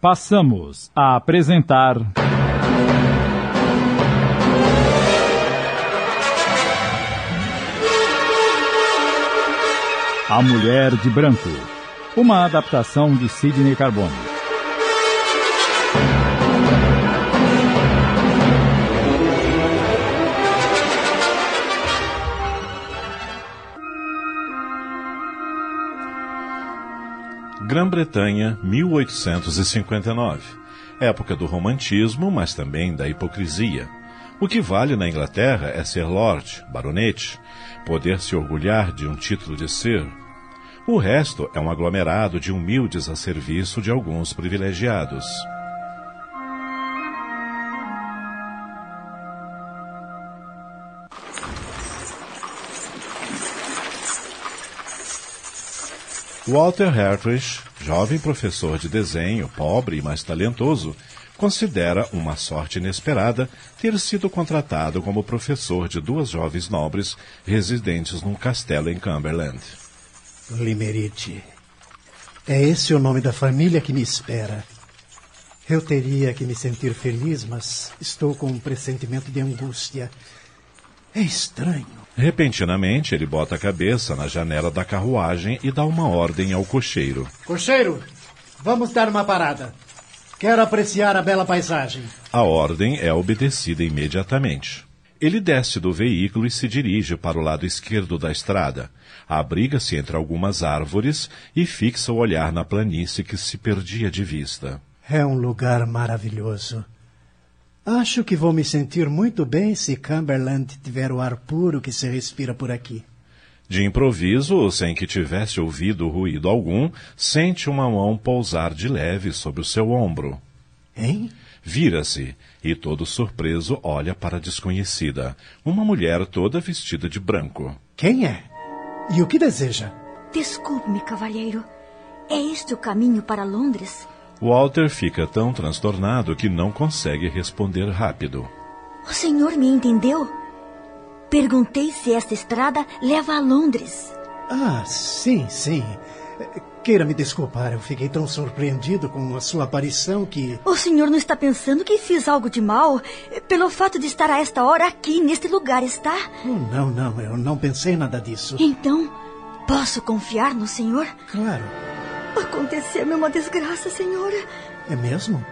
Passamos a apresentar. A Mulher de Branco, uma adaptação de Sidney Carbone. Grã-Bretanha, 1859. Época do romantismo, mas também da hipocrisia. O que vale na Inglaterra é ser lord, baronete, poder se orgulhar de um título de ser. O resto é um aglomerado de humildes a serviço de alguns privilegiados. Walter Hartwig, jovem professor de desenho, pobre mas talentoso, considera uma sorte inesperada ter sido contratado como professor de duas jovens nobres residentes num castelo em Cumberland. Limerite. É esse o nome da família que me espera. Eu teria que me sentir feliz, mas estou com um pressentimento de angústia. É estranho. Repentinamente, ele bota a cabeça na janela da carruagem e dá uma ordem ao cocheiro. Cocheiro, vamos dar uma parada. Quero apreciar a bela paisagem. A ordem é obedecida imediatamente. Ele desce do veículo e se dirige para o lado esquerdo da estrada. Abriga-se entre algumas árvores e fixa o olhar na planície que se perdia de vista. É um lugar maravilhoso. Acho que vou me sentir muito bem se Cumberland tiver o ar puro que se respira por aqui. De improviso, sem que tivesse ouvido ruído algum, sente uma mão pousar de leve sobre o seu ombro. Hein? Vira-se e, todo surpreso, olha para a desconhecida, uma mulher toda vestida de branco. Quem é? E o que deseja? Desculpe-me, cavalheiro. É este o caminho para Londres? Walter fica tão transtornado que não consegue responder rápido. O senhor me entendeu? Perguntei se esta estrada leva a Londres. Ah, sim, sim. Queira me desculpar, eu fiquei tão surpreendido com a sua aparição que. O senhor não está pensando que fiz algo de mal pelo fato de estar a esta hora aqui, neste lugar, está? Oh, não, não, eu não pensei nada disso. Então, posso confiar no senhor? Claro. Aconteceu-me uma desgraça, senhora. É mesmo?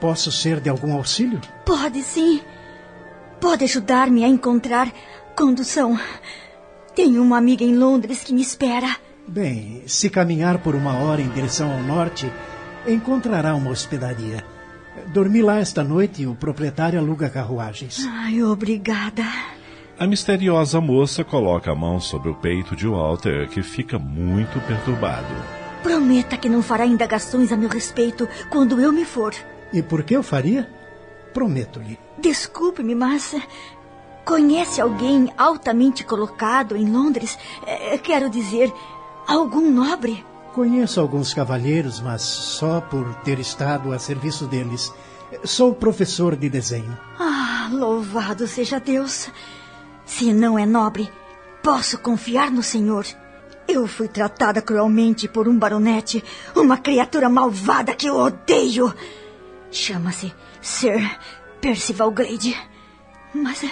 Posso ser de algum auxílio? Pode sim. Pode ajudar-me a encontrar condução. Tenho uma amiga em Londres que me espera. Bem, se caminhar por uma hora em direção ao norte, encontrará uma hospedaria. Dormi lá esta noite e o proprietário aluga carruagens. Ai, obrigada. A misteriosa moça coloca a mão sobre o peito de Walter, que fica muito perturbado. Prometa que não fará indagações a meu respeito quando eu me for. E por que eu faria? Prometo-lhe. Desculpe-me, mas. Conhece alguém altamente colocado em Londres? É, quero dizer, algum nobre? Conheço alguns cavalheiros, mas só por ter estado a serviço deles. Sou professor de desenho. Ah, louvado seja Deus! Se não é nobre, posso confiar no senhor. Eu fui tratada cruelmente por um baronete, uma criatura malvada que eu odeio. Chama-se Sir Percival Glade. Mas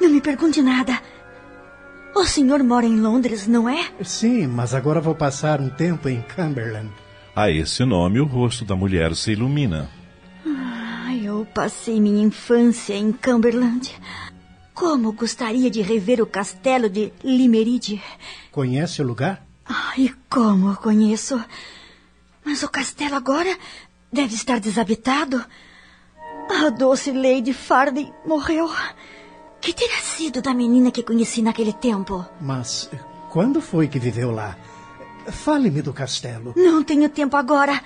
não me pergunte nada. O senhor mora em Londres, não é? Sim, mas agora vou passar um tempo em Cumberland. A esse nome, o rosto da mulher se ilumina. Ah, eu passei minha infância em Cumberland. Como gostaria de rever o castelo de Limeride. Conhece o lugar? Ai, como eu conheço. Mas o castelo agora deve estar desabitado. A doce Lady Farley morreu. Que terá sido da menina que conheci naquele tempo? Mas quando foi que viveu lá? Fale-me do castelo. Não tenho tempo agora.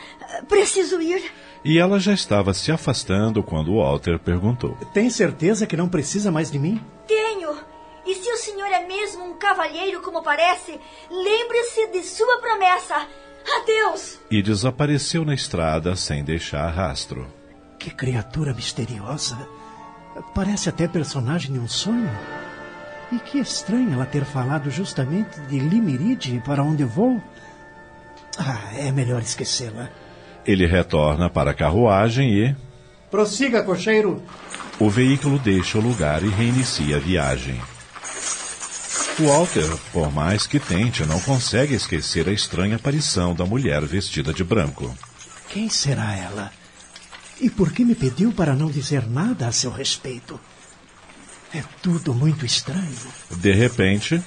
Preciso ir. E ela já estava se afastando quando Walter perguntou: Tem certeza que não precisa mais de mim? Tenho. E se o senhor é mesmo um cavalheiro como parece, lembre-se de sua promessa. Adeus! E desapareceu na estrada sem deixar rastro. Que criatura misteriosa. Parece até personagem de um sonho. E que estranho ela ter falado justamente de Limeride para onde vou. Ah, é melhor esquecê-la. Ele retorna para a carruagem e. Prossiga, cocheiro. O veículo deixa o lugar e reinicia a viagem. Walter, por mais que tente, não consegue esquecer a estranha aparição da mulher vestida de branco. Quem será ela? E por que me pediu para não dizer nada a seu respeito? É tudo muito estranho. De repente.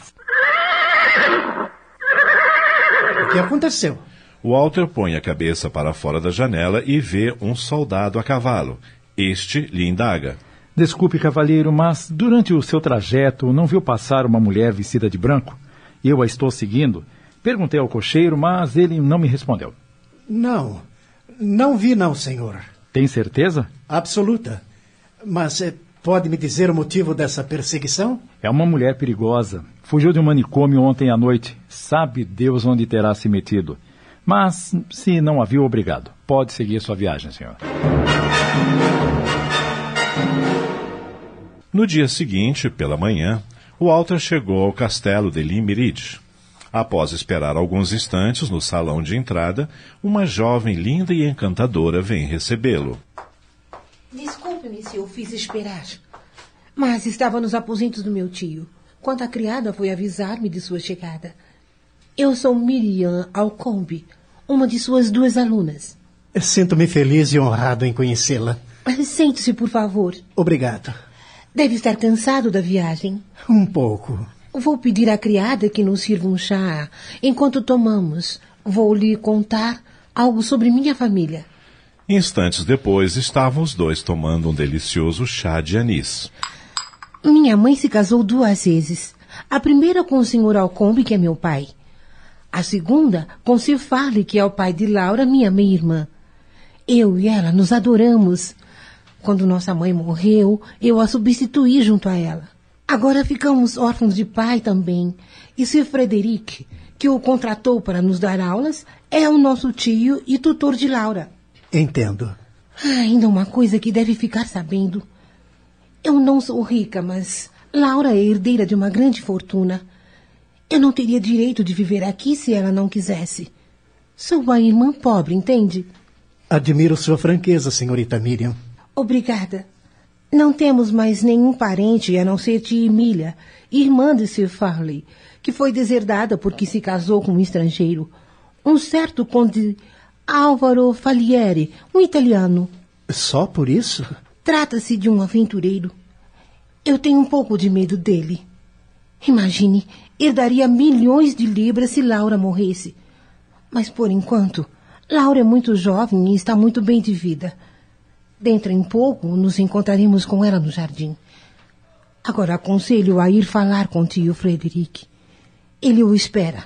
O que aconteceu? Walter põe a cabeça para fora da janela e vê um soldado a cavalo. Este lhe indaga. Desculpe, cavalheiro, mas durante o seu trajeto não viu passar uma mulher vestida de branco? Eu a estou seguindo. Perguntei ao cocheiro, mas ele não me respondeu. Não, não vi não, senhor. Tem certeza? Absoluta. Mas eh, pode me dizer o motivo dessa perseguição? É uma mulher perigosa. Fugiu de um manicômio ontem à noite. Sabe Deus onde terá se metido. Mas, se não a viu, obrigado. Pode seguir sua viagem, senhor. No dia seguinte, pela manhã, Walter chegou ao castelo de Limerick. Após esperar alguns instantes no salão de entrada, uma jovem linda e encantadora vem recebê-lo. Desculpe-me se eu fiz esperar, mas estava nos aposentos do meu tio, quando a criada foi avisar-me de sua chegada. Eu sou Miriam Alcombe, uma de suas duas alunas. Sinto-me feliz e honrado em conhecê-la. Sente-se, por favor. Obrigado. Deve estar cansado da viagem. Um pouco. Vou pedir à criada que nos sirva um chá. Enquanto tomamos, vou lhe contar algo sobre minha família. Instantes depois, estavam os dois tomando um delicioso chá de anis. Minha mãe se casou duas vezes. A primeira com o senhor Alcombe, que é meu pai. A segunda com Sir Farley, que é o pai de Laura, minha meia-irmã. Eu e ela nos adoramos. Quando nossa mãe morreu, eu a substituí junto a ela. Agora ficamos órfãos de pai também. E Sir Frederic, que o contratou para nos dar aulas, é o nosso tio e tutor de Laura. Entendo. Ah, ainda uma coisa que deve ficar sabendo. Eu não sou rica, mas Laura é herdeira de uma grande fortuna. Eu não teria direito de viver aqui se ela não quisesse. Sou uma irmã pobre, entende? Admiro sua franqueza, senhorita Miriam. Obrigada. Não temos mais nenhum parente a não ser tia Emília, irmã de Sir Farley, que foi deserdada porque se casou com um estrangeiro. Um certo conde Álvaro Falieri, um italiano. Só por isso? Trata-se de um aventureiro. Eu tenho um pouco de medo dele. Imagine, herdaria milhões de libras se Laura morresse. Mas por enquanto, Laura é muito jovem e está muito bem de vida. Dentro em pouco nos encontraremos com ela no jardim. Agora aconselho a ir falar com o tio Frederic. Ele o espera.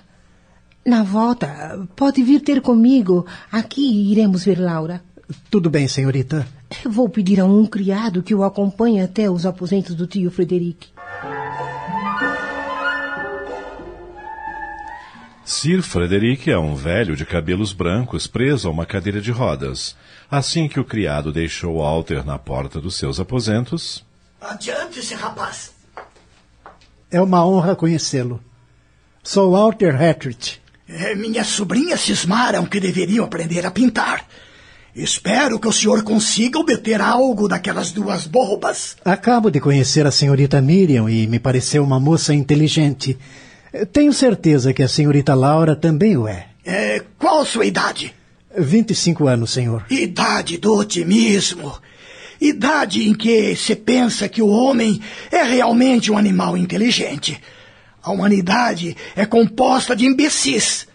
Na volta, pode vir ter comigo. Aqui iremos ver Laura. Tudo bem, senhorita. Vou pedir a um criado que o acompanhe até os aposentos do tio Frederic. Sir Frederic é um velho de cabelos brancos preso a uma cadeira de rodas. Assim que o criado deixou Walter na porta dos seus aposentos. Adiante-se, rapaz. É uma honra conhecê-lo. Sou Walter Hatridge. É, minhas sobrinhas cismaram que deveriam aprender a pintar. Espero que o senhor consiga obter algo daquelas duas bobas. Acabo de conhecer a senhorita Miriam e me pareceu uma moça inteligente. Tenho certeza que a senhorita Laura também o é. é qual sua idade? 25 anos, senhor. Idade do otimismo. Idade em que se pensa que o homem é realmente um animal inteligente. A humanidade é composta de imbecis.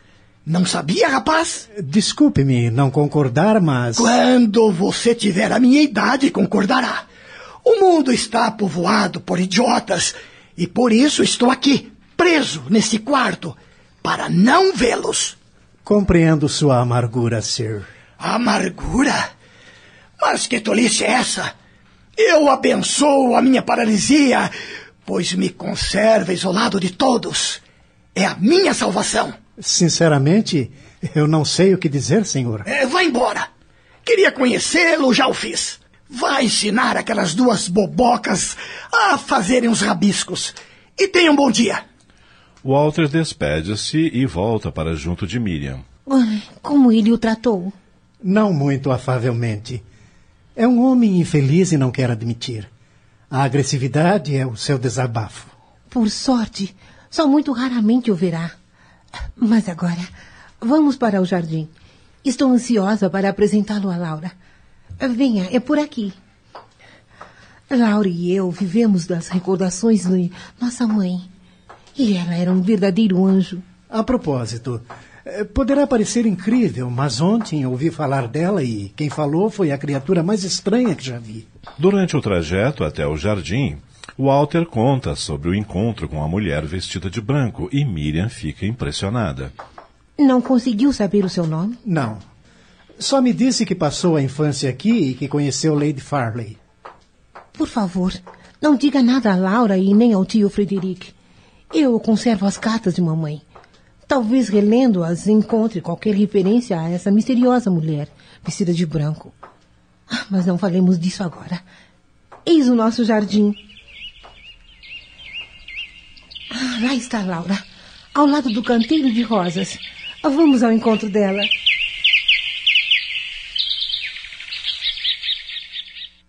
Não sabia, rapaz? Desculpe-me não concordar, mas. Quando você tiver a minha idade, concordará. O mundo está povoado por idiotas e por isso estou aqui, preso nesse quarto, para não vê-los. Compreendo sua amargura, Sir. Amargura? Mas que tolice é essa? Eu abençoo a minha paralisia, pois me conserva isolado de todos. É a minha salvação. Sinceramente, eu não sei o que dizer, senhor. É, vá embora. Queria conhecê-lo, já o fiz. Vá ensinar aquelas duas bobocas a fazerem os rabiscos. E tenha um bom dia. Walter despede-se e volta para junto de Miriam. Como ele o tratou? Não muito afavelmente. É um homem infeliz e não quer admitir. A agressividade é o seu desabafo. Por sorte, só muito raramente o verá. Mas agora, vamos para o jardim. Estou ansiosa para apresentá-lo a Laura. Venha, é por aqui. Laura e eu vivemos das recordações de nossa mãe. E ela era um verdadeiro anjo. A propósito, eh, poderá parecer incrível, mas ontem ouvi falar dela e quem falou foi a criatura mais estranha que já vi. Durante o trajeto até o jardim, Walter conta sobre o encontro com a mulher vestida de branco e Miriam fica impressionada. Não conseguiu saber o seu nome? Não. Só me disse que passou a infância aqui e que conheceu Lady Farley. Por favor, não diga nada a Laura e nem ao tio Frederic. Eu conservo as cartas de mamãe. Talvez relendo-as encontre qualquer referência a essa misteriosa mulher vestida de branco. Ah, mas não falemos disso agora. Eis o nosso jardim. Ah, lá está Laura, ao lado do canteiro de rosas. Vamos ao encontro dela.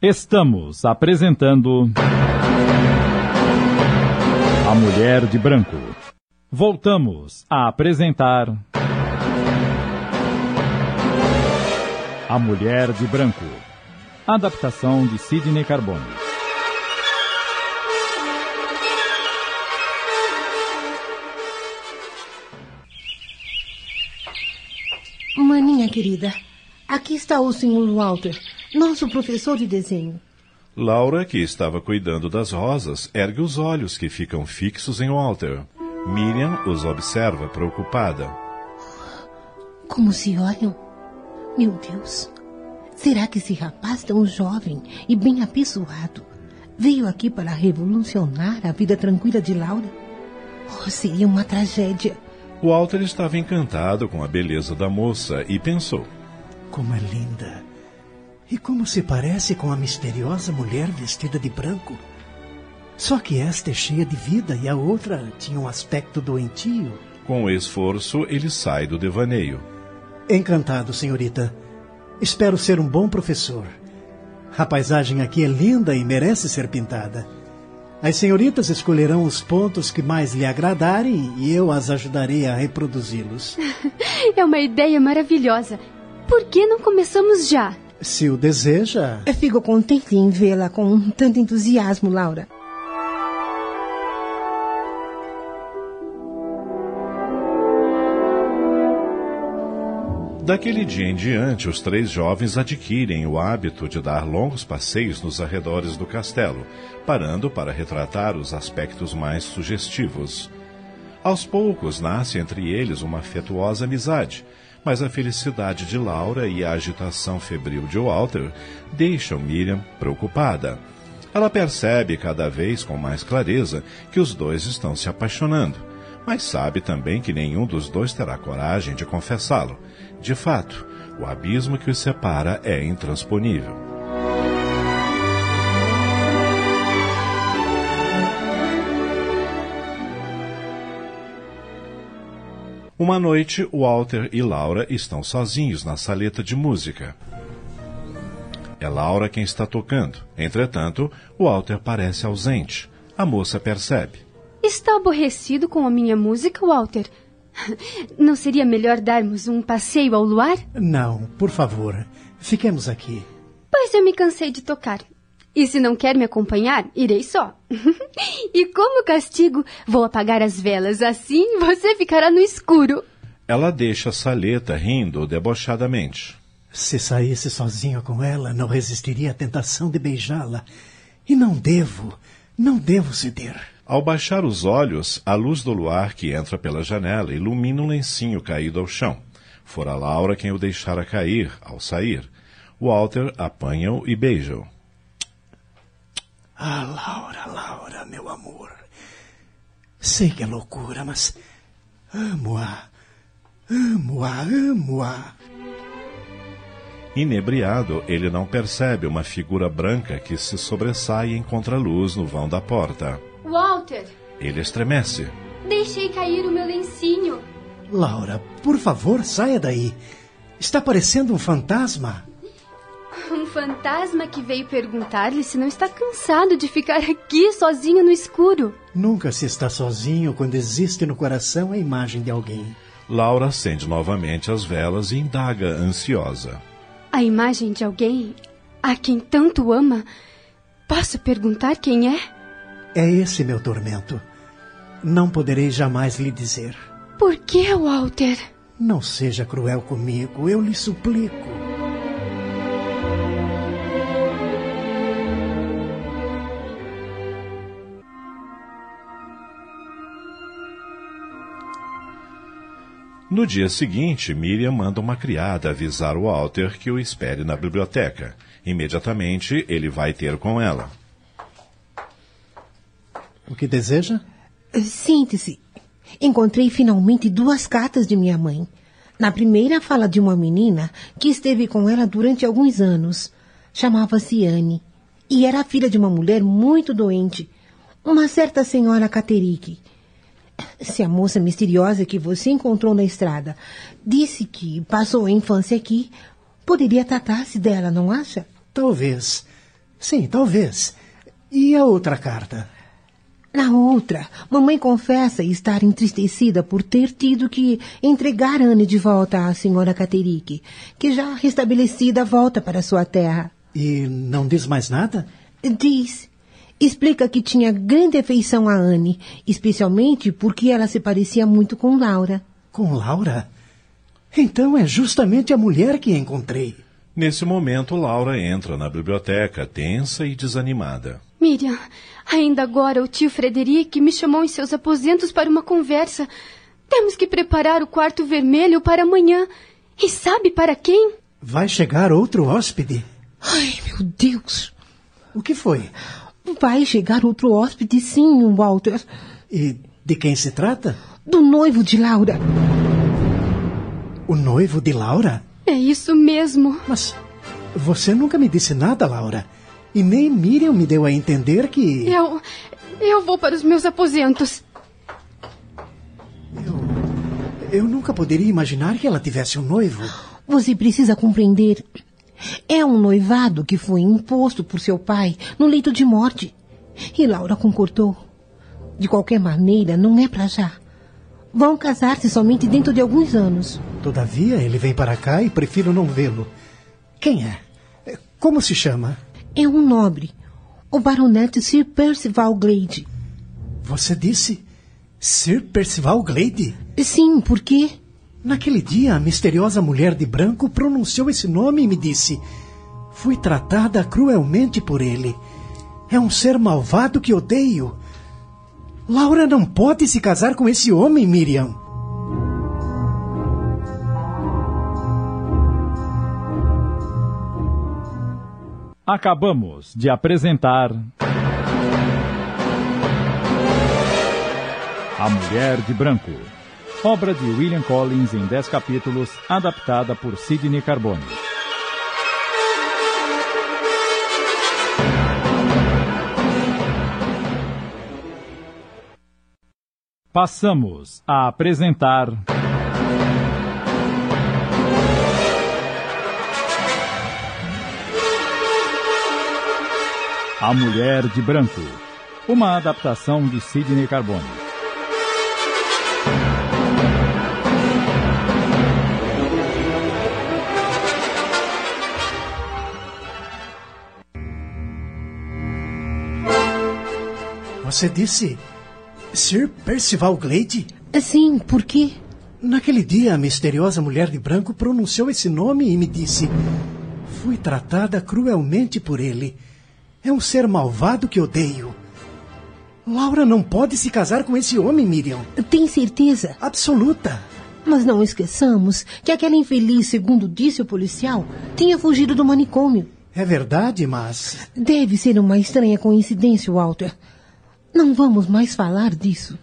Estamos apresentando. Mulher de Branco. Voltamos a apresentar. A Mulher de Branco. Adaptação de Sidney Carbone. Maninha querida, aqui está o Sr. Walter, nosso professor de desenho. Laura, que estava cuidando das rosas, ergue os olhos que ficam fixos em Walter. Miriam os observa preocupada. Como se olham? Meu Deus! Será que esse rapaz tão jovem e bem apessoado veio aqui para revolucionar a vida tranquila de Laura? Oh, seria uma tragédia. Walter estava encantado com a beleza da moça e pensou: Como é linda! E como se parece com a misteriosa mulher vestida de branco? Só que esta é cheia de vida e a outra tinha um aspecto doentio. Com esforço, ele sai do devaneio. Encantado, senhorita. Espero ser um bom professor. A paisagem aqui é linda e merece ser pintada. As senhoritas escolherão os pontos que mais lhe agradarem e eu as ajudarei a reproduzi-los. é uma ideia maravilhosa. Por que não começamos já? Se o deseja. Eu fico contente em vê-la com tanto entusiasmo, Laura. Daquele dia em diante, os três jovens adquirem o hábito de dar longos passeios nos arredores do castelo, parando para retratar os aspectos mais sugestivos. Aos poucos nasce entre eles uma afetuosa amizade, mas a felicidade de Laura e a agitação febril de Walter deixam Miriam preocupada. Ela percebe cada vez com mais clareza que os dois estão se apaixonando, mas sabe também que nenhum dos dois terá coragem de confessá-lo. De fato, o abismo que os separa é intransponível. Uma noite, Walter e Laura estão sozinhos na saleta de música. É Laura quem está tocando. Entretanto, Walter parece ausente. A moça percebe. Está aborrecido com a minha música, Walter? Não seria melhor darmos um passeio ao luar? Não, por favor. Fiquemos aqui. Pois eu me cansei de tocar. E se não quer me acompanhar, irei só. e como castigo, vou apagar as velas. Assim você ficará no escuro. Ela deixa a saleta rindo debochadamente. Se saísse sozinho com ela, não resistiria à tentação de beijá-la. E não devo, não devo ceder. Ao baixar os olhos, a luz do luar que entra pela janela ilumina um lencinho caído ao chão. Fora Laura quem o deixara cair ao sair. Walter apanha-o e beija-o. Ah, Laura, Laura, meu amor. Sei que é loucura, mas amo-a. Amo-a, amo-a. Inebriado, ele não percebe uma figura branca que se sobressai em contraluz no vão da porta. Walter! Ele estremece. Deixei cair o meu lencinho. Laura, por favor, saia daí. Está parecendo um fantasma. Um fantasma que veio perguntar-lhe se não está cansado de ficar aqui sozinho no escuro. Nunca se está sozinho quando existe no coração a imagem de alguém. Laura acende novamente as velas e indaga, ansiosa. A imagem de alguém a quem tanto ama? Posso perguntar quem é? É esse meu tormento. Não poderei jamais lhe dizer. Por que, Walter? Não seja cruel comigo, eu lhe suplico. No dia seguinte, Miriam manda uma criada avisar o Walter que o espere na biblioteca. Imediatamente, ele vai ter com ela. O que deseja? Sente-se. Encontrei finalmente duas cartas de minha mãe. Na primeira fala de uma menina que esteve com ela durante alguns anos. Chamava-se Anne. E era filha de uma mulher muito doente. Uma certa senhora Caterique. Se a moça misteriosa que você encontrou na estrada disse que passou a infância aqui, poderia tratar-se dela, não acha? Talvez. Sim, talvez. E a outra carta? Na outra, mamãe confessa estar entristecida por ter tido que entregar Anne de volta à senhora Caterique, que já restabelecida volta para sua terra. E não diz mais nada? Diz. Explica que tinha grande afeição a Anne, especialmente porque ela se parecia muito com Laura. Com Laura? Então é justamente a mulher que encontrei. Nesse momento, Laura entra na biblioteca, tensa e desanimada. Miriam, ainda agora o tio Frederic me chamou em seus aposentos para uma conversa. Temos que preparar o quarto vermelho para amanhã. E sabe para quem? Vai chegar outro hóspede. Ai, meu Deus! O que foi? Vai chegar outro hóspede, sim, Walter. E de quem se trata? Do noivo de Laura. O noivo de Laura? É isso mesmo. Mas você nunca me disse nada, Laura. E nem Miriam me deu a entender que. Eu. Eu vou para os meus aposentos. Eu. Eu nunca poderia imaginar que ela tivesse um noivo. Você precisa compreender. É um noivado que foi imposto por seu pai no leito de morte. E Laura concordou. De qualquer maneira, não é para já. Vão casar-se somente dentro de alguns anos. Todavia, ele vem para cá e prefiro não vê-lo. Quem é? Como se chama? É um nobre. O baronete Sir Percival Glade. Você disse Sir Percival Glade? Sim, por quê? Naquele dia, a misteriosa mulher de branco pronunciou esse nome e me disse: Fui tratada cruelmente por ele. É um ser malvado que odeio. Laura não pode se casar com esse homem, Miriam. Acabamos de apresentar. A Mulher de Branco. Obra de William Collins em 10 capítulos, adaptada por Sidney Carbone. Passamos a apresentar. A Mulher de Branco. Uma adaptação de Sidney Carbone. Você disse Sir Percival Glade? Sim, por quê? Naquele dia, a misteriosa mulher de branco pronunciou esse nome e me disse: Fui tratada cruelmente por ele. É um ser malvado que odeio. Laura não pode se casar com esse homem, Miriam. Tem certeza? Absoluta. Mas não esqueçamos que aquela infeliz, segundo disse o policial, tinha fugido do manicômio. É verdade, mas. Deve ser uma estranha coincidência, Walter. Não vamos mais falar disso.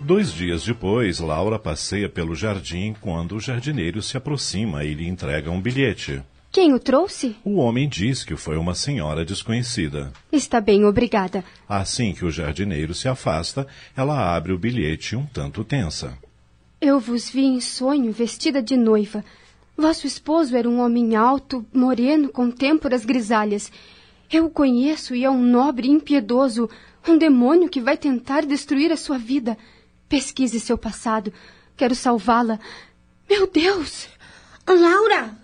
Dois dias depois, Laura passeia pelo jardim quando o jardineiro se aproxima e lhe entrega um bilhete. Quem o trouxe? O homem diz que foi uma senhora desconhecida. Está bem, obrigada. Assim que o jardineiro se afasta, ela abre o bilhete um tanto tensa. Eu vos vi em sonho vestida de noiva. Vosso esposo era um homem alto, moreno, com têmporas grisalhas. Eu o conheço e é um nobre impiedoso, um demônio que vai tentar destruir a sua vida. Pesquise seu passado. Quero salvá-la. Meu Deus! Laura!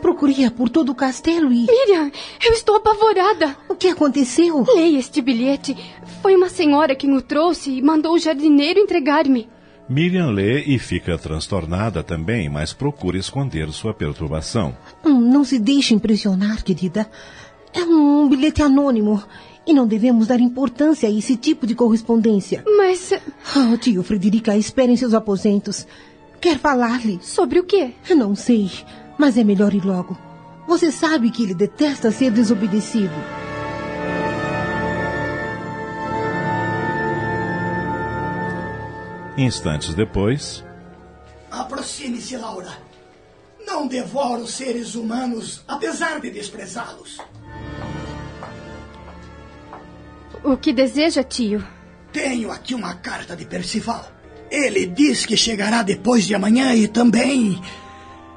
Procurei por todo o castelo e. Miriam, eu estou apavorada. O que aconteceu? Leia este bilhete. Foi uma senhora quem o trouxe e mandou o jardineiro entregar-me. Miriam lê e fica transtornada também, mas procura esconder sua perturbação. Hum, não se deixe impressionar, querida. É um bilhete anônimo. E não devemos dar importância a esse tipo de correspondência. Mas. Oh, tio Frederica, espere em seus aposentos. Quer falar-lhe? Sobre o quê? Não sei, mas é melhor ir logo. Você sabe que ele detesta ser desobedecido. Instantes depois. Aproxime-se, Laura. Não devora os seres humanos, apesar de desprezá-los. O que deseja, tio? Tenho aqui uma carta de Percival. Ele diz que chegará depois de amanhã e também.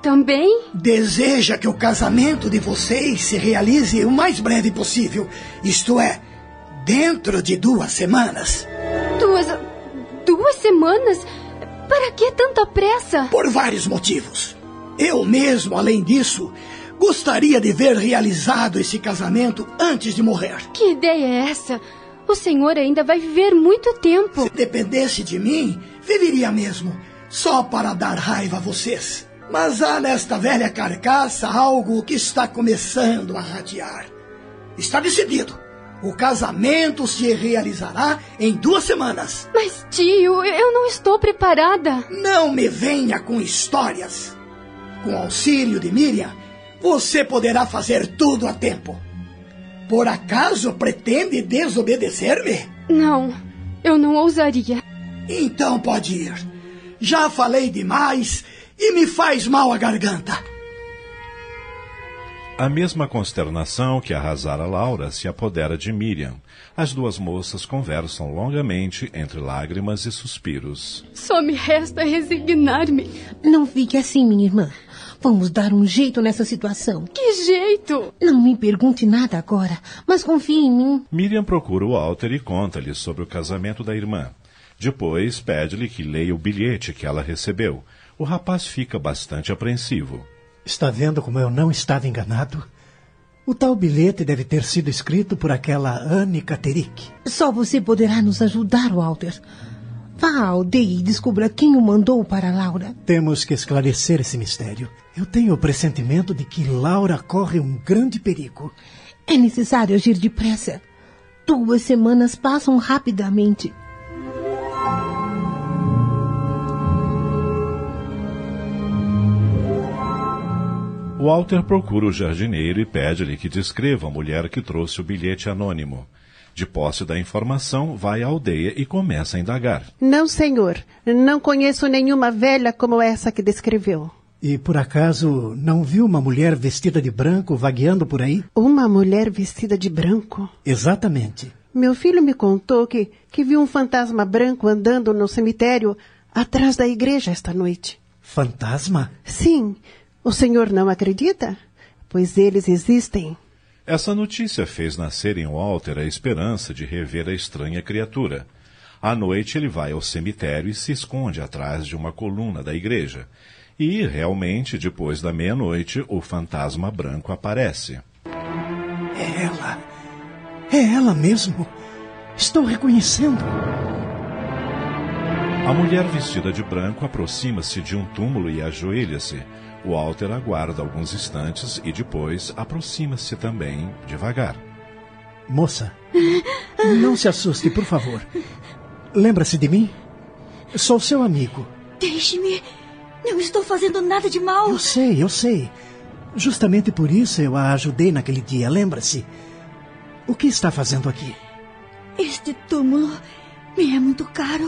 Também? Deseja que o casamento de vocês se realize o mais breve possível. Isto é, dentro de duas semanas. Duas. duas semanas? Para que tanta pressa? Por vários motivos. Eu mesmo, além disso, gostaria de ver realizado esse casamento antes de morrer. Que ideia é essa? O senhor ainda vai viver muito tempo. Se dependesse de mim, viveria mesmo, só para dar raiva a vocês. Mas há nesta velha carcaça algo que está começando a ratear. Está decidido. O casamento se realizará em duas semanas. Mas, tio, eu não estou preparada. Não me venha com histórias. Com auxílio de Miriam, você poderá fazer tudo a tempo. Por acaso pretende desobedecer-me? Não, eu não ousaria. Então pode ir. Já falei demais e me faz mal a garganta. A mesma consternação que arrasara Laura se apodera de Miriam. As duas moças conversam longamente entre lágrimas e suspiros. Só me resta resignar-me. Não fique assim, minha irmã. Vamos dar um jeito nessa situação. Que jeito? Não me pergunte nada agora, mas confie em mim. Miriam procura o Walter e conta-lhe sobre o casamento da irmã. Depois pede-lhe que leia o bilhete que ela recebeu. O rapaz fica bastante apreensivo. Está vendo como eu não estava enganado? O tal bilhete deve ter sido escrito por aquela Anne Katerik. Só você poderá nos ajudar, Walter. Vá à aldeia e descubra quem o mandou para Laura. Temos que esclarecer esse mistério. Eu tenho o pressentimento de que Laura corre um grande perigo. É necessário agir depressa. Duas semanas passam rapidamente. Walter procura o jardineiro e pede-lhe que descreva a mulher que trouxe o bilhete anônimo. De posse da informação, vai à aldeia e começa a indagar. Não, senhor. Não conheço nenhuma velha como essa que descreveu. E por acaso não viu uma mulher vestida de branco vagueando por aí? Uma mulher vestida de branco? Exatamente. Meu filho me contou que, que viu um fantasma branco andando no cemitério atrás da igreja esta noite. Fantasma? Sim. O senhor não acredita? Pois eles existem. Essa notícia fez nascer em Walter a esperança de rever a estranha criatura. À noite ele vai ao cemitério e se esconde atrás de uma coluna da igreja. E, realmente, depois da meia-noite, o fantasma branco aparece. É ela. É ela mesmo. Estou reconhecendo. A mulher vestida de branco aproxima-se de um túmulo e ajoelha-se. Walter aguarda alguns instantes e depois aproxima-se também, devagar. Moça, não se assuste, por favor. Lembra-se de mim? Sou seu amigo. Deixe-me. Não estou fazendo nada de mal. Eu sei, eu sei. Justamente por isso eu a ajudei naquele dia, lembra-se? O que está fazendo aqui? Este túmulo me é muito caro.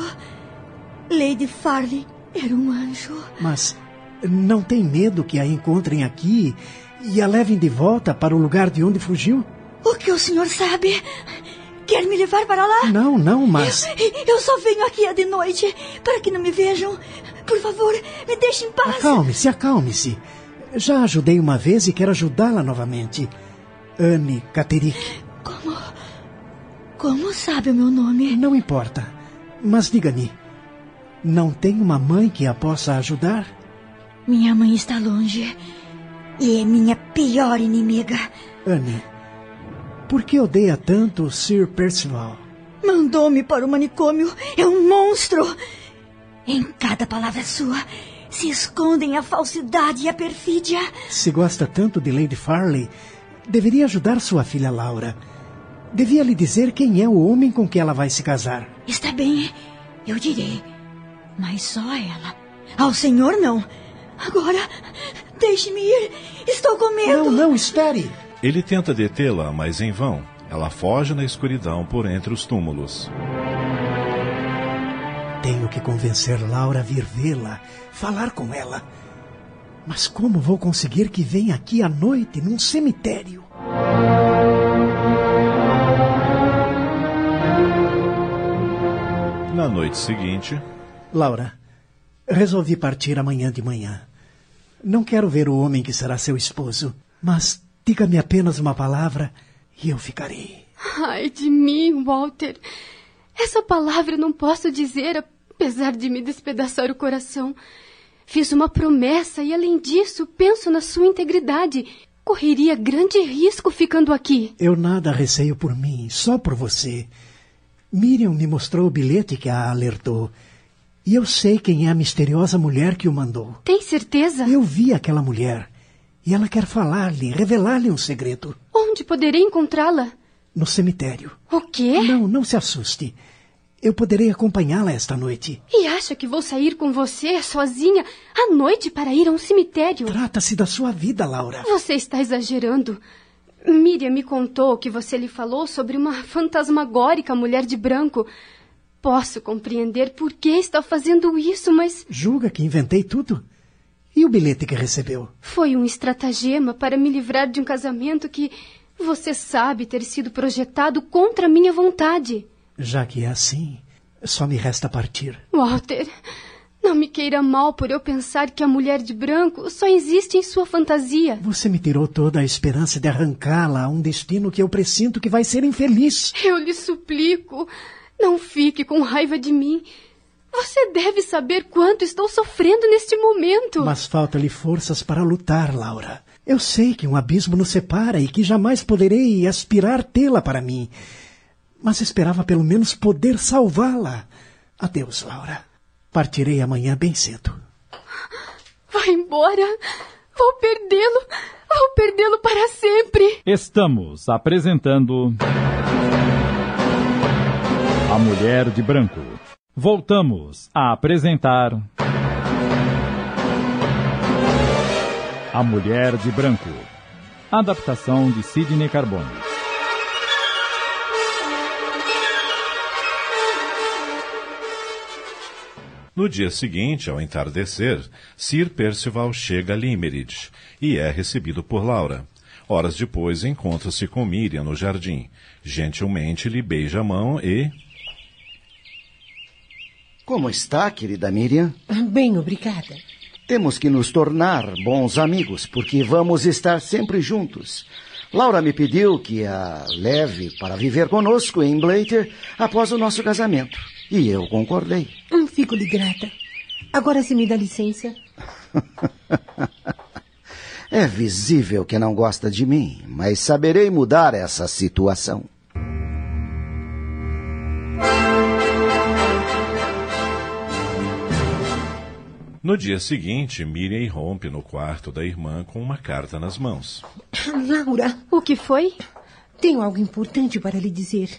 Lady Farley era um anjo. Mas Não tem medo que a encontrem aqui e a levem de volta para o lugar de onde fugiu? O que o senhor sabe? Quer me levar para lá? Não, não, mas. Eu, eu só venho aqui de noite para que não me vejam. Por favor, me deixe em paz. Acalme-se, acalme-se. Já ajudei uma vez e quero ajudá-la novamente. Anne Katerik. Como. Como sabe o meu nome? Não importa. Mas diga-me, não tem uma mãe que a possa ajudar? Minha mãe está longe. E é minha pior inimiga. Anne, por que odeia tanto Sir Percival? Mandou-me para o manicômio. É um monstro. Em cada palavra sua se escondem a falsidade e a perfídia. Se gosta tanto de Lady Farley, deveria ajudar sua filha Laura. Devia lhe dizer quem é o homem com que ela vai se casar. Está bem, eu direi. Mas só a ela. Ao senhor, não. Agora, deixe-me ir. Estou com medo. Não, não, espere. Ele tenta detê-la, mas em vão. Ela foge na escuridão por entre os túmulos. Tenho que convencer Laura a vir vê-la, falar com ela. Mas como vou conseguir que venha aqui à noite num cemitério? Na noite seguinte. Laura, resolvi partir amanhã de manhã. Não quero ver o homem que será seu esposo, mas diga-me apenas uma palavra e eu ficarei. Ai de mim, Walter. Essa palavra não posso dizer, apesar de me despedaçar o coração. Fiz uma promessa e, além disso, penso na sua integridade. Correria grande risco ficando aqui. Eu nada receio por mim, só por você. Miriam me mostrou o bilhete que a alertou. E eu sei quem é a misteriosa mulher que o mandou. Tem certeza? Eu vi aquela mulher. E ela quer falar-lhe, revelar-lhe um segredo. Onde poderei encontrá-la? No cemitério. O quê? Não, não se assuste. Eu poderei acompanhá-la esta noite. E acha que vou sair com você, sozinha, à noite para ir a um cemitério? Trata-se da sua vida, Laura. Você está exagerando. Miriam me contou que você lhe falou sobre uma fantasmagórica mulher de branco. Posso compreender por que está fazendo isso, mas. Julga que inventei tudo? E o bilhete que recebeu? Foi um estratagema para me livrar de um casamento que você sabe ter sido projetado contra minha vontade. Já que é assim, só me resta partir. Walter, não me queira mal por eu pensar que a mulher de branco só existe em sua fantasia. Você me tirou toda a esperança de arrancá-la a um destino que eu presinto que vai ser infeliz. Eu lhe suplico, não fique com raiva de mim. Você deve saber quanto estou sofrendo neste momento. Mas falta-lhe forças para lutar, Laura. Eu sei que um abismo nos separa e que jamais poderei aspirar tê-la para mim mas esperava pelo menos poder salvá-la. Adeus, Laura. Partirei amanhã bem cedo. Vai embora. Vou perdê-lo. Vou perdê-lo para sempre. Estamos apresentando. A Mulher de Branco. Voltamos a apresentar. A Mulher de Branco. Adaptação de Sidney Carbone. No dia seguinte, ao entardecer, Sir Percival chega a Limerick e é recebido por Laura. Horas depois, encontra-se com Miriam no jardim. Gentilmente lhe beija a mão e. Como está, querida Miriam? Bem, obrigada. Temos que nos tornar bons amigos, porque vamos estar sempre juntos. Laura me pediu que a leve para viver conosco em Blater após o nosso casamento. E eu concordei. Hum, Fico-lhe grata. Agora se me dá licença. é visível que não gosta de mim, mas saberei mudar essa situação. No dia seguinte, Miriam irrompe no quarto da irmã com uma carta nas mãos. Laura. O que foi? Tenho algo importante para lhe dizer.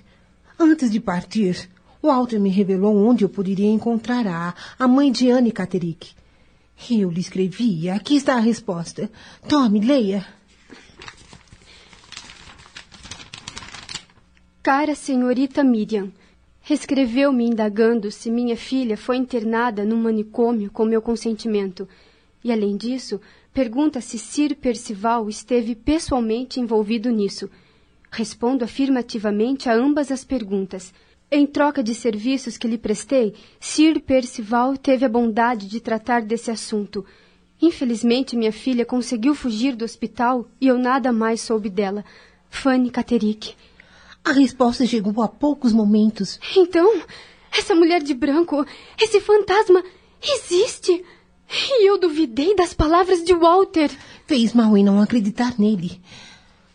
Antes de partir, Walter me revelou onde eu poderia encontrar a, a mãe de Anne Caterick. Eu lhe escrevi. Aqui está a resposta. Tome, leia. Cara senhorita Miriam, Escreveu-me indagando se minha filha foi internada num manicômio com meu consentimento. E, além disso, pergunta se Sir Percival esteve pessoalmente envolvido nisso. Respondo afirmativamente a ambas as perguntas. Em troca de serviços que lhe prestei, Sir Percival teve a bondade de tratar desse assunto. Infelizmente, minha filha conseguiu fugir do hospital e eu nada mais soube dela. Fanny Caterick. A resposta chegou há poucos momentos. Então, essa mulher de branco, esse fantasma, existe. E eu duvidei das palavras de Walter. Fez mal em não acreditar nele.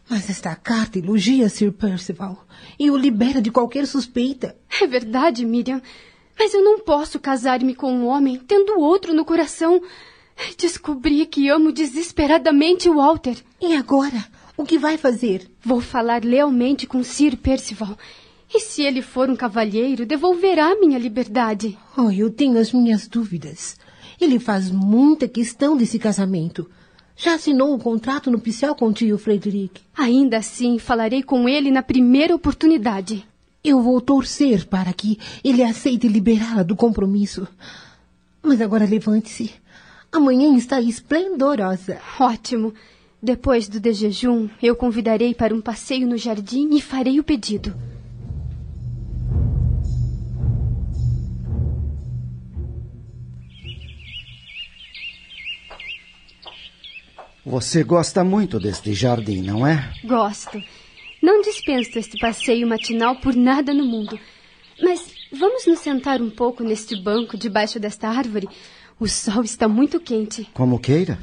Mas esta carta elogia Sir Percival e o libera de qualquer suspeita. É verdade, Miriam. Mas eu não posso casar-me com um homem tendo outro no coração. Descobri que amo desesperadamente Walter. E agora? O que vai fazer? Vou falar lealmente com Sir Percival. E se ele for um cavalheiro, devolverá minha liberdade. Oh, eu tenho as minhas dúvidas. Ele faz muita questão desse casamento. Já assinou o contrato nupcial com o tio Frederick? Ainda assim, falarei com ele na primeira oportunidade. Eu vou torcer para que ele aceite liberá-la do compromisso. Mas agora levante-se. Amanhã está esplendorosa. Ótimo. Depois do de jejum, eu convidarei para um passeio no jardim e farei o pedido. Você gosta muito deste jardim, não é? Gosto. Não dispenso este passeio matinal por nada no mundo. Mas vamos nos sentar um pouco neste banco debaixo desta árvore. O sol está muito quente. Como queira.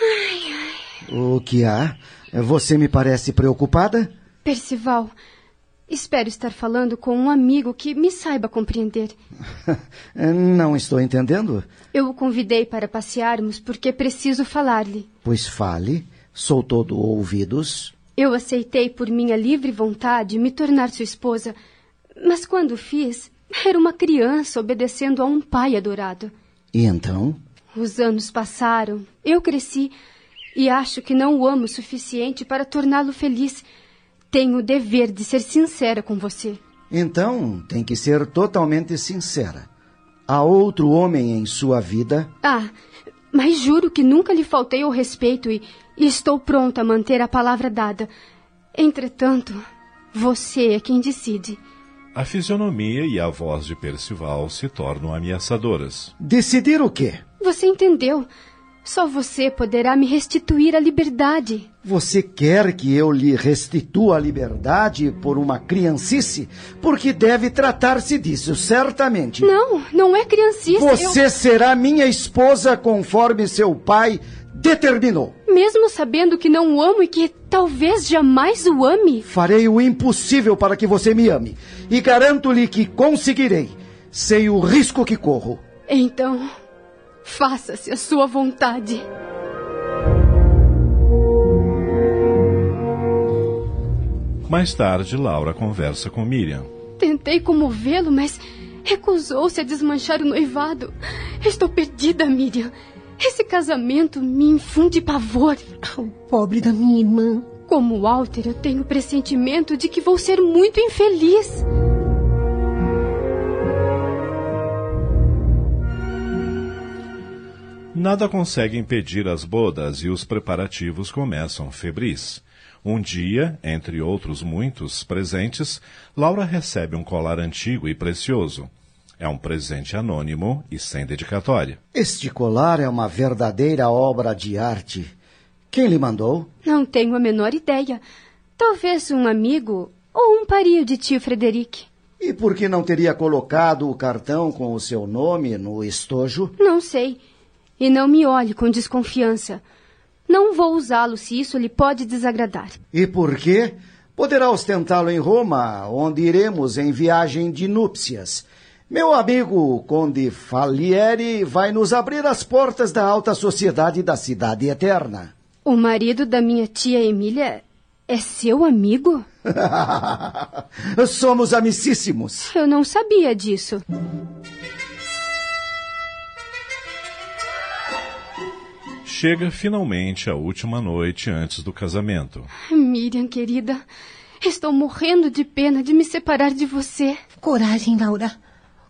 Ai, ai. O que há? Você me parece preocupada? Percival, espero estar falando com um amigo que me saiba compreender. Não estou entendendo. Eu o convidei para passearmos porque preciso falar-lhe. Pois fale. Sou todo ouvidos. Eu aceitei por minha livre vontade me tornar sua esposa, mas quando fiz, era uma criança obedecendo a um pai adorado. E então? Os anos passaram, eu cresci e acho que não o amo o suficiente para torná-lo feliz. Tenho o dever de ser sincera com você. Então, tem que ser totalmente sincera. Há outro homem em sua vida? Ah, mas juro que nunca lhe faltei ao respeito e, e estou pronta a manter a palavra dada. Entretanto, você é quem decide. A fisionomia e a voz de Percival se tornam ameaçadoras. Decidir o quê? Você entendeu? Só você poderá me restituir a liberdade. Você quer que eu lhe restitua a liberdade por uma criancice? Porque deve tratar-se disso, certamente. Não, não é criancice. Você eu... será minha esposa conforme seu pai determinou. Mesmo sabendo que não o amo e que talvez jamais o ame? Farei o impossível para que você me ame. E garanto-lhe que conseguirei. Sei o risco que corro. Então, faça-se a sua vontade. Mais tarde, Laura conversa com Miriam. Tentei comovê-lo, mas recusou-se a desmanchar o noivado. Estou perdida, Miriam. Esse casamento me infunde pavor. Oh, pobre da minha irmã. Como Walter, eu tenho o pressentimento de que vou ser muito infeliz. Nada consegue impedir as bodas e os preparativos começam febris. Um dia, entre outros muitos presentes, Laura recebe um colar antigo e precioso. É um presente anônimo e sem dedicatória. Este colar é uma verdadeira obra de arte. Quem lhe mandou? Não tenho a menor ideia. Talvez um amigo ou um pario de tio Frederic. E por que não teria colocado o cartão com o seu nome no estojo? Não sei. E não me olhe com desconfiança. Não vou usá-lo se isso lhe pode desagradar. E por quê? Poderá ostentá-lo em Roma, onde iremos em viagem de núpcias. Meu amigo Conde Falieri vai nos abrir as portas da alta sociedade da Cidade Eterna. O marido da minha tia Emília é seu amigo? Somos amicíssimos. Eu não sabia disso. Chega finalmente a última noite antes do casamento. Miriam, querida, estou morrendo de pena de me separar de você. Coragem, Laura.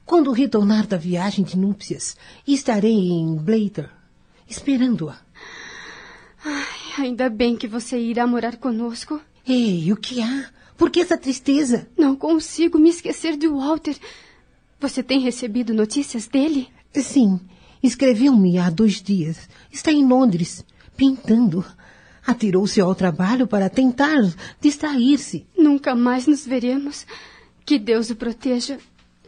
Quando retornar da viagem de núpcias, estarei em Blater. esperando-a. Ainda bem que você irá morar conosco. Ei, o que há? Por que essa tristeza? Não consigo me esquecer de Walter. Você tem recebido notícias dele? Sim, escreveu-me há dois dias. Está em Londres, pintando. Atirou-se ao trabalho para tentar distrair-se. Nunca mais nos veremos. Que Deus o proteja.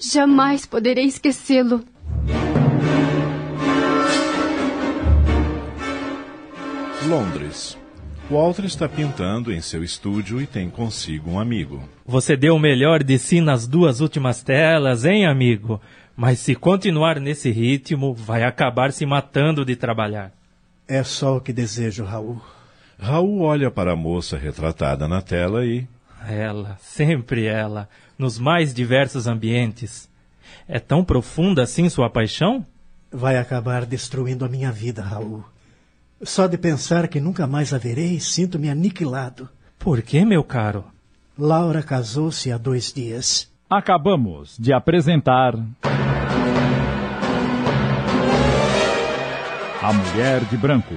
Jamais poderei esquecê-lo. Londres. Walter está pintando em seu estúdio e tem consigo um amigo. Você deu o melhor de si nas duas últimas telas, hein, amigo? Mas se continuar nesse ritmo, vai acabar se matando de trabalhar. É só o que desejo, Raul. Raul olha para a moça retratada na tela e. Ela, sempre ela, nos mais diversos ambientes. É tão profunda assim sua paixão? Vai acabar destruindo a minha vida, Raul. Só de pensar que nunca mais a verei, sinto-me aniquilado. Por que, meu caro? Laura casou-se há dois dias. Acabamos de apresentar. A Mulher de Branco.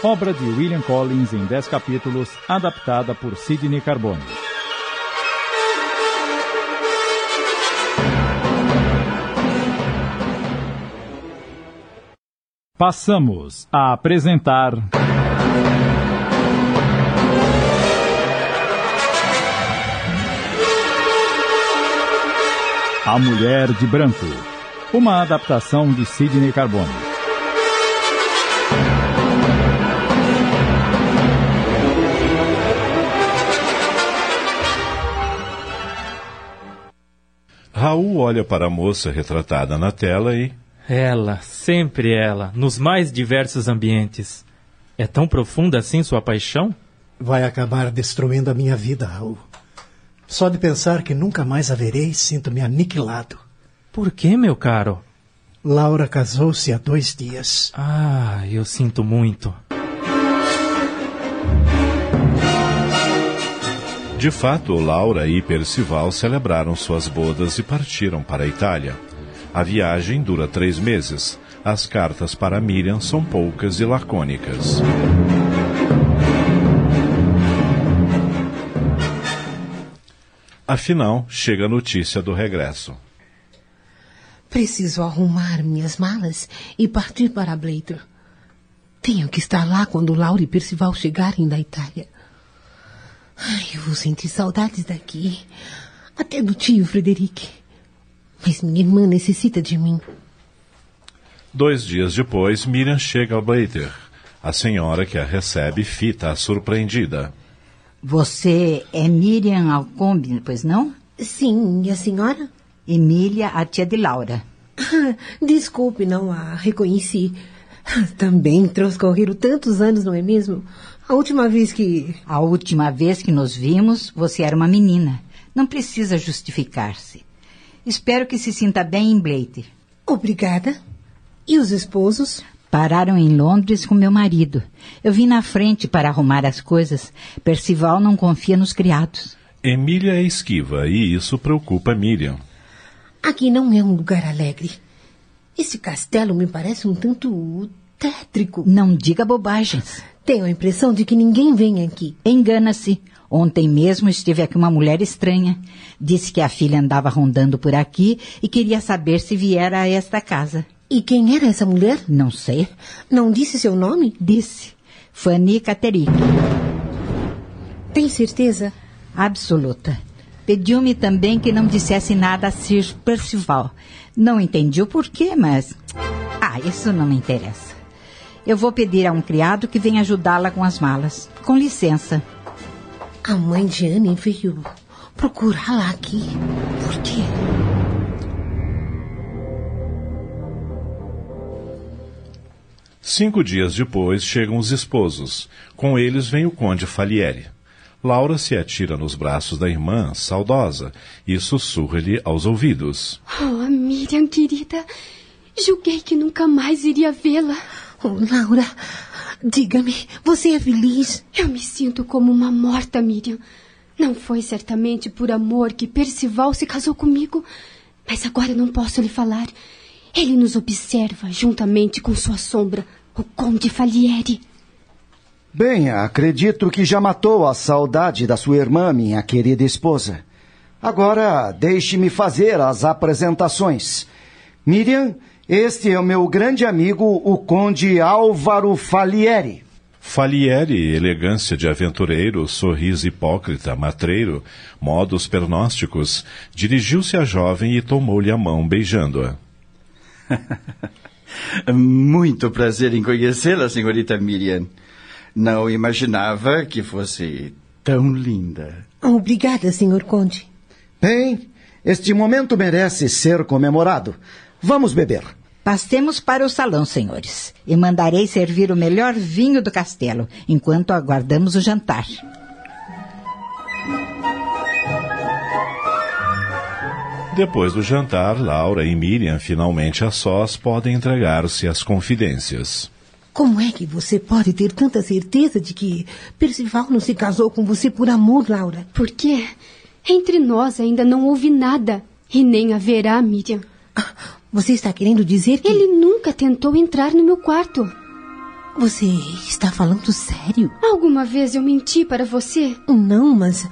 Obra de William Collins em 10 capítulos, adaptada por Sidney Carbone. Passamos a apresentar. A Mulher de Branco. Uma adaptação de Sidney Carbone. Raul olha para a moça retratada na tela e. Ela, sempre ela, nos mais diversos ambientes. É tão profunda assim sua paixão? Vai acabar destruindo a minha vida, Raul. Só de pensar que nunca mais a verei, sinto-me aniquilado. Por que, meu caro? Laura casou-se há dois dias. Ah, eu sinto muito. De fato, Laura e Percival celebraram suas bodas e partiram para a Itália. A viagem dura três meses. As cartas para Miriam são poucas e lacônicas. Afinal, chega a notícia do regresso. Preciso arrumar minhas malas e partir para Blater. Tenho que estar lá quando Laura e Percival chegarem da Itália. Ai, eu vou sentir saudades daqui. Até do tio Frederic. Mas minha irmã necessita de mim. Dois dias depois, Miriam chega ao Blater. A senhora que a recebe fita surpreendida. Você é Miriam Alcombe, pois não? Sim, e a senhora? Emília, a tia de Laura. Desculpe, não a reconheci. Também transcorreram tantos anos, não é mesmo? A última vez que. A última vez que nos vimos, você era uma menina. Não precisa justificar-se. Espero que se sinta bem em Blater. Obrigada. E os esposos? Pararam em Londres com meu marido. Eu vim na frente para arrumar as coisas. Percival não confia nos criados. Emília é esquiva e isso preocupa Miriam. Aqui não é um lugar alegre. Esse castelo me parece um tanto tétrico. Não diga bobagens. Tenho a impressão de que ninguém vem aqui. Engana-se. Ontem mesmo esteve aqui uma mulher estranha. Disse que a filha andava rondando por aqui e queria saber se viera a esta casa. E quem era essa mulher? Não sei. Não disse seu nome? Disse. Fanny Caterick. Tem certeza? Absoluta. Pediu-me também que não dissesse nada a Sir Percival. Não entendi o porquê, mas. Ah, isso não me interessa. Eu vou pedir a um criado que venha ajudá-la com as malas. Com licença. A mãe de Anne veio procurá-la aqui. Por quê? Cinco dias depois chegam os esposos. Com eles vem o conde Falieri. Laura se atira nos braços da irmã, saudosa, e sussurra-lhe aos ouvidos. Oh, Miriam, querida. Julguei que nunca mais iria vê-la. Oh, Laura, diga-me, você é feliz? Eu me sinto como uma morta, Miriam. Não foi certamente por amor que Percival se casou comigo, mas agora não posso lhe falar. Ele nos observa juntamente com sua sombra o Conde Falieri. Bem, acredito que já matou a saudade da sua irmã, minha querida esposa. Agora, deixe-me fazer as apresentações. Miriam, este é o meu grande amigo, o Conde Álvaro Falieri. Falieri, elegância de aventureiro, sorriso hipócrita, matreiro, modos pernósticos, dirigiu-se à jovem e tomou-lhe a mão, beijando-a. Muito prazer em conhecê-la, senhorita Miriam. Não imaginava que fosse tão linda. Obrigada, senhor Conde. Bem, este momento merece ser comemorado. Vamos beber. Passemos para o salão, senhores, e mandarei servir o melhor vinho do castelo, enquanto aguardamos o jantar. Depois do jantar, Laura e Miriam, finalmente a sós, podem entregar-se às confidências. Como é que você pode ter tanta certeza de que Percival não se casou com você por amor, Laura? Por quê? Entre nós ainda não houve nada. E nem haverá, Miriam. Você está querendo dizer que. Ele nunca tentou entrar no meu quarto. Você está falando sério? Alguma vez eu menti para você? Não, mas.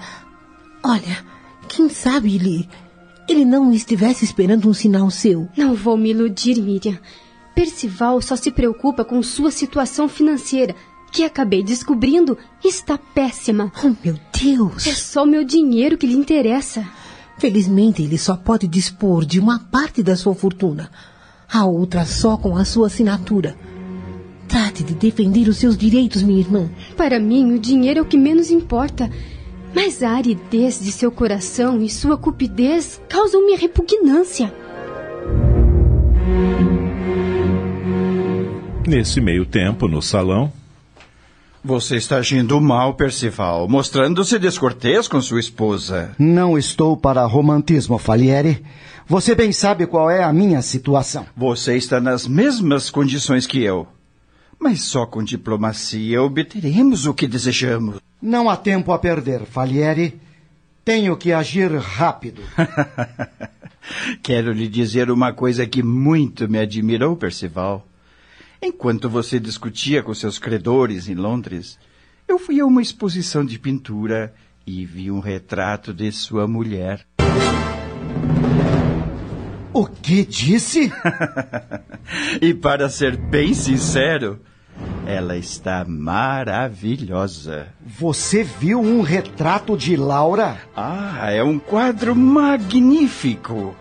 Olha, quem sabe ele. Ele não estivesse esperando um sinal seu. Não vou me iludir, Miriam. Percival só se preocupa com sua situação financeira, que acabei descobrindo está péssima. Oh, meu Deus! É só meu dinheiro que lhe interessa. Felizmente, ele só pode dispor de uma parte da sua fortuna, a outra só com a sua assinatura. Trate de defender os seus direitos, minha irmã. Para mim, o dinheiro é o que menos importa. Mas a aridez de seu coração e sua cupidez causam-me repugnância. Nesse meio tempo, no salão. Você está agindo mal, Percival, mostrando-se descortês com sua esposa. Não estou para romantismo, Falieri. Você bem sabe qual é a minha situação. Você está nas mesmas condições que eu. Mas só com diplomacia obteremos o que desejamos. Não há tempo a perder, Falieri. Tenho que agir rápido. Quero lhe dizer uma coisa que muito me admirou, Percival. Enquanto você discutia com seus credores em Londres, eu fui a uma exposição de pintura e vi um retrato de sua mulher. O que disse? e para ser bem sincero, ela está maravilhosa. Você viu um retrato de Laura? Ah, é um quadro magnífico.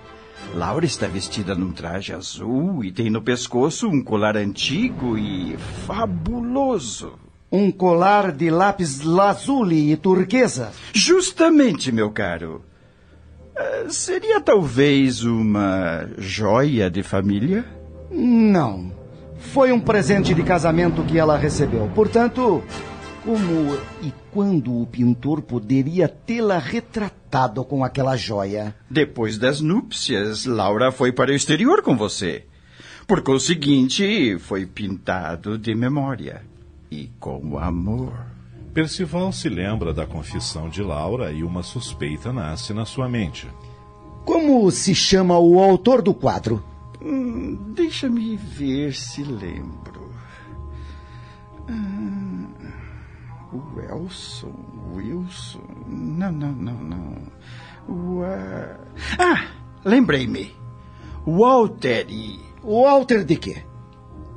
Laura está vestida num traje azul e tem no pescoço um colar antigo e fabuloso. Um colar de lápis lazuli e turquesa? Justamente, meu caro. Uh, seria talvez uma joia de família? Não. Foi um presente de casamento que ela recebeu. Portanto, como e quando o pintor poderia tê-la retratado com aquela joia? Depois das núpcias, Laura foi para o exterior com você. Por conseguinte, foi pintado de memória e com amor. Percival se lembra da confissão de Laura e uma suspeita nasce na sua mente. Como se chama o autor do quadro? Hum, Deixa-me ver se lembro. Hum, Wilson, Wilson. Não, não, não, não. Ua... Ah, lembrei-me. Walter e. Walter de quê?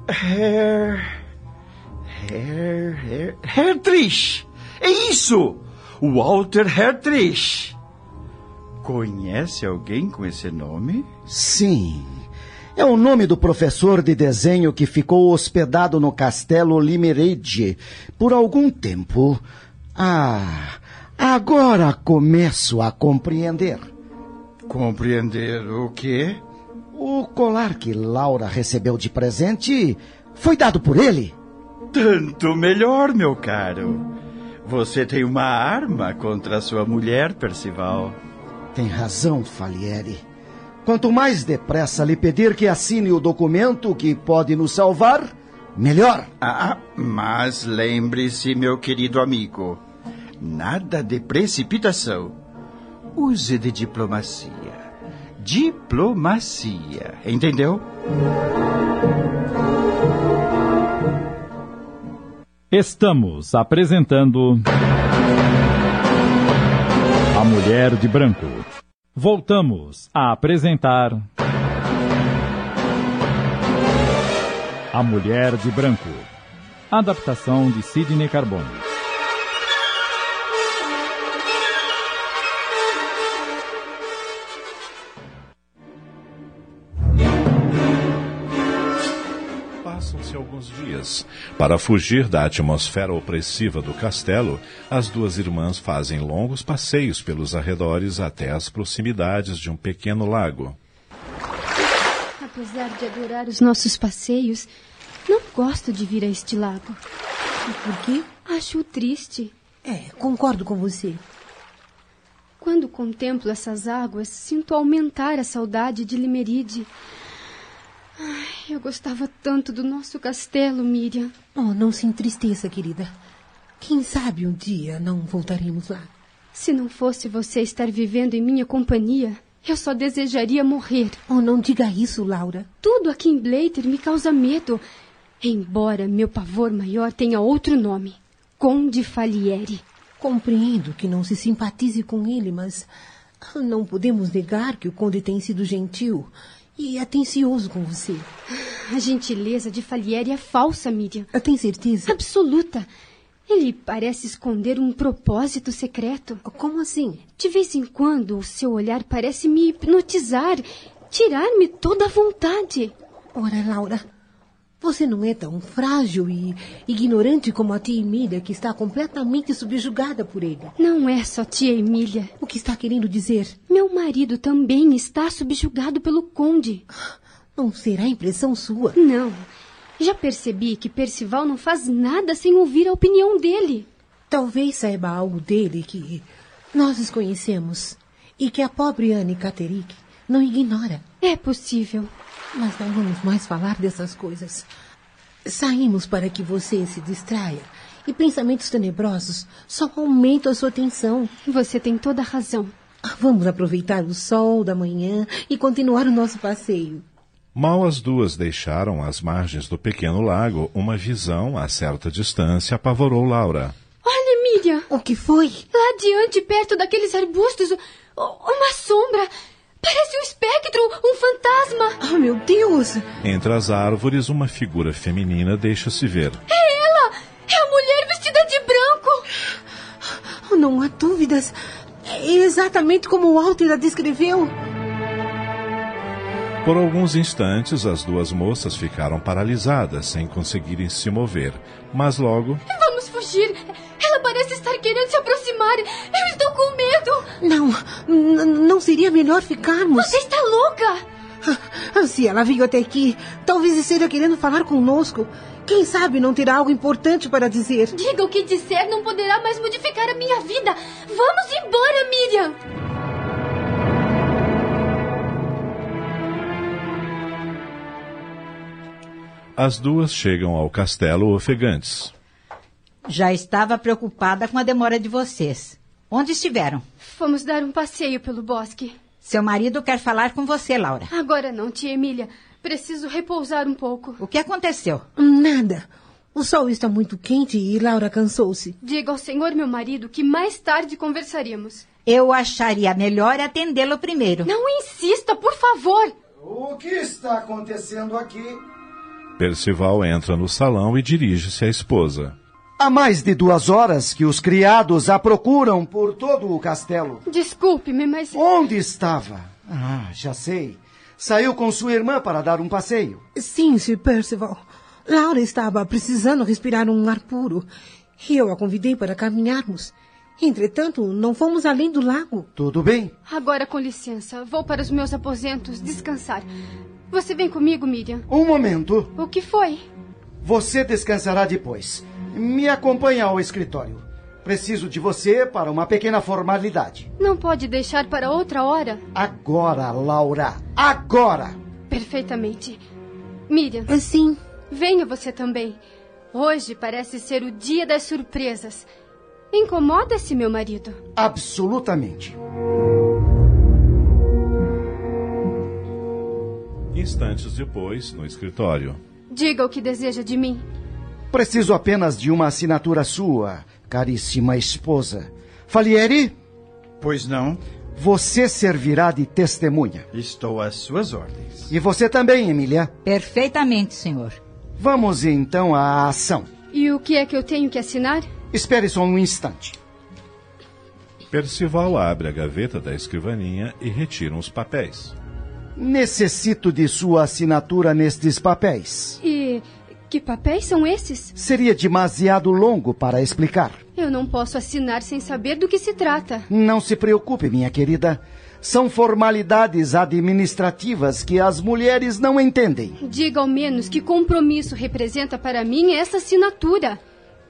Herr. Herr. Herr. Hertrich! É isso! Walter Hertrich! Conhece alguém com esse nome? Sim. É o nome do professor de desenho que ficou hospedado no castelo Limeridge por algum tempo. Ah, agora começo a compreender. Compreender o quê? O colar que Laura recebeu de presente foi dado por ele. Tanto melhor, meu caro. Você tem uma arma contra sua mulher, Percival. Tem razão, Falieri. Quanto mais depressa lhe pedir que assine o documento que pode nos salvar, melhor. Ah, mas lembre-se, meu querido amigo, nada de precipitação. Use de diplomacia. Diplomacia, entendeu? Estamos apresentando. A Mulher de Branco. Voltamos a apresentar. A Mulher de Branco. Adaptação de Sidney Carbone. Passam-se alguns dias. Para fugir da atmosfera opressiva do castelo, as duas irmãs fazem longos passeios pelos arredores até as proximidades de um pequeno lago. Apesar de adorar os nossos passeios, não gosto de vir a este lago. E por quê? Acho triste. É, concordo com você. Quando contemplo essas águas, sinto aumentar a saudade de Limeride. Ai, eu gostava tanto do nosso castelo, Miriam. Oh, não se entristeça, querida. Quem sabe um dia não voltaremos lá. Se não fosse você estar vivendo em minha companhia, eu só desejaria morrer. Oh, não diga isso, Laura. Tudo aqui em Blater me causa medo. Embora meu pavor maior tenha outro nome. Conde Falieri. Compreendo que não se simpatize com ele, mas não podemos negar que o conde tem sido gentil e atencioso com você. A gentileza de Falieri é falsa, Miriam. Tem certeza? Absoluta. Ele parece esconder um propósito secreto. Como assim? De vez em quando, o seu olhar parece me hipnotizar, tirar-me toda a vontade. Ora, Laura, você não é tão frágil e ignorante como a tia Emília, que está completamente subjugada por ele. Não é só tia Emília. O que está querendo dizer? Meu marido também está subjugado pelo conde. Não será impressão sua? Não. Já percebi que Percival não faz nada sem ouvir a opinião dele. Talvez saiba algo dele que nós desconhecemos e que a pobre Anne Caterick não ignora. É possível. Mas não vamos mais falar dessas coisas. Saímos para que você se distraia. E pensamentos tenebrosos só aumentam a sua tensão. Você tem toda a razão. Vamos aproveitar o sol da manhã e continuar o nosso passeio. Mal as duas deixaram as margens do pequeno lago, uma visão a certa distância apavorou Laura. Olha, Miriam! O que foi? Lá adiante, perto daqueles arbustos, uma sombra. Parece um espectro, um fantasma. Oh, meu Deus! Entre as árvores, uma figura feminina deixa-se ver. É ela! É a mulher vestida de branco! Oh, não há dúvidas. É exatamente como o Walter a descreveu. Por alguns instantes, as duas moças ficaram paralisadas, sem conseguirem se mover. Mas logo. Vamos fugir! Ela parece estar querendo se aproximar! Eu estou com medo! Não, não seria melhor ficarmos? Você está louca! Ah, se ela veio até aqui, talvez esteja querendo falar conosco. Quem sabe não terá algo importante para dizer. Diga o que disser, não poderá mais modificar a minha vida. Vamos embora, Miriam! As duas chegam ao castelo ofegantes. Já estava preocupada com a demora de vocês. Onde estiveram? Fomos dar um passeio pelo bosque. Seu marido quer falar com você, Laura. Agora não, tia Emília. Preciso repousar um pouco. O que aconteceu? Nada. O sol está muito quente e Laura cansou-se. Diga ao senhor meu marido que mais tarde conversaríamos. Eu acharia melhor atendê-lo primeiro. Não insista, por favor. O que está acontecendo aqui? Percival entra no salão e dirige-se à esposa. Há mais de duas horas que os criados a procuram por todo o castelo. Desculpe-me, mas. Onde estava? Ah, já sei. Saiu com sua irmã para dar um passeio. Sim, Sir Percival. Laura estava precisando respirar um ar puro. E eu a convidei para caminharmos. Entretanto, não fomos além do lago. Tudo bem. Agora, com licença, vou para os meus aposentos descansar. Você vem comigo, Miriam? Um momento. O que foi? Você descansará depois. Me acompanhe ao escritório. Preciso de você para uma pequena formalidade. Não pode deixar para outra hora? Agora, Laura. Agora! Perfeitamente. Miriam. Sim. Venha você também. Hoje parece ser o dia das surpresas. Incomoda-se, meu marido? Absolutamente. Instantes depois, no escritório. Diga o que deseja de mim. Preciso apenas de uma assinatura sua, caríssima esposa. Falieri? Pois não? Você servirá de testemunha. Estou às suas ordens. E você também, Emília? Perfeitamente, senhor. Vamos então à ação. E o que é que eu tenho que assinar? Espere só um instante. Percival abre a gaveta da escrivaninha e retira os papéis. Necessito de sua assinatura nestes papéis. E que papéis são esses? Seria demasiado longo para explicar. Eu não posso assinar sem saber do que se trata. Não se preocupe, minha querida. São formalidades administrativas que as mulheres não entendem. Diga ao menos que compromisso representa para mim essa assinatura.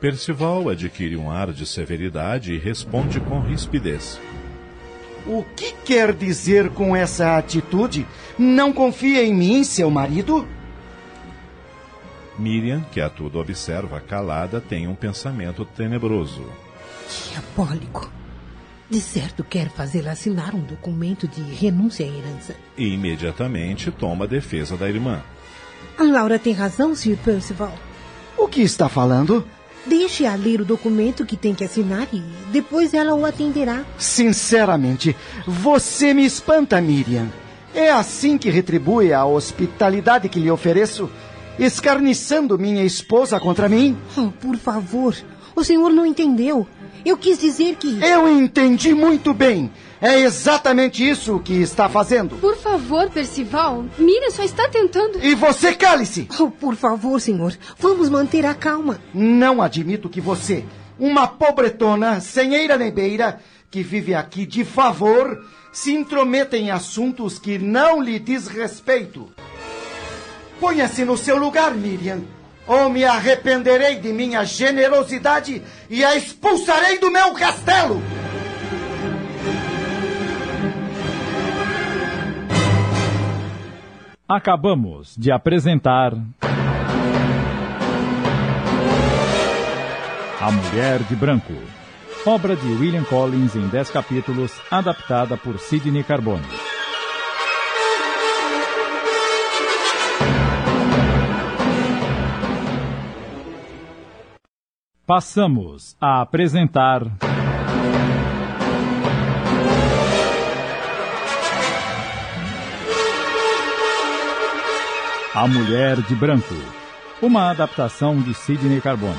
Percival adquire um ar de severidade e responde com rispidez. O que quer dizer com essa atitude? Não confia em mim, seu marido? Miriam, que a tudo observa calada, tem um pensamento tenebroso. Diabólico. De certo quer fazê-la assinar um documento de renúncia à herança. E imediatamente toma a defesa da irmã. A Laura tem razão, Sir Percival. O que está falando? Deixe-a ler o documento que tem que assinar e depois ela o atenderá. Sinceramente, você me espanta, Miriam. É assim que retribui a hospitalidade que lhe ofereço? Escarniçando minha esposa contra mim? Oh, por favor, o senhor não entendeu. Eu quis dizer que. Eu entendi muito bem. É exatamente isso que está fazendo. Por favor, Percival. Miriam só está tentando. E você cale-se! Oh, por favor, senhor. Vamos manter a calma. Não admito que você, uma pobretona, sem eira nem beira, que vive aqui de favor, se intrometa em assuntos que não lhe diz respeito. Ponha-se no seu lugar, Miriam, ou me arrependerei de minha generosidade e a expulsarei do meu castelo. Acabamos de apresentar. A Mulher de Branco. Obra de William Collins em 10 capítulos, adaptada por Sidney Carbone. Passamos a apresentar. A Mulher de Branco. Uma adaptação de Sidney Carbone.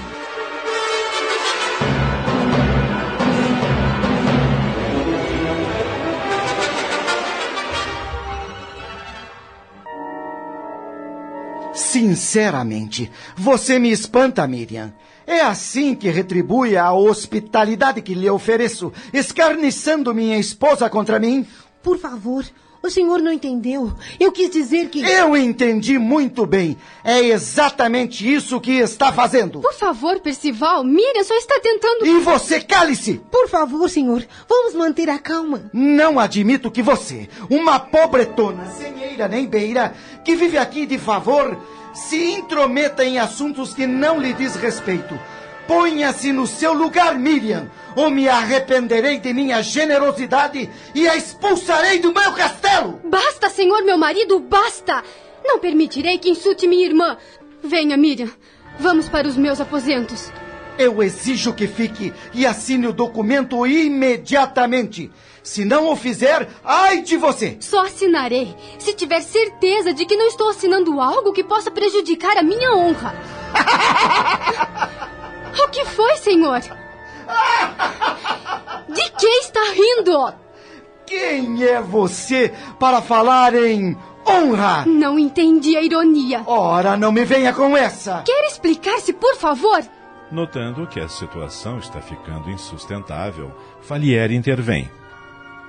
Sinceramente, você me espanta, Miriam. É assim que retribui a hospitalidade que lhe ofereço, escarniçando minha esposa contra mim? Por favor, o senhor não entendeu. Eu quis dizer que. Eu entendi muito bem. É exatamente isso que está fazendo. Por favor, Percival, Miriam só está tentando. E você cale-se! Por favor, senhor, vamos manter a calma. Não admito que você, uma pobretona, sem eira nem beira, que vive aqui de favor, se intrometa em assuntos que não lhe diz respeito. Ponha-se no seu lugar, Miriam, ou me arrependerei de minha generosidade e a expulsarei do meu castelo! Basta, senhor meu marido, basta! Não permitirei que insulte minha irmã. Venha, Miriam. Vamos para os meus aposentos. Eu exijo que fique e assine o documento imediatamente. Se não o fizer, ai de você! Só assinarei se tiver certeza de que não estou assinando algo que possa prejudicar a minha honra. o que foi, senhor? De que está rindo? Quem é você para falar em honra? Não entendi a ironia. Ora, não me venha com essa! Quer explicar-se, por favor? Notando que a situação está ficando insustentável, Falieri intervém.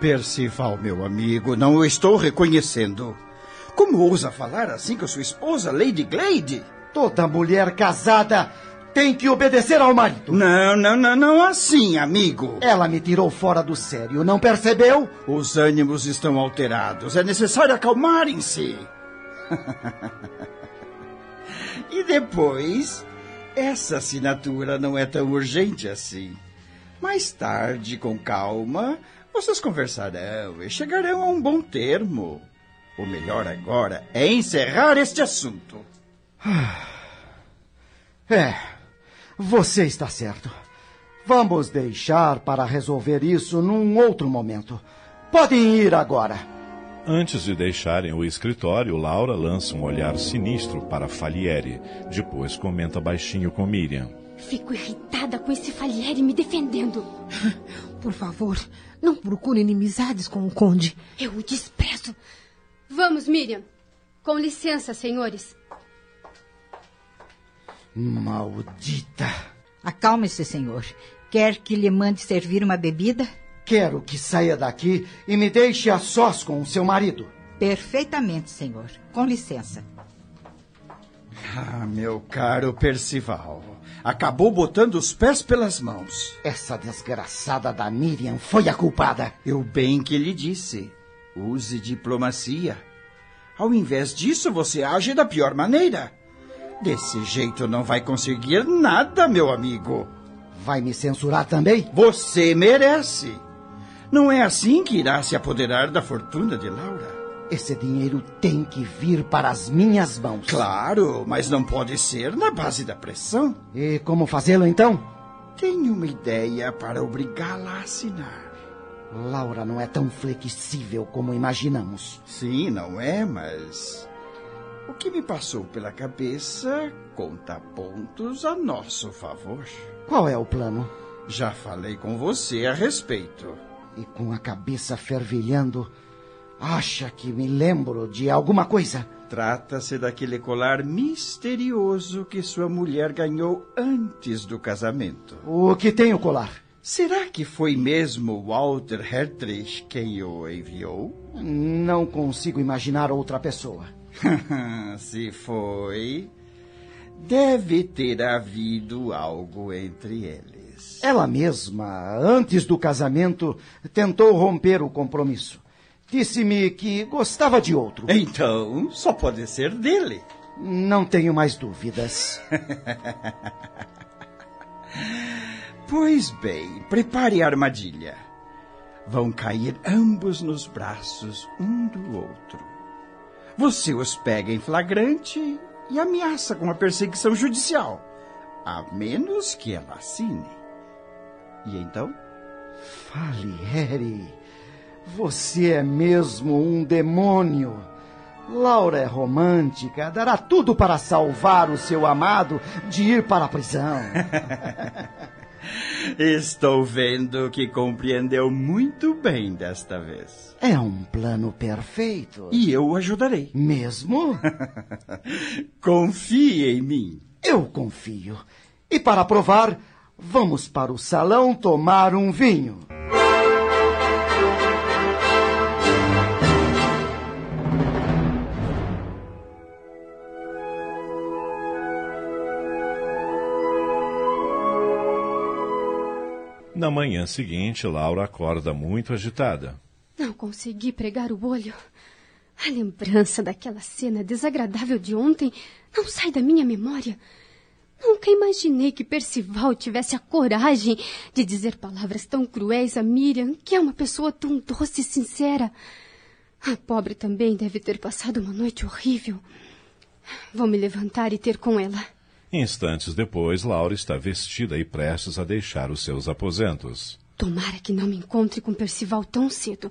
Percival, meu amigo, não o estou reconhecendo. Como ousa falar assim com sua esposa, Lady Glade? Toda mulher casada tem que obedecer ao marido. Não, não, não, não assim, amigo. Ela me tirou fora do sério, não percebeu? Os ânimos estão alterados. É necessário acalmarem-se. e depois, essa assinatura não é tão urgente assim. Mais tarde, com calma, vocês conversarão e chegarão a um bom termo. O melhor agora é encerrar este assunto. É, Você está certo. Vamos deixar para resolver isso num outro momento. Podem ir agora. Antes de deixarem o escritório, Laura lança um olhar sinistro para Falieri. Depois comenta baixinho com Miriam. Fico irritada com esse Falieri me defendendo. Por favor, não procure inimizades com o conde. Eu o desprezo. Vamos, Miriam. Com licença, senhores. Maldita. Acalme-se, senhor. Quer que lhe mande servir uma bebida? Quero que saia daqui e me deixe a sós com o seu marido. Perfeitamente, senhor. Com licença. Ah, meu caro Percival. Acabou botando os pés pelas mãos. Essa desgraçada da Miriam foi a culpada. Eu bem que lhe disse. Use diplomacia. Ao invés disso, você age da pior maneira. Desse jeito não vai conseguir nada, meu amigo. Vai me censurar também? Você merece. Não é assim que irá se apoderar da fortuna de Laura. Esse dinheiro tem que vir para as minhas mãos. Claro, mas não pode ser na base da pressão. E como fazê-lo então? Tenho uma ideia para obrigá-la a assinar. Laura não é tão flexível como imaginamos. Sim, não é, mas. O que me passou pela cabeça conta pontos a nosso favor. Qual é o plano? Já falei com você a respeito. E com a cabeça fervilhando, acha que me lembro de alguma coisa? Trata-se daquele colar misterioso que sua mulher ganhou antes do casamento. O que tem o colar? Será que foi mesmo Walter Hertrich quem o enviou? Não consigo imaginar outra pessoa. Se foi, deve ter havido algo entre eles. Ela mesma, antes do casamento, tentou romper o compromisso. Disse-me que gostava de outro. Então, só pode ser dele. Não tenho mais dúvidas. pois bem, prepare a armadilha. Vão cair ambos nos braços um do outro. Você os pega em flagrante e ameaça com a perseguição judicial, a menos que ela assine. E então? Fale, Harry. Você é mesmo um demônio. Laura é romântica, dará tudo para salvar o seu amado de ir para a prisão. Estou vendo que compreendeu muito bem desta vez. É um plano perfeito. E eu o ajudarei. Mesmo? Confie em mim. Eu confio. E para provar, vamos para o salão tomar um vinho. Na manhã seguinte, Laura acorda muito agitada. Não consegui pregar o olho. A lembrança daquela cena desagradável de ontem não sai da minha memória. Nunca imaginei que Percival tivesse a coragem de dizer palavras tão cruéis a Miriam, que é uma pessoa tão doce e sincera. A pobre também deve ter passado uma noite horrível. Vou me levantar e ter com ela. Instantes depois, Laura está vestida e prestes a deixar os seus aposentos. Tomara que não me encontre com Percival tão cedo.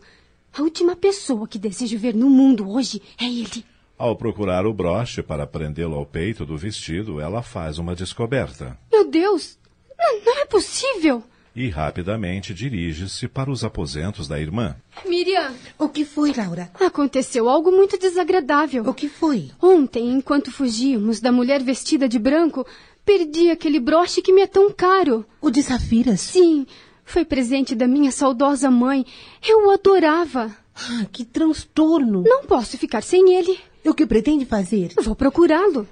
A última pessoa que desejo ver no mundo hoje é ele. Ao procurar o broche para prendê-lo ao peito do vestido, ela faz uma descoberta. Meu Deus! Não, não é possível! E rapidamente dirige-se para os aposentos da irmã. Miriam! O que foi, Laura? Aconteceu algo muito desagradável. O que foi? Ontem, enquanto fugíamos da mulher vestida de branco, perdi aquele broche que me é tão caro. O de safiras? Sim. Foi presente da minha saudosa mãe. Eu o adorava. Ah, que transtorno! Não posso ficar sem ele. E o que pretende fazer? Vou procurá-lo.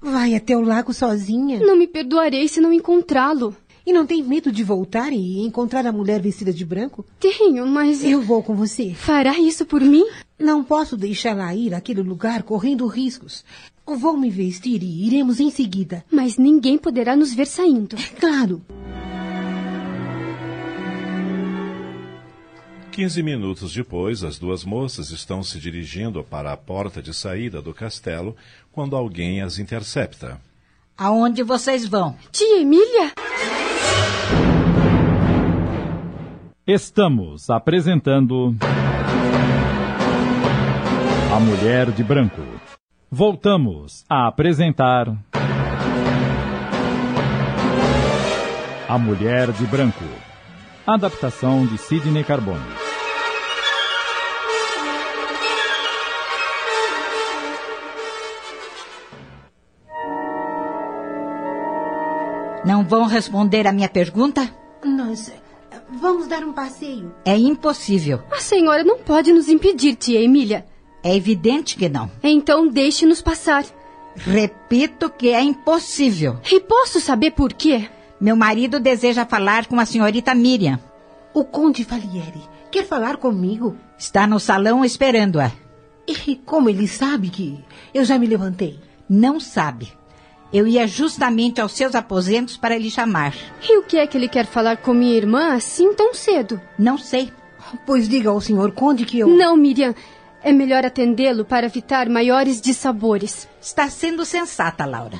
Vai até o lago sozinha? Não me perdoarei se não encontrá-lo. E não tem medo de voltar e encontrar a mulher vestida de branco? Tenho, mas. Eu vou com você. Fará isso por mim? Não posso deixá-la ir àquele lugar correndo riscos. Vou me vestir e iremos em seguida. Mas ninguém poderá nos ver saindo. Claro. Quinze minutos depois, as duas moças estão se dirigindo para a porta de saída do castelo quando alguém as intercepta. Aonde vocês vão? Tia Emília? Estamos apresentando. A Mulher de Branco. Voltamos a apresentar. A Mulher de Branco. Adaptação de Sidney Carbone. Não vão responder a minha pergunta? Nós vamos dar um passeio. É impossível. A senhora não pode nos impedir, tia Emília. É evidente que não. Então deixe-nos passar. Repito que é impossível. E posso saber por quê? Meu marido deseja falar com a senhorita Miriam. O Conde Valieri quer falar comigo. Está no salão esperando-a. E como ele sabe que eu já me levantei? Não sabe. Eu ia justamente aos seus aposentos para lhe chamar. E o que é que ele quer falar com minha irmã assim tão cedo? Não sei. Pois diga ao senhor Conde que eu. Não, Miriam. É melhor atendê-lo para evitar maiores dissabores. Está sendo sensata, Laura.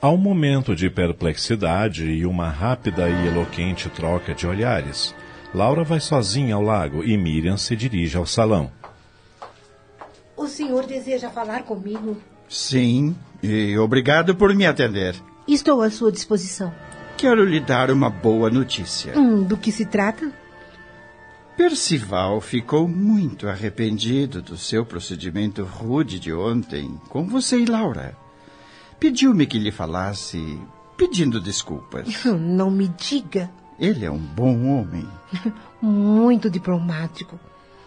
Há um momento de perplexidade e uma rápida e eloquente troca de olhares. Laura vai sozinha ao lago e Miriam se dirige ao salão. O senhor deseja falar comigo? Sim, e obrigado por me atender. Estou à sua disposição. Quero lhe dar uma boa notícia. Hum, do que se trata? Percival ficou muito arrependido do seu procedimento rude de ontem com você e Laura. Pediu-me que lhe falasse pedindo desculpas. Não me diga. Ele é um bom homem. Muito diplomático.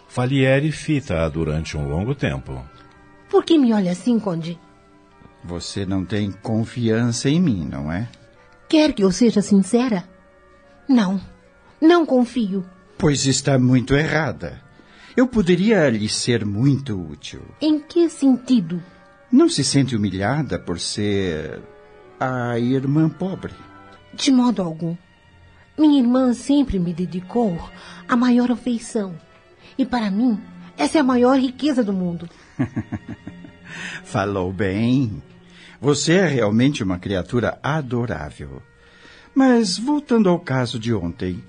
Falieri fita-a durante um longo tempo. Por que me olha assim, Conde? Você não tem confiança em mim, não é? Quer que eu seja sincera? Não. Não confio. Pois está muito errada. Eu poderia lhe ser muito útil. Em que sentido? Não se sente humilhada por ser a irmã pobre? De modo algum. Minha irmã sempre me dedicou a maior afeição. E para mim, essa é a maior riqueza do mundo. Falou bem. Você é realmente uma criatura adorável. Mas voltando ao caso de ontem,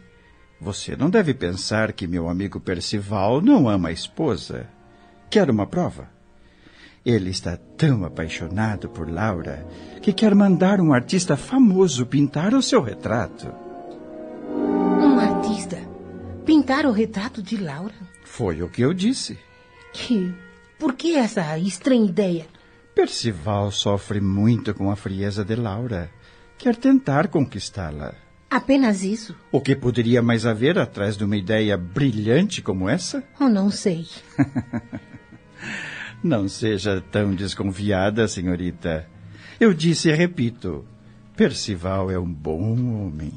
você não deve pensar que meu amigo Percival não ama a esposa. Quer uma prova? Ele está tão apaixonado por Laura que quer mandar um artista famoso pintar o seu retrato. Um artista? Pintar o retrato de Laura? Foi o que eu disse. Que. Por que essa estranha ideia? Percival sofre muito com a frieza de Laura. Quer tentar conquistá-la. Apenas isso? O que poderia mais haver atrás de uma ideia brilhante como essa? Eu não sei. não seja tão desconfiada, senhorita. Eu disse e repito: Percival é um bom homem.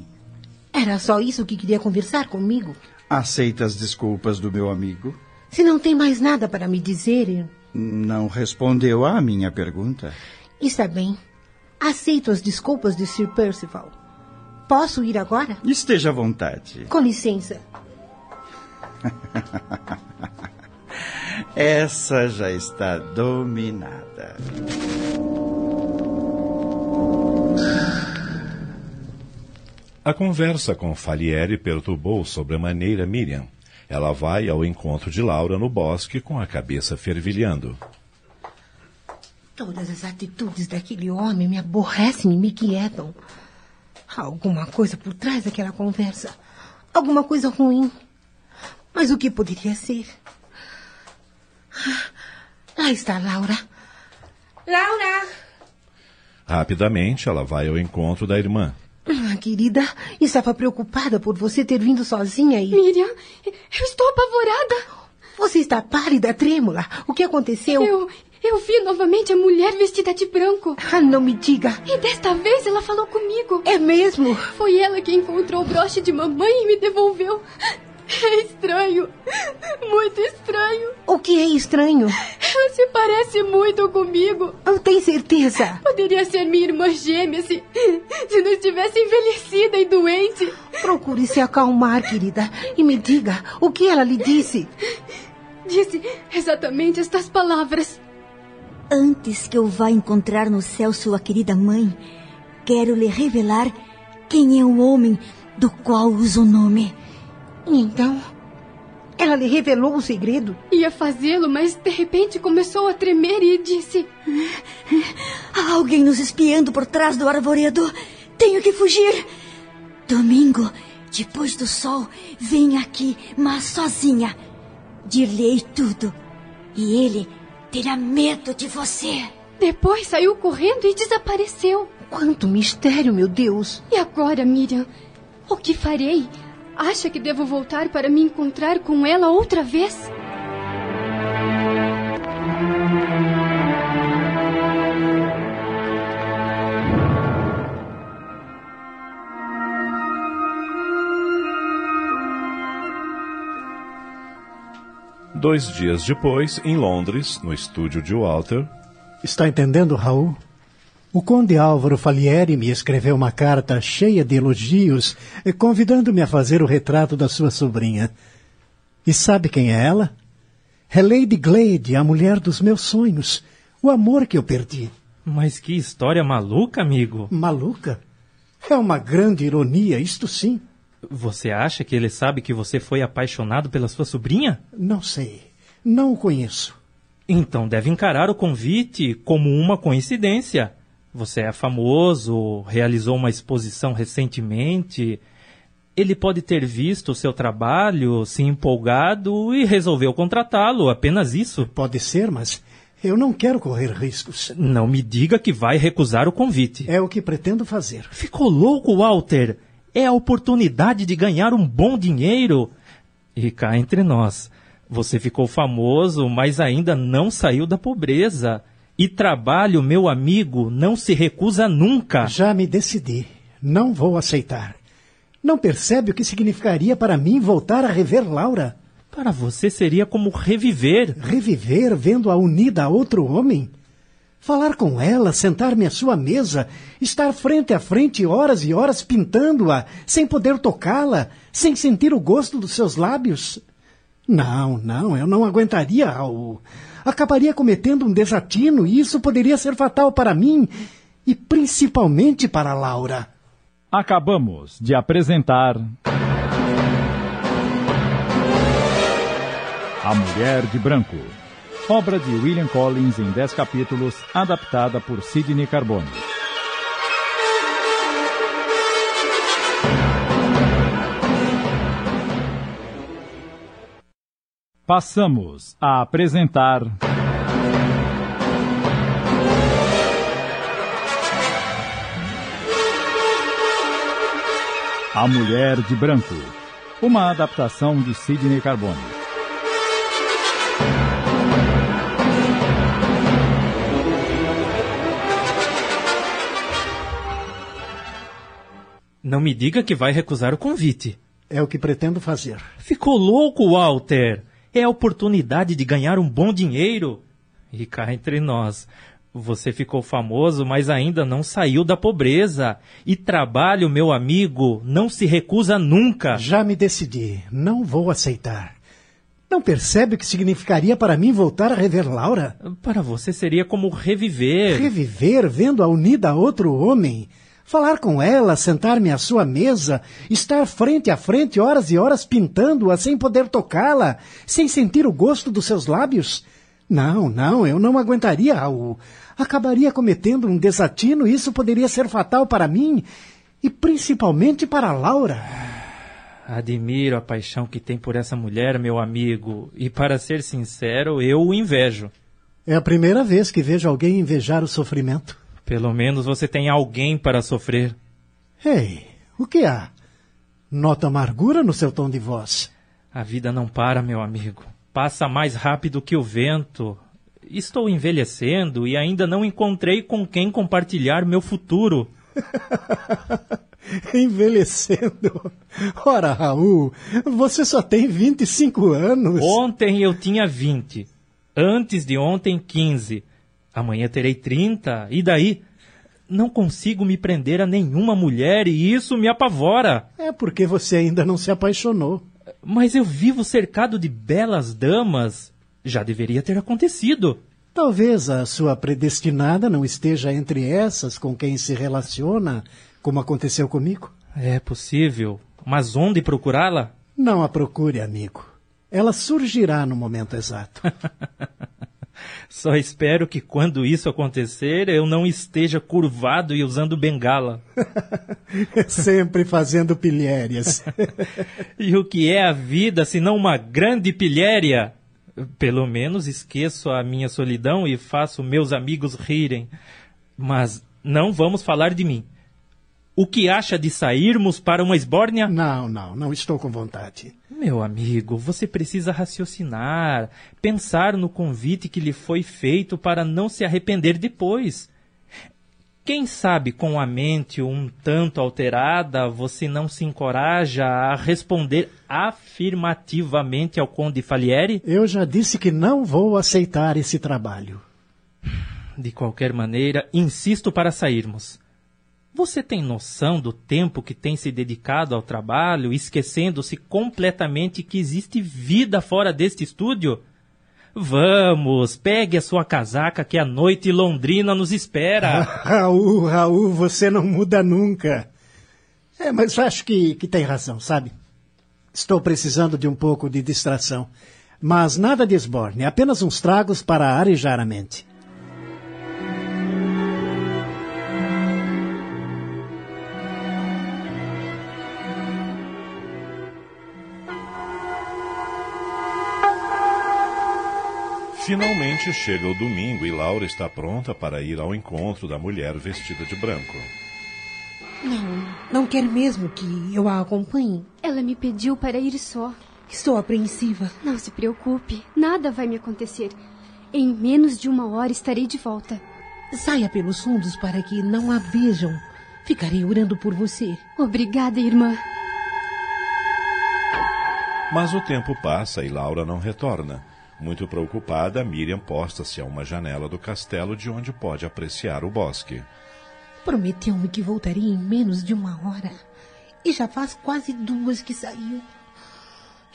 Era só isso que queria conversar comigo? Aceita as desculpas do meu amigo? Se não tem mais nada para me dizer. Não respondeu à minha pergunta. Está bem. Aceito as desculpas de Sir Percival. Posso ir agora? Esteja à vontade. Com licença. Essa já está dominada. A conversa com Falieri perturbou sobremaneira Miriam. Ela vai ao encontro de Laura no bosque com a cabeça fervilhando. Todas as atitudes daquele homem me aborrecem e me quietam. Há alguma coisa por trás daquela conversa. Alguma coisa ruim. Mas o que poderia ser? Ah, lá está Laura. Laura! Rapidamente, ela vai ao encontro da irmã. Ah, querida, estava preocupada por você ter vindo sozinha e. Miriam, eu estou apavorada. Você está pálida, trêmula. O que aconteceu? Eu. Eu vi novamente a mulher vestida de branco. Ah, não me diga. E desta vez ela falou comigo. É mesmo? Foi ela que encontrou o broche de mamãe e me devolveu. É estranho. Muito estranho. O que é estranho? Ela se parece muito comigo. Eu tenho certeza. Poderia ser minha irmã gêmea se, se não estivesse envelhecida e doente. Procure se acalmar, querida. E me diga, o que ela lhe disse? Disse exatamente estas palavras. Antes que eu vá encontrar no céu sua querida mãe, quero lhe revelar quem é o homem do qual usa o nome. Então, ela lhe revelou o segredo? Ia fazê-lo, mas de repente começou a tremer e disse: Há alguém nos espiando por trás do arvoredo. Tenho que fugir. Domingo, depois do sol, vem aqui, mas sozinha. Dir-lhe-ei tudo. E ele terá medo de você. Depois saiu correndo e desapareceu. Quanto mistério, meu Deus! E agora, Miriam? O que farei? Acha que devo voltar para me encontrar com ela outra vez? Dois dias depois, em Londres, no estúdio de Walter. Está entendendo, Raul? O conde Álvaro Falieri me escreveu uma carta cheia de elogios, eh, convidando-me a fazer o retrato da sua sobrinha. E sabe quem é ela? É Lady Glade, a mulher dos meus sonhos, o amor que eu perdi. Mas que história maluca, amigo. Maluca? É uma grande ironia, isto sim. Você acha que ele sabe que você foi apaixonado pela sua sobrinha? Não sei. Não o conheço. Então deve encarar o convite como uma coincidência. Você é famoso, realizou uma exposição recentemente. Ele pode ter visto o seu trabalho, se empolgado e resolveu contratá-lo, apenas isso. Pode ser, mas eu não quero correr riscos. Não me diga que vai recusar o convite. É o que pretendo fazer. Ficou louco, Walter? É a oportunidade de ganhar um bom dinheiro. E cá entre nós, você ficou famoso, mas ainda não saiu da pobreza. E trabalho, meu amigo, não se recusa nunca. Já me decidi. Não vou aceitar. Não percebe o que significaria para mim voltar a rever Laura? Para você seria como reviver. Reviver vendo-a unida a outro homem? Falar com ela, sentar-me à sua mesa, estar frente a frente horas e horas pintando-a, sem poder tocá-la, sem sentir o gosto dos seus lábios? Não, não, eu não aguentaria, Raul acabaria cometendo um desatino e isso poderia ser fatal para mim e principalmente para Laura. Acabamos de apresentar. A Mulher de Branco. Obra de William Collins em 10 capítulos, adaptada por Sidney Carbone. Passamos a apresentar. A Mulher de Branco, uma adaptação de Sidney Carbone. Não me diga que vai recusar o convite. É o que pretendo fazer. Ficou louco, Walter? É a oportunidade de ganhar um bom dinheiro. E cá entre nós, você ficou famoso, mas ainda não saiu da pobreza. E trabalho, meu amigo, não se recusa nunca. Já me decidi. Não vou aceitar. Não percebe o que significaria para mim voltar a rever Laura? Para você seria como reviver. Reviver vendo-a unida a outro homem. Falar com ela, sentar-me à sua mesa, estar frente a frente horas e horas pintando-a sem poder tocá-la, sem sentir o gosto dos seus lábios? Não, não, eu não aguentaria, Raul. Acabaria cometendo um desatino e isso poderia ser fatal para mim e principalmente para Laura. Admiro a paixão que tem por essa mulher, meu amigo, e para ser sincero, eu o invejo. É a primeira vez que vejo alguém invejar o sofrimento. Pelo menos você tem alguém para sofrer. Ei, o que há? Nota amargura no seu tom de voz. A vida não para, meu amigo. Passa mais rápido que o vento. Estou envelhecendo e ainda não encontrei com quem compartilhar meu futuro. Envelhecendo? Ora, Raul, você só tem 25 anos. Ontem eu tinha 20. Antes de ontem, 15. Amanhã terei 30. E daí? Não consigo me prender a nenhuma mulher e isso me apavora. É porque você ainda não se apaixonou. Mas eu vivo cercado de belas damas. Já deveria ter acontecido. Talvez a sua predestinada não esteja entre essas com quem se relaciona, como aconteceu comigo. É possível. Mas onde procurá-la? Não a procure, amigo. Ela surgirá no momento exato. Só espero que quando isso acontecer eu não esteja curvado e usando bengala. Sempre fazendo pilhérias. e o que é a vida se não uma grande pilhéria? Pelo menos esqueço a minha solidão e faço meus amigos rirem. Mas não vamos falar de mim. O que acha de sairmos para uma esbórnia? Não, não, não estou com vontade. Meu amigo, você precisa raciocinar, pensar no convite que lhe foi feito para não se arrepender depois. Quem sabe com a mente um tanto alterada você não se encoraja a responder afirmativamente ao Conde Falieri? Eu já disse que não vou aceitar esse trabalho. De qualquer maneira, insisto para sairmos. Você tem noção do tempo que tem se dedicado ao trabalho, esquecendo-se completamente que existe vida fora deste estúdio? Vamos, pegue a sua casaca que a noite londrina nos espera. Raul, Raul, você não muda nunca. É, mas acho que, que tem razão, sabe? Estou precisando de um pouco de distração. Mas nada de esborne, apenas uns tragos para arejar a mente. Finalmente chega o domingo e Laura está pronta para ir ao encontro da mulher vestida de branco. Não, não quer mesmo que eu a acompanhe? Ela me pediu para ir só. Estou apreensiva. Não se preocupe, nada vai me acontecer. Em menos de uma hora estarei de volta. Saia pelos fundos para que não a vejam. Ficarei orando por você. Obrigada, irmã. Mas o tempo passa e Laura não retorna. Muito preocupada, Miriam posta-se a uma janela do castelo de onde pode apreciar o bosque. Prometeu-me que voltaria em menos de uma hora. E já faz quase duas que saiu.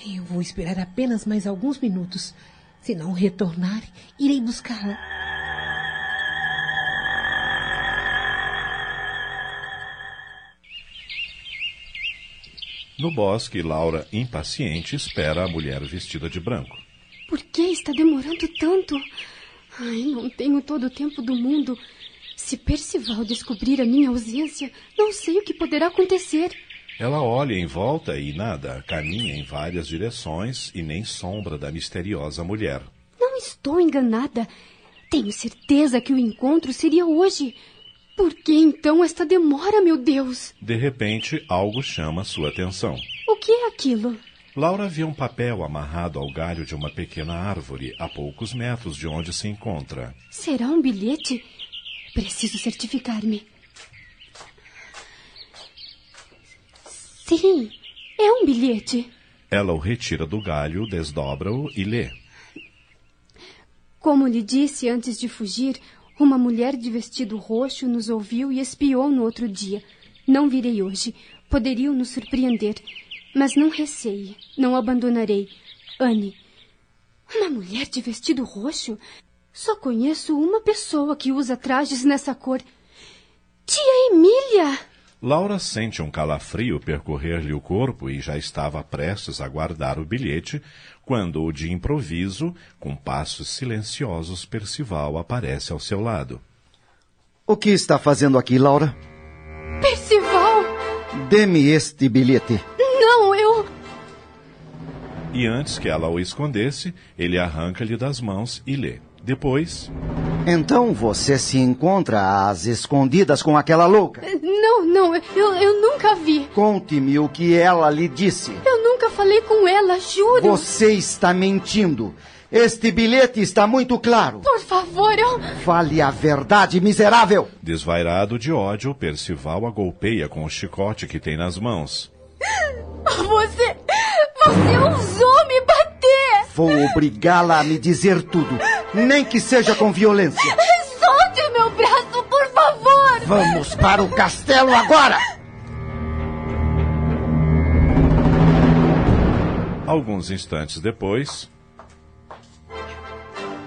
Eu vou esperar apenas mais alguns minutos. Se não retornar, irei buscá-la. No bosque, Laura, impaciente, espera a mulher vestida de branco. Por que está demorando tanto? Ai, não tenho todo o tempo do mundo. Se Percival descobrir a minha ausência, não sei o que poderá acontecer. Ela olha em volta e nada, caminha em várias direções e nem sombra da misteriosa mulher. Não estou enganada. Tenho certeza que o encontro seria hoje. Por que então esta demora, meu Deus? De repente, algo chama sua atenção. O que é aquilo? Laura vê um papel amarrado ao galho de uma pequena árvore, a poucos metros de onde se encontra. Será um bilhete? Preciso certificar-me. Sim, é um bilhete. Ela o retira do galho, desdobra-o e lê. Como lhe disse antes de fugir, uma mulher de vestido roxo nos ouviu e espiou no outro dia. Não virei hoje. Poderiam nos surpreender. Mas não receie, não abandonarei. Anne, uma mulher de vestido roxo? Só conheço uma pessoa que usa trajes nessa cor. Tia Emília! Laura sente um calafrio percorrer-lhe o corpo e já estava prestes a guardar o bilhete quando, de improviso, com passos silenciosos, Percival aparece ao seu lado. O que está fazendo aqui, Laura? Percival! Dê-me este bilhete. E antes que ela o escondesse, ele arranca-lhe das mãos e lê. Depois. Então você se encontra às escondidas com aquela louca? Não, não, eu, eu nunca vi. Conte-me o que ela lhe disse. Eu nunca falei com ela, juro. Você está mentindo. Este bilhete está muito claro. Por favor, eu. Fale a verdade, miserável! Desvairado de ódio, Percival a golpeia com o chicote que tem nas mãos. Você. Você ousou me bater! Vou obrigá-la a me dizer tudo, nem que seja com violência. Solte meu braço, por favor! Vamos para o castelo agora! Alguns instantes depois.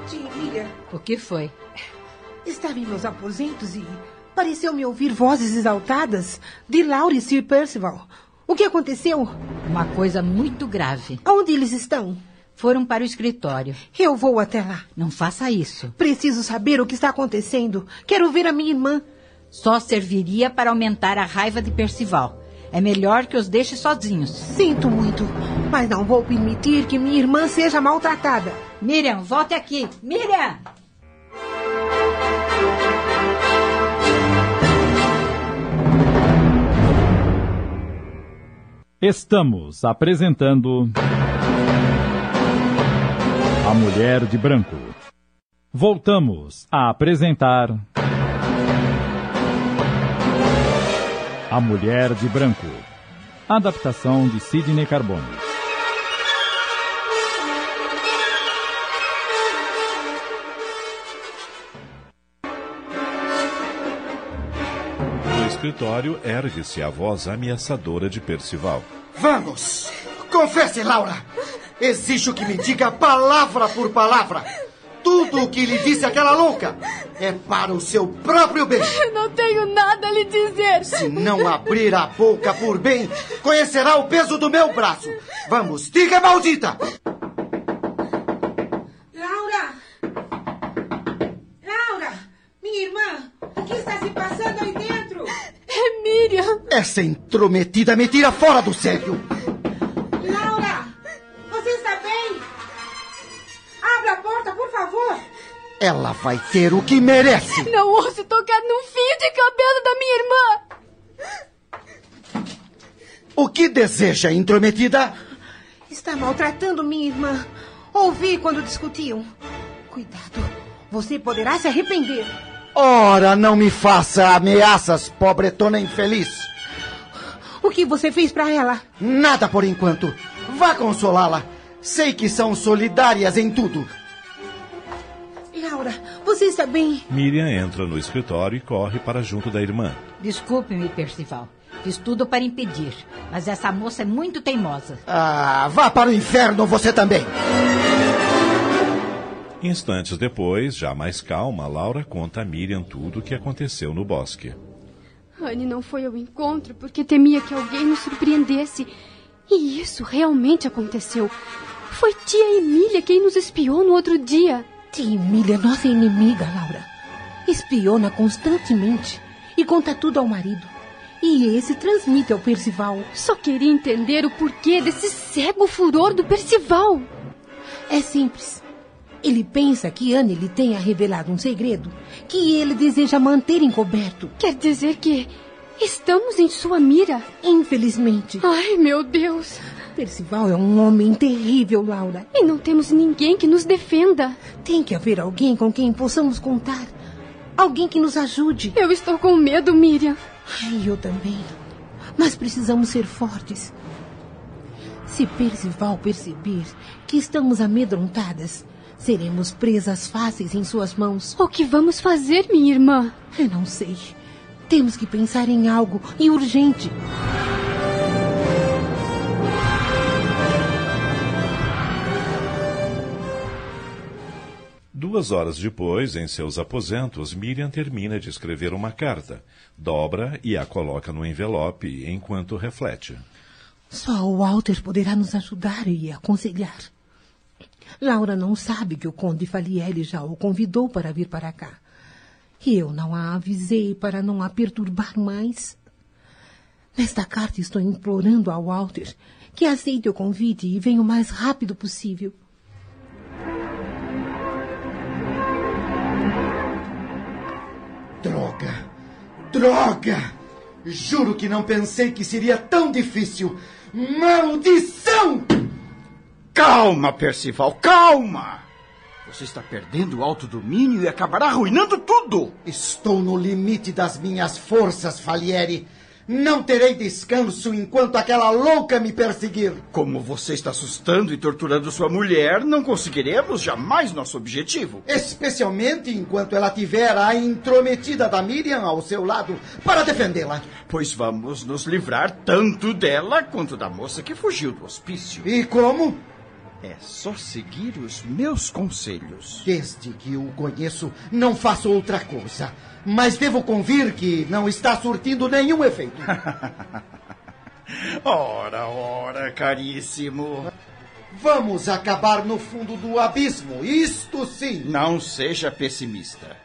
Tia Emília, O que foi? Estava em meus aposentos e pareceu-me ouvir vozes exaltadas de Laura e Sir Percival. O que aconteceu? Uma coisa muito grave. Onde eles estão? Foram para o escritório. Eu vou até lá. Não faça isso. Preciso saber o que está acontecendo. Quero ver a minha irmã. Só serviria para aumentar a raiva de Percival. É melhor que os deixe sozinhos. Sinto muito, mas não vou permitir que minha irmã seja maltratada. Miriam, volte aqui. Miriam! Estamos apresentando. A Mulher de Branco. Voltamos a apresentar. A Mulher de Branco. Adaptação de Sidney Carbone. Escritório ergue-se a voz ameaçadora de Percival. Vamos! Confesse, Laura! Exijo que me diga palavra por palavra. Tudo o que lhe disse aquela louca é para o seu próprio bem. Eu não tenho nada a lhe dizer. Se não abrir a boca por bem, conhecerá o peso do meu braço. Vamos, diga, maldita! Laura! Laura! Minha irmã! O que está se passando aí dentro? É Miriam! Essa intrometida me tira fora do sério. Laura! Você está bem? Abra a porta, por favor! Ela vai ter o que merece. Não ouso tocar num fio de cabelo da minha irmã! O que deseja, intrometida? Está maltratando minha irmã. Ouvi quando discutiam. Cuidado, você poderá se arrepender. Ora, não me faça ameaças, pobretona infeliz. O que você fez para ela? Nada por enquanto. Vá consolá-la. Sei que são solidárias em tudo. Laura, você está bem? Miriam entra no escritório e corre para junto da irmã. Desculpe-me, Percival. Fiz tudo para impedir, mas essa moça é muito teimosa. Ah, vá para o inferno você também. Instantes depois, já mais calma, Laura conta a Miriam tudo o que aconteceu no bosque. Anne não foi ao encontro porque temia que alguém nos surpreendesse. E isso realmente aconteceu. Foi tia Emília quem nos espiou no outro dia. Tia Emília é nossa inimiga, Laura. Espiona constantemente e conta tudo ao marido. E esse transmite ao Percival. Só queria entender o porquê desse cego furor do Percival. É simples. Ele pensa que Anne lhe tenha revelado um segredo que ele deseja manter encoberto. Quer dizer que estamos em sua mira? Infelizmente. Ai, meu Deus. Percival é um homem terrível, Laura. E não temos ninguém que nos defenda. Tem que haver alguém com quem possamos contar. Alguém que nos ajude. Eu estou com medo, Miriam. Ai, eu também. Mas precisamos ser fortes. Se Percival perceber que estamos amedrontadas, seremos presas fáceis em suas mãos. O que vamos fazer, minha irmã? Eu não sei. Temos que pensar em algo e urgente. Duas horas depois, em seus aposentos, Miriam termina de escrever uma carta, dobra e a coloca no envelope enquanto reflete. Só o Walter poderá nos ajudar e aconselhar. Laura não sabe que o Conde Falielli já o convidou para vir para cá. E eu não a avisei para não a perturbar mais. Nesta carta estou implorando ao Walter que aceite o convite e venha o mais rápido possível. Droga! Droga! Juro que não pensei que seria tão difícil. Maldição! Calma, Percival, calma! Você está perdendo o autodomínio e acabará arruinando tudo! Estou no limite das minhas forças, Falieri. Não terei descanso enquanto aquela louca me perseguir. Como você está assustando e torturando sua mulher, não conseguiremos jamais nosso objetivo. Especialmente enquanto ela tiver a intrometida da Miriam ao seu lado para defendê-la. Pois vamos nos livrar tanto dela quanto da moça que fugiu do hospício. E como? É só seguir os meus conselhos. Desde que o conheço, não faço outra coisa. Mas devo convir que não está surtindo nenhum efeito. ora, ora, caríssimo. Vamos acabar no fundo do abismo, isto sim. Não seja pessimista.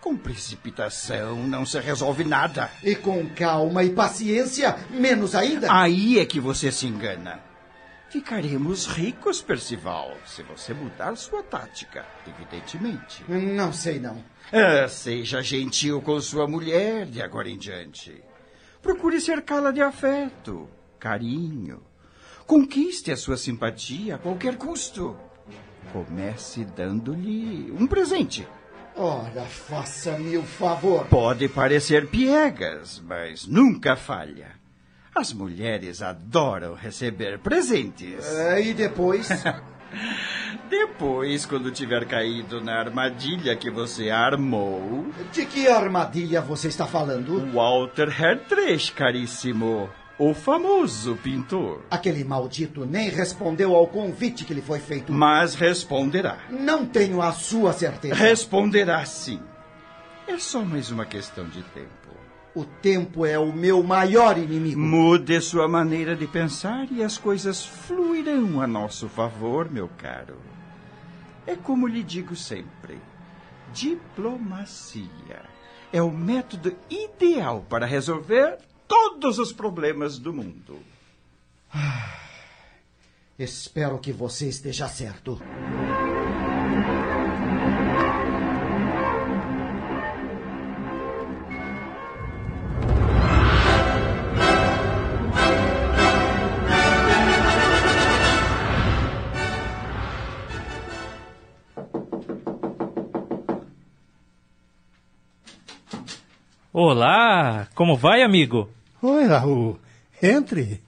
Com precipitação não se resolve nada. E com calma e paciência, menos ainda. Aí é que você se engana. Ficaremos ricos, Percival, se você mudar sua tática, evidentemente. Não sei, não. Ah, seja gentil com sua mulher de agora em diante. Procure cercá-la de afeto, carinho. Conquiste a sua simpatia a qualquer custo. Comece dando-lhe um presente. Ora, faça-me o favor. Pode parecer piegas, mas nunca falha. As mulheres adoram receber presentes. É, e depois? depois, quando tiver caído na armadilha que você armou. De que armadilha você está falando? Walter Hertrich, caríssimo. O famoso pintor. Aquele maldito nem respondeu ao convite que lhe foi feito. Mas responderá. Não tenho a sua certeza. Responderá sim. É só mais uma questão de tempo. O tempo é o meu maior inimigo. Mude sua maneira de pensar e as coisas fluirão a nosso favor, meu caro. É como lhe digo sempre: diplomacia é o método ideal para resolver todos os problemas do mundo. Ah, espero que você esteja certo. Olá, como vai, amigo? Oi, Raul. Entre.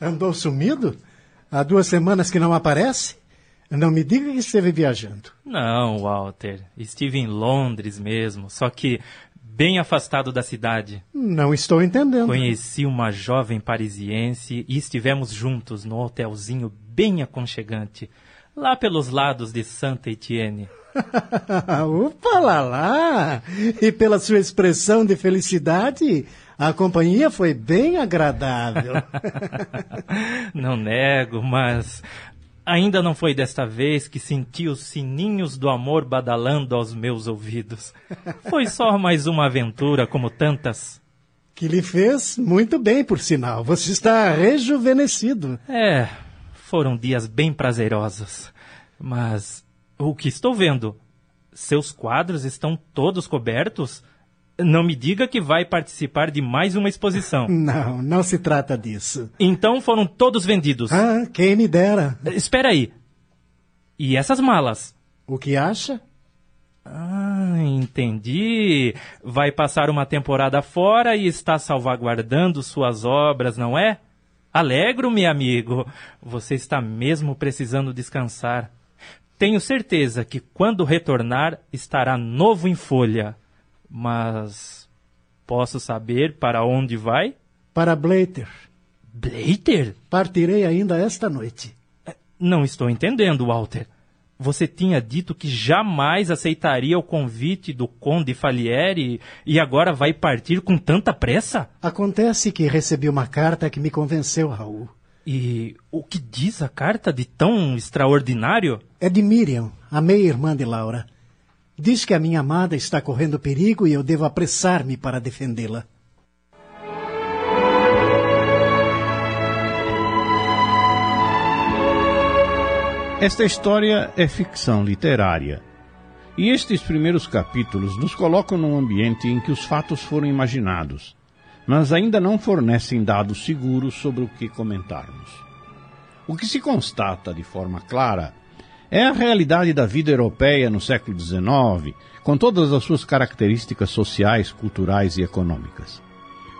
Andou sumido? Há duas semanas que não aparece? Não me diga que esteve viajando. Não, Walter. Estive em Londres mesmo, só que bem afastado da cidade. Não estou entendendo. Conheci uma jovem parisiense e estivemos juntos no hotelzinho bem aconchegante, lá pelos lados de Santa Etienne. Opa lá lá! E pela sua expressão de felicidade, a companhia foi bem agradável. não nego, mas ainda não foi desta vez que senti os sininhos do amor badalando aos meus ouvidos. Foi só mais uma aventura como tantas. Que lhe fez muito bem, por sinal. Você está rejuvenescido. É, foram dias bem prazerosos. Mas o que estou vendo? Seus quadros estão todos cobertos? Não me diga que vai participar de mais uma exposição. Não, não se trata disso. Então foram todos vendidos. Ah, quem me dera. Espera aí. E essas malas? O que acha? Ah, entendi. Vai passar uma temporada fora e está salvaguardando suas obras, não é? Alegro-me, amigo. Você está mesmo precisando descansar. Tenho certeza que quando retornar estará novo em folha. Mas posso saber para onde vai? Para Blater. Blater? Partirei ainda esta noite. Não estou entendendo, Walter. Você tinha dito que jamais aceitaria o convite do Conde Falieri e agora vai partir com tanta pressa? Acontece que recebi uma carta que me convenceu, Raul. E o que diz a carta de tão extraordinário? É de Miriam, a meia-irmã de Laura. Diz que a minha amada está correndo perigo e eu devo apressar-me para defendê-la. Esta história é ficção literária. E estes primeiros capítulos nos colocam num ambiente em que os fatos foram imaginados mas ainda não fornecem dados seguros sobre o que comentarmos. O que se constata de forma clara é a realidade da vida europeia no século XIX, com todas as suas características sociais, culturais e econômicas.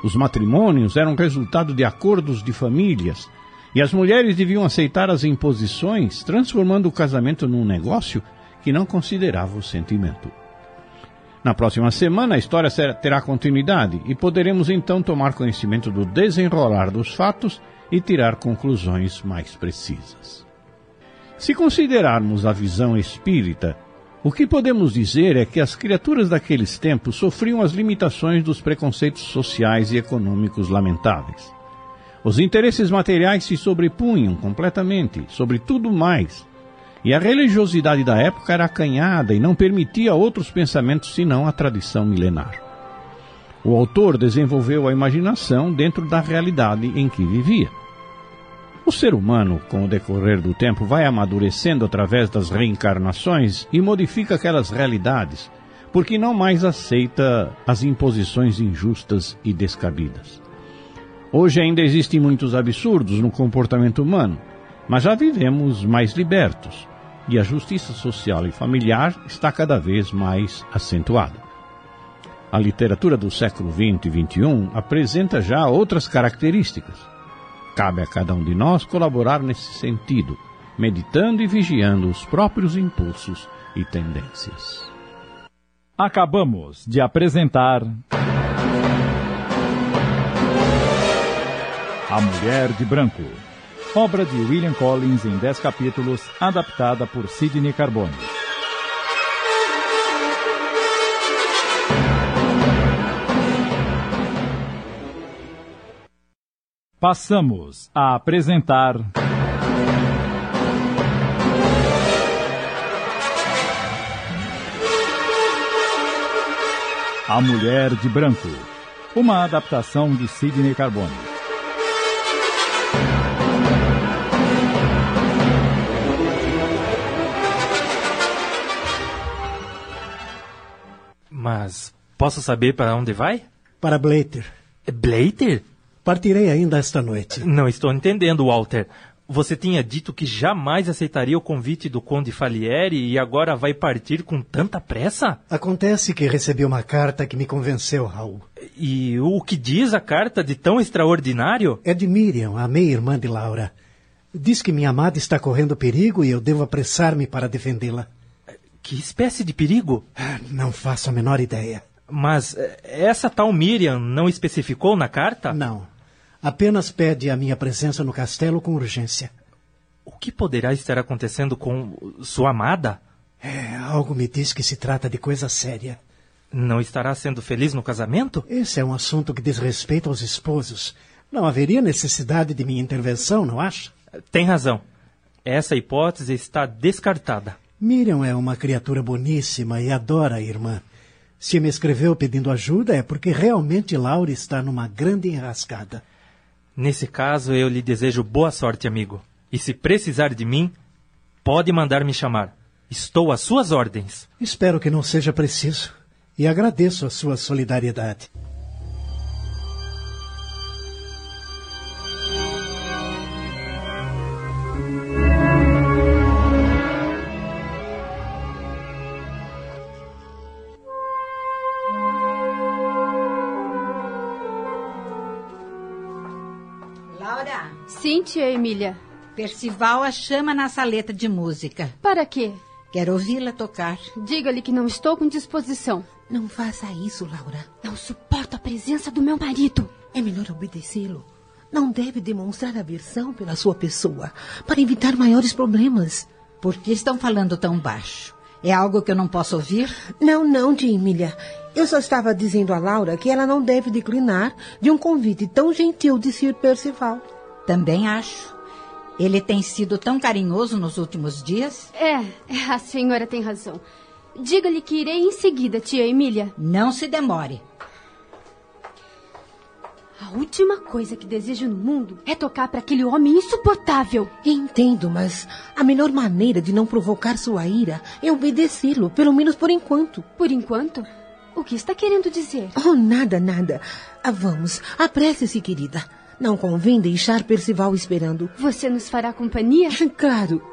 Os matrimônios eram resultado de acordos de famílias e as mulheres deviam aceitar as imposições, transformando o casamento num negócio que não considerava o sentimento. Na próxima semana, a história terá continuidade e poderemos então tomar conhecimento do desenrolar dos fatos e tirar conclusões mais precisas. Se considerarmos a visão espírita, o que podemos dizer é que as criaturas daqueles tempos sofriam as limitações dos preconceitos sociais e econômicos lamentáveis. Os interesses materiais se sobrepunham completamente sobre tudo mais, e a religiosidade da época era acanhada e não permitia outros pensamentos senão a tradição milenar. O autor desenvolveu a imaginação dentro da realidade em que vivia. O ser humano, com o decorrer do tempo, vai amadurecendo através das reencarnações e modifica aquelas realidades, porque não mais aceita as imposições injustas e descabidas. Hoje ainda existem muitos absurdos no comportamento humano, mas já vivemos mais libertos e a justiça social e familiar está cada vez mais acentuada. A literatura do século XX e XXI apresenta já outras características. Cabe a cada um de nós colaborar nesse sentido, meditando e vigiando os próprios impulsos e tendências. Acabamos de apresentar. A Mulher de Branco. Obra de William Collins em 10 capítulos, adaptada por Sidney Carbone. Passamos a apresentar. A Mulher de Branco. Uma adaptação de Sidney Carbone. Mas posso saber para onde vai? Para Blater. Blater? Partirei ainda esta noite. Não estou entendendo, Walter. Você tinha dito que jamais aceitaria o convite do Conde Falieri e agora vai partir com tanta pressa? Acontece que recebi uma carta que me convenceu, Raul. E o que diz a carta de tão extraordinário? É de Miriam, a meia-irmã de Laura. Diz que minha amada está correndo perigo e eu devo apressar-me para defendê-la. Que espécie de perigo? Não faço a menor ideia. Mas eh, essa tal Miriam não especificou na carta? Não. Apenas pede a minha presença no castelo com urgência. O que poderá estar acontecendo com sua amada? É, algo me diz que se trata de coisa séria. Não estará sendo feliz no casamento? Esse é um assunto que diz respeito aos esposos. Não haveria necessidade de minha intervenção, não acha? Tem razão. Essa hipótese está descartada. Miriam é uma criatura boníssima e adora a irmã. Se me escreveu pedindo ajuda é porque realmente Laura está numa grande enrascada. Nesse caso, eu lhe desejo boa sorte, amigo. E se precisar de mim, pode mandar me chamar. Estou às suas ordens. Espero que não seja preciso. E agradeço a sua solidariedade. Tia Emília. Percival a chama na saleta de música. Para quê? Quero ouvi-la tocar. Diga-lhe que não estou com disposição. Não faça isso, Laura. Não suporto a presença do meu marido. É melhor obedecê-lo. Não deve demonstrar aversão pela sua pessoa para evitar maiores problemas. Por que estão falando tão baixo? É algo que eu não posso ouvir? Não, não, tia Emília. Eu só estava dizendo a Laura que ela não deve declinar de um convite tão gentil de Sir Percival. Também acho. Ele tem sido tão carinhoso nos últimos dias? É, a senhora tem razão. Diga-lhe que irei em seguida, tia Emília. Não se demore. A última coisa que desejo no mundo é tocar para aquele homem insuportável. Entendo, mas a melhor maneira de não provocar sua ira é obedecê-lo, pelo menos por enquanto. Por enquanto? O que está querendo dizer? Oh, nada, nada. Ah, vamos, apresse-se, querida. Não convém deixar Percival esperando. Você nos fará companhia? Claro.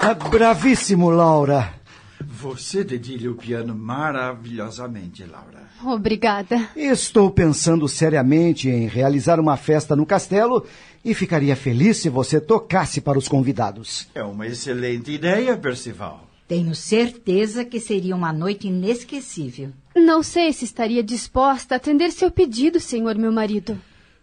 Ah, bravíssimo, Laura. Você dedilha o piano maravilhosamente, Laura. Obrigada. Estou pensando seriamente em realizar uma festa no castelo e ficaria feliz se você tocasse para os convidados. É uma excelente ideia, Percival. Tenho certeza que seria uma noite inesquecível. Não sei se estaria disposta a atender seu pedido, senhor meu marido.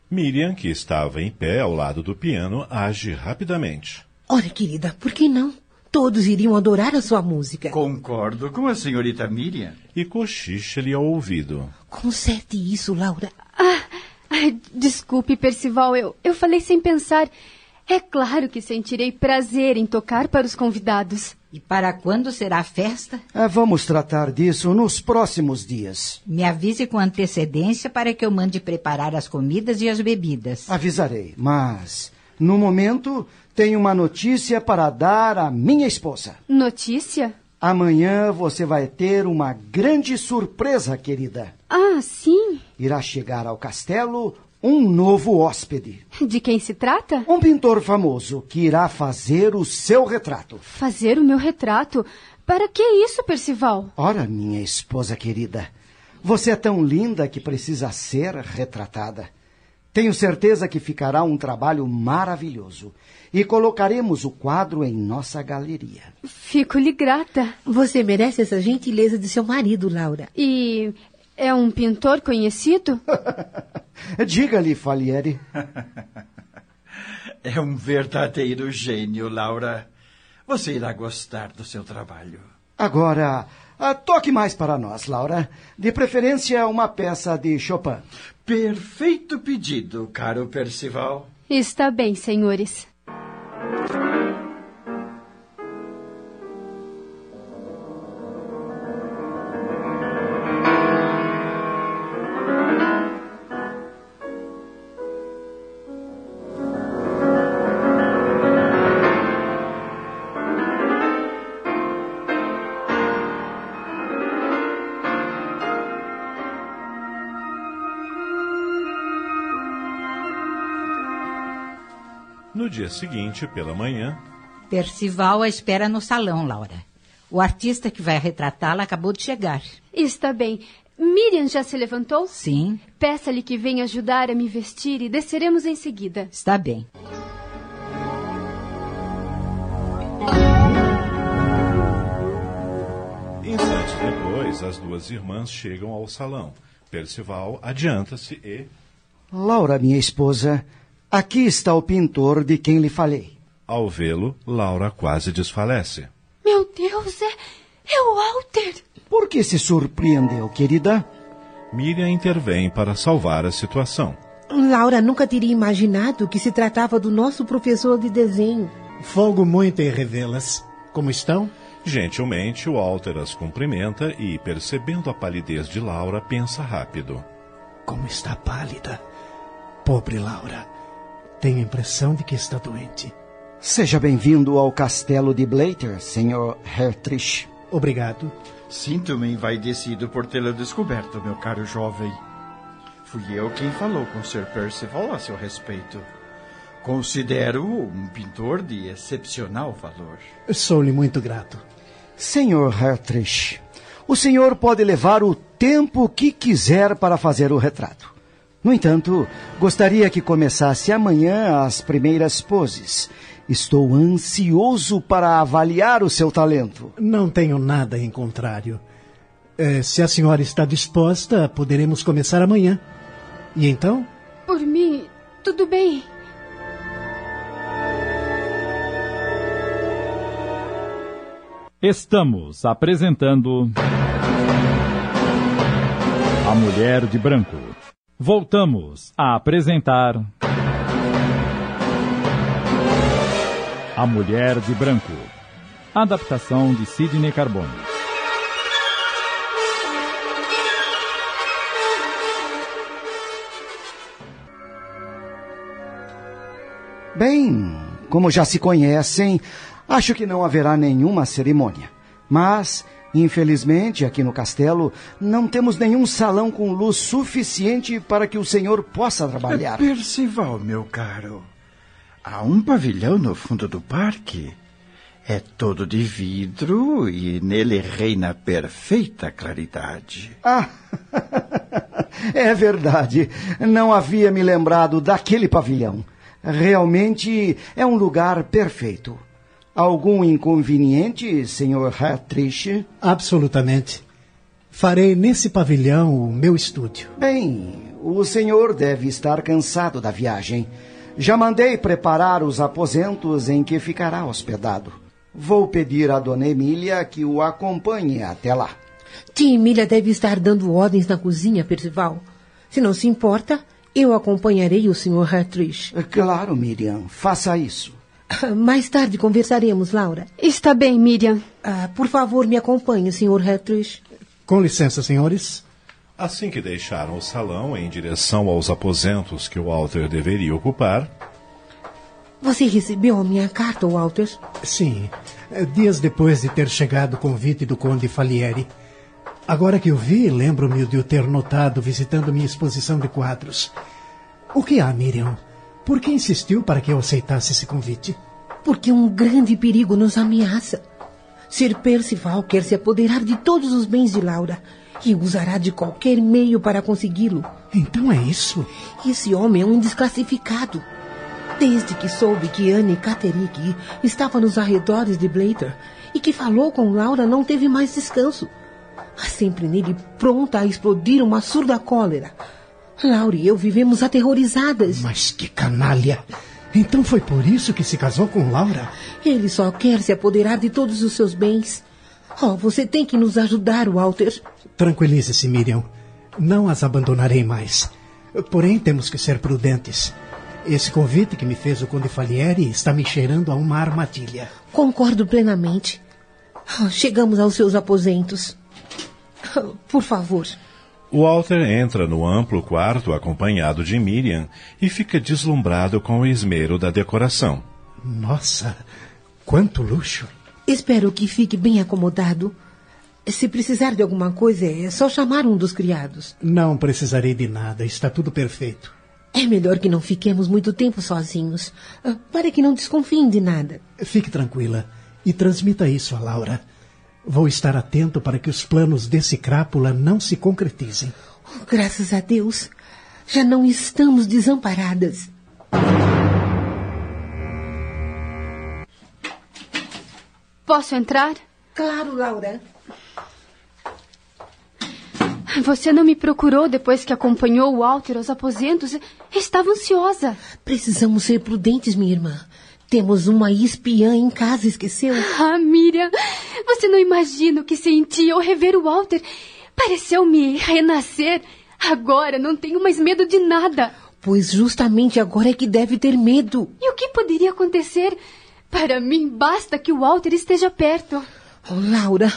Miriam, que estava em pé ao lado do piano, age rapidamente. Ora, querida, por que não? Todos iriam adorar a sua música. Concordo com a senhorita Miriam. E cochicha-lhe ao ouvido. Conserte isso, Laura. Ah, ai, desculpe, Percival, eu, eu falei sem pensar. É claro que sentirei prazer em tocar para os convidados. E para quando será a festa? Ah, vamos tratar disso nos próximos dias. Me avise com antecedência para que eu mande preparar as comidas e as bebidas. Avisarei, mas no momento tenho uma notícia para dar à minha esposa. Notícia? Amanhã você vai ter uma grande surpresa, querida. Ah, sim? Irá chegar ao castelo um novo hóspede. De quem se trata? Um pintor famoso que irá fazer o seu retrato. Fazer o meu retrato? Para que isso, Percival? Ora, minha esposa querida, você é tão linda que precisa ser retratada. Tenho certeza que ficará um trabalho maravilhoso e colocaremos o quadro em nossa galeria. Fico-lhe grata. Você merece essa gentileza de seu marido, Laura. E é um pintor conhecido? Diga-lhe, Falieri. é um verdadeiro gênio, Laura. Você irá gostar do seu trabalho. Agora, toque mais para nós, Laura. De preferência, uma peça de Chopin. Perfeito pedido, caro Percival. Está bem, senhores. Dia seguinte, pela manhã. Percival a espera no salão, Laura. O artista que vai retratá-la acabou de chegar. Está bem. Miriam já se levantou? Sim. Peça-lhe que venha ajudar a me vestir e desceremos em seguida. Está bem. Instantes depois, as duas irmãs chegam ao salão. Percival adianta-se e. Laura, minha esposa, aqui está o pintor de quem lhe falei. Ao vê-lo, Laura quase desfalece. Meu Deus, é, é o Walter! Por que se surpreendeu, querida? Miriam intervém para salvar a situação. Laura nunca teria imaginado que se tratava do nosso professor de desenho. Folgo muito em revê-las. Como estão? Gentilmente, Walter as cumprimenta e, percebendo a palidez de Laura, pensa rápido. Como está pálida. Pobre Laura. Tenho a impressão de que está doente. Seja bem-vindo ao castelo de Blater, Sr. Hertrich. Obrigado. Sinto-me envaidecido por tê-lo descoberto, meu caro jovem. Fui eu quem falou com Sir Percival a seu respeito. Considero-o um pintor de excepcional valor. Sou-lhe muito grato. Senhor Hertrich, o senhor pode levar o tempo que quiser para fazer o retrato. No entanto, gostaria que começasse amanhã as primeiras poses. Estou ansioso para avaliar o seu talento. Não tenho nada em contrário. É, se a senhora está disposta, poderemos começar amanhã. E então? Por mim, tudo bem. Estamos apresentando. A Mulher de Branco. Voltamos a apresentar. A Mulher de Branco. Adaptação de Sidney Carbone. Bem, como já se conhecem, acho que não haverá nenhuma cerimônia. Mas, infelizmente, aqui no castelo, não temos nenhum salão com luz suficiente para que o senhor possa trabalhar. Percival, meu caro. Há um pavilhão no fundo do parque. É todo de vidro e nele reina perfeita claridade. Ah, é verdade. Não havia me lembrado daquele pavilhão. Realmente é um lugar perfeito. Algum inconveniente, Sr. Hartrich? Absolutamente. Farei nesse pavilhão o meu estúdio. Bem, o senhor deve estar cansado da viagem. Já mandei preparar os aposentos em que ficará hospedado. Vou pedir à dona Emília que o acompanhe até lá. Tia Emília deve estar dando ordens na cozinha, Percival. Se não se importa, eu acompanharei o Sr. Hartrich. Claro, Miriam. Faça isso. Mais tarde conversaremos, Laura. Está bem, Miriam. Ah, por favor, me acompanhe, Sr. Hartrich. Com licença, senhores. Assim que deixaram o salão em direção aos aposentos que o Walter deveria ocupar. Você recebeu a minha carta, Walter? Sim. Dias depois de ter chegado o convite do Conde Falieri. Agora que o vi, lembro-me de o ter notado visitando minha exposição de quadros. O que há, Miriam? Por que insistiu para que eu aceitasse esse convite? Porque um grande perigo nos ameaça. Sir Percival quer se apoderar de todos os bens de Laura e usará de qualquer meio para consegui-lo. Então é isso? Esse homem é um desclassificado. Desde que soube que Anne Catterick estava nos arredores de Blater e que falou com Laura, não teve mais descanso. Há sempre nele pronta a explodir uma surda cólera. Laura e eu vivemos aterrorizadas. Mas que canalha! Então foi por isso que se casou com Laura? Ele só quer se apoderar de todos os seus bens. Oh, você tem que nos ajudar, Walter. Tranquilize-se, Miriam. Não as abandonarei mais. Porém, temos que ser prudentes. Esse convite que me fez o Conde Falieri está me cheirando a uma armadilha. Concordo plenamente. Oh, chegamos aos seus aposentos. Oh, por favor. Walter entra no amplo quarto acompanhado de Miriam e fica deslumbrado com o esmero da decoração. Nossa, quanto luxo! Espero que fique bem acomodado. Se precisar de alguma coisa, é só chamar um dos criados. Não precisarei de nada, está tudo perfeito. É melhor que não fiquemos muito tempo sozinhos, para que não desconfiem de nada. Fique tranquila e transmita isso a Laura. Vou estar atento para que os planos desse crápula não se concretizem. Oh, graças a Deus, já não estamos desamparadas. Posso entrar? Claro, Laura. Você não me procurou depois que acompanhou o Walter aos aposentos? Estava ansiosa. Precisamos ser prudentes, minha irmã. Temos uma espiã em casa, esqueceu? Ah, Miriam, você não imagina o que senti ao rever o Walter. Pareceu-me renascer. Agora não tenho mais medo de nada. Pois justamente agora é que deve ter medo. E o que poderia acontecer? Para mim, basta que o Walter esteja perto. Oh, Laura,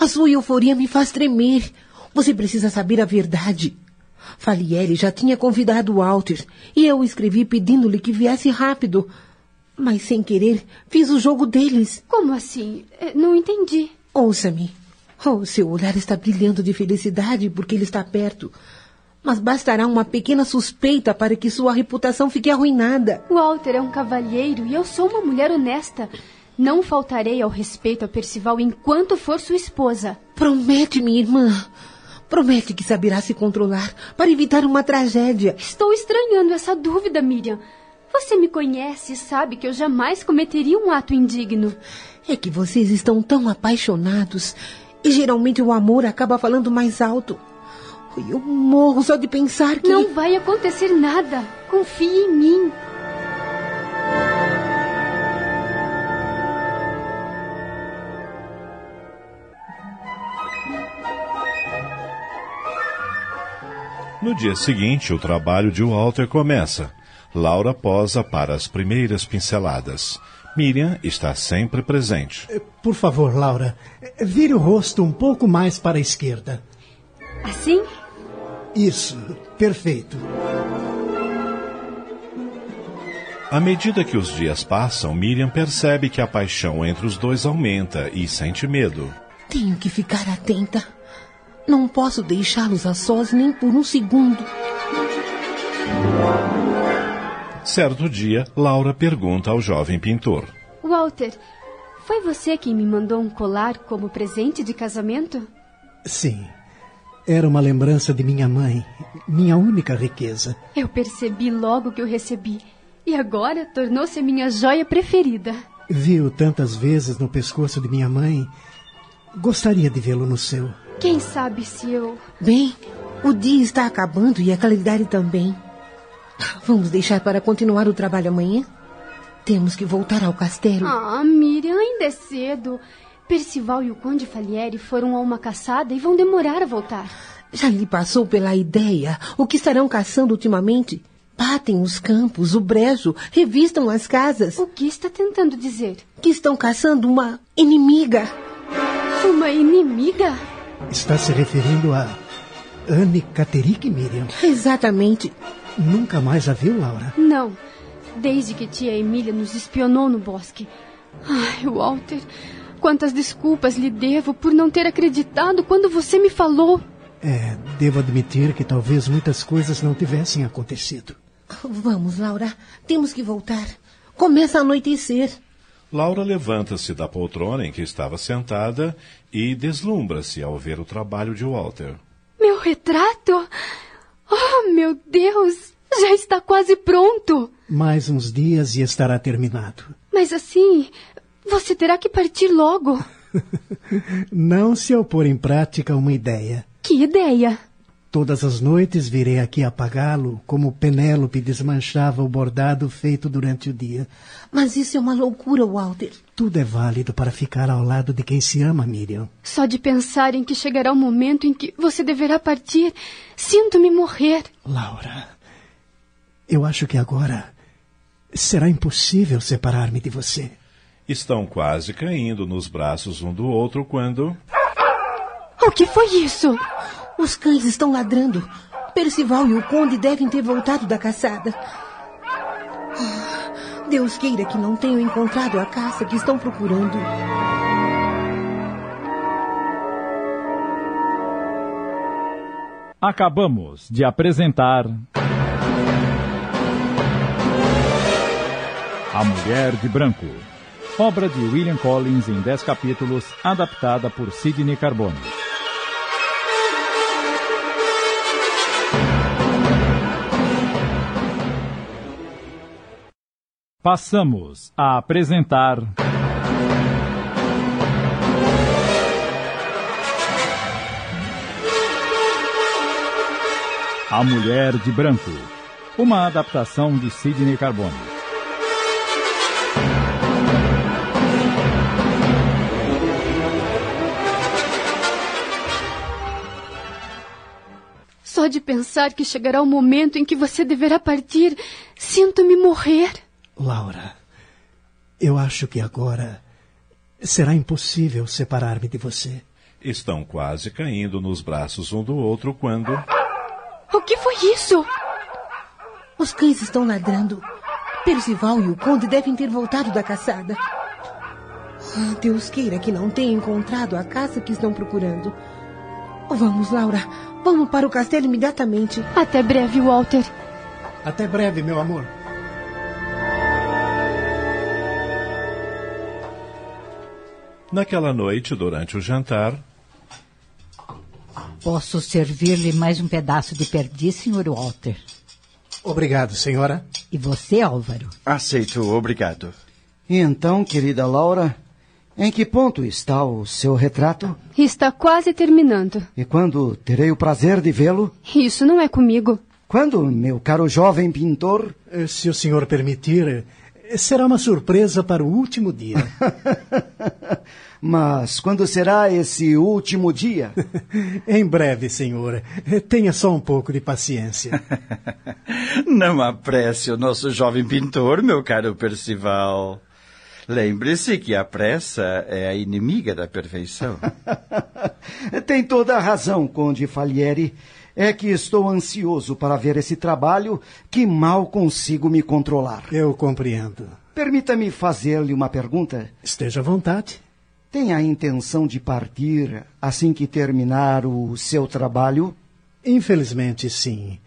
a sua euforia me faz tremer. Você precisa saber a verdade. Falieri já tinha convidado o Walter e eu escrevi pedindo-lhe que viesse rápido. Mas sem querer, fiz o jogo deles. Como assim? Não entendi. Ouça-me. Oh, seu olhar está brilhando de felicidade porque ele está perto. Mas bastará uma pequena suspeita para que sua reputação fique arruinada. Walter é um cavalheiro e eu sou uma mulher honesta. Não faltarei ao respeito a Percival enquanto for sua esposa. Promete, minha irmã. Promete que saberá se controlar para evitar uma tragédia. Estou estranhando essa dúvida, Miriam. Você me conhece e sabe que eu jamais cometeria um ato indigno. É que vocês estão tão apaixonados e geralmente o amor acaba falando mais alto. Eu morro só de pensar que. Não vai acontecer nada. Confie em mim. No dia seguinte, o trabalho de Walter começa. Laura posa para as primeiras pinceladas. Miriam está sempre presente. Por favor, Laura, vire o rosto um pouco mais para a esquerda. Assim? Isso, perfeito. À medida que os dias passam, Miriam percebe que a paixão entre os dois aumenta e sente medo. Tenho que ficar atenta. Não posso deixá-los a sós nem por um segundo. Certo dia, Laura pergunta ao jovem pintor: Walter, Foi você quem me mandou um colar como presente de casamento? Sim. Era uma lembrança de minha mãe, minha única riqueza. Eu percebi logo que eu recebi. E agora tornou-se a minha joia preferida. Vi-o tantas vezes no pescoço de minha mãe. Gostaria de vê-lo no seu. Quem sabe se eu. Bem, o dia está acabando e a claridade também. Vamos deixar para continuar o trabalho amanhã? Temos que voltar ao castelo. Ah, Miriam, ainda é cedo. Percival e o Conde Falieri foram a uma caçada e vão demorar a voltar. Já lhe passou pela ideia o que estarão caçando ultimamente? Batem os campos, o brejo, revistam as casas. O que está tentando dizer? Que estão caçando uma inimiga. Uma inimiga? Está se referindo a Anne Caterick, Miriam? Exatamente. Nunca mais a viu, Laura? Não. Desde que tia Emília nos espionou no bosque. Ai, Walter, quantas desculpas lhe devo por não ter acreditado quando você me falou. É, devo admitir que talvez muitas coisas não tivessem acontecido. Vamos, Laura. Temos que voltar. Começa a anoitecer. Laura levanta-se da poltrona em que estava sentada e deslumbra-se ao ver o trabalho de Walter. Meu retrato? Oh, meu Deus! Já está quase pronto. Mais uns dias e estará terminado. Mas assim, você terá que partir logo. Não se eu pôr em prática uma ideia. Que ideia? Todas as noites virei aqui apagá-lo, como Penélope desmanchava o bordado feito durante o dia. Mas isso é uma loucura, Walter. Tudo é válido para ficar ao lado de quem se ama, Miriam. Só de pensar em que chegará o momento em que você deverá partir, sinto-me morrer. Laura, eu acho que agora será impossível separar-me de você. Estão quase caindo nos braços um do outro quando. O que foi isso? Os cães estão ladrando. Percival e o conde devem ter voltado da caçada. Deus queira que não tenham encontrado a caça que estão procurando. Acabamos de apresentar. A Mulher de Branco. Obra de William Collins em 10 capítulos, adaptada por Sidney Carbone. Passamos a apresentar. A Mulher de Branco. Uma adaptação de Sidney Carbone. Só de pensar que chegará o momento em que você deverá partir, sinto-me morrer. Laura, eu acho que agora será impossível separar-me de você. Estão quase caindo nos braços um do outro quando. O que foi isso? Os cães estão ladrando. Percival e o conde devem ter voltado da caçada. Ah, Deus queira que não tenham encontrado a caça que estão procurando. Vamos, Laura. Vamos para o castelo imediatamente. Até breve, Walter. Até breve, meu amor. Naquela noite, durante o jantar. Posso servir-lhe mais um pedaço de perdiz, Sr. Walter? Obrigado, senhora. E você, Álvaro? Aceito, obrigado. E então, querida Laura, em que ponto está o seu retrato? Está quase terminando. E quando terei o prazer de vê-lo? Isso não é comigo. Quando, meu caro jovem pintor? Se o senhor permitir, será uma surpresa para o último dia. Mas quando será esse último dia? em breve, senhor. Tenha só um pouco de paciência. Não apresse o nosso jovem pintor, meu caro Percival. Lembre-se que a pressa é a inimiga da perfeição. Tem toda a razão, Conde Falieri. É que estou ansioso para ver esse trabalho que mal consigo me controlar. Eu compreendo. Permita-me fazer-lhe uma pergunta. Esteja à vontade. Tem a intenção de partir assim que terminar o seu trabalho? Infelizmente, sim.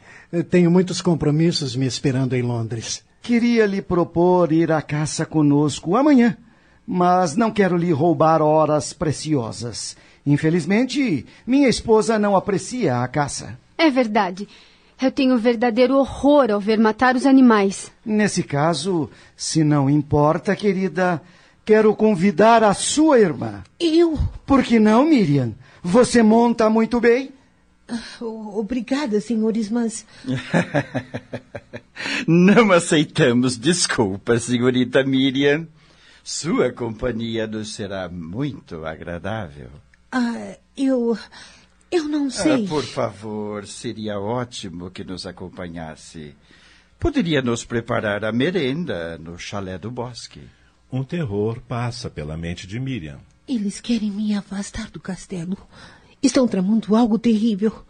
Tenho muitos compromissos me esperando em Londres. Queria lhe propor ir à caça conosco amanhã. mas não quero lhe roubar horas preciosas. Infelizmente, minha esposa não aprecia a caça. É verdade. Eu tenho verdadeiro horror ao ver matar os animais. Nesse caso, se não importa, querida, quero convidar a sua irmã. Eu? Por que não, Miriam? Você monta muito bem. Ah, obrigada, senhores, mas. não aceitamos desculpas, senhorita Miriam. Sua companhia nos será muito agradável. Ah, eu. Eu não sei. Ah, por favor, seria ótimo que nos acompanhasse. Poderia nos preparar a merenda no chalé do bosque. Um terror passa pela mente de Miriam. Eles querem me afastar do castelo. Estão tramando algo terrível.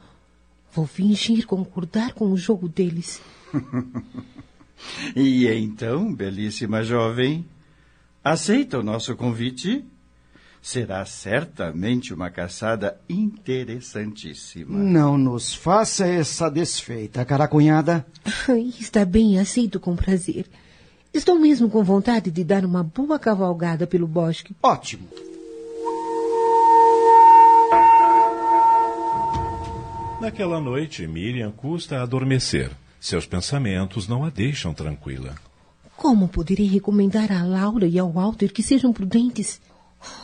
Vou fingir concordar com o jogo deles. e então, belíssima jovem, aceita o nosso convite? Será certamente uma caçada interessantíssima. Não nos faça essa desfeita, cara cunhada. Está bem, aceito com prazer. Estou mesmo com vontade de dar uma boa cavalgada pelo bosque. Ótimo. Naquela noite, Miriam custa adormecer. Seus pensamentos não a deixam tranquila. Como poderei recomendar a Laura e ao Walter que sejam prudentes?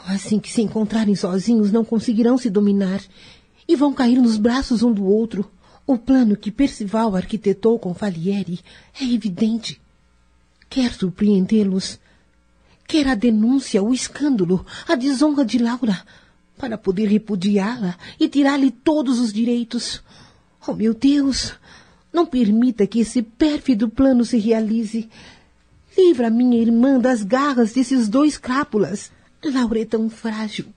Assim que se encontrarem sozinhos, não conseguirão se dominar e vão cair nos braços um do outro. O plano que Percival arquitetou com Falieri é evidente. Quer surpreendê-los. Quer a denúncia, o escândalo, a desonra de Laura, para poder repudiá-la e tirar-lhe todos os direitos. Oh, meu Deus! Não permita que esse pérfido plano se realize. Livra minha irmã das garras desses dois crápulas. Laura é tão frágil,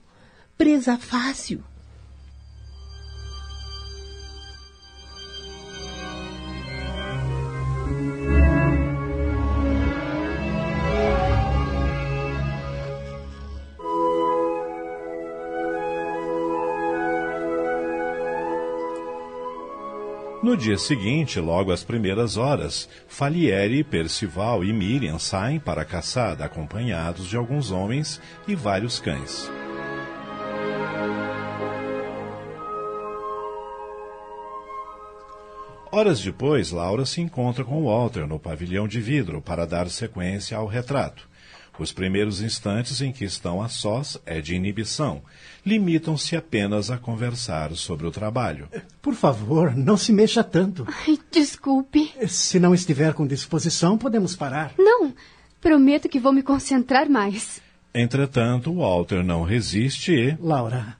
presa fácil. No dia seguinte, logo às primeiras horas, Falieri, Percival e Miriam saem para a caçada, acompanhados de alguns homens e vários cães. Horas depois, Laura se encontra com Walter no pavilhão de vidro para dar sequência ao retrato. Os primeiros instantes em que estão a sós é de inibição. Limitam-se apenas a conversar sobre o trabalho. Por favor, não se mexa tanto. Ai, desculpe. Se não estiver com disposição, podemos parar. Não, prometo que vou me concentrar mais. Entretanto, Walter não resiste e. Laura,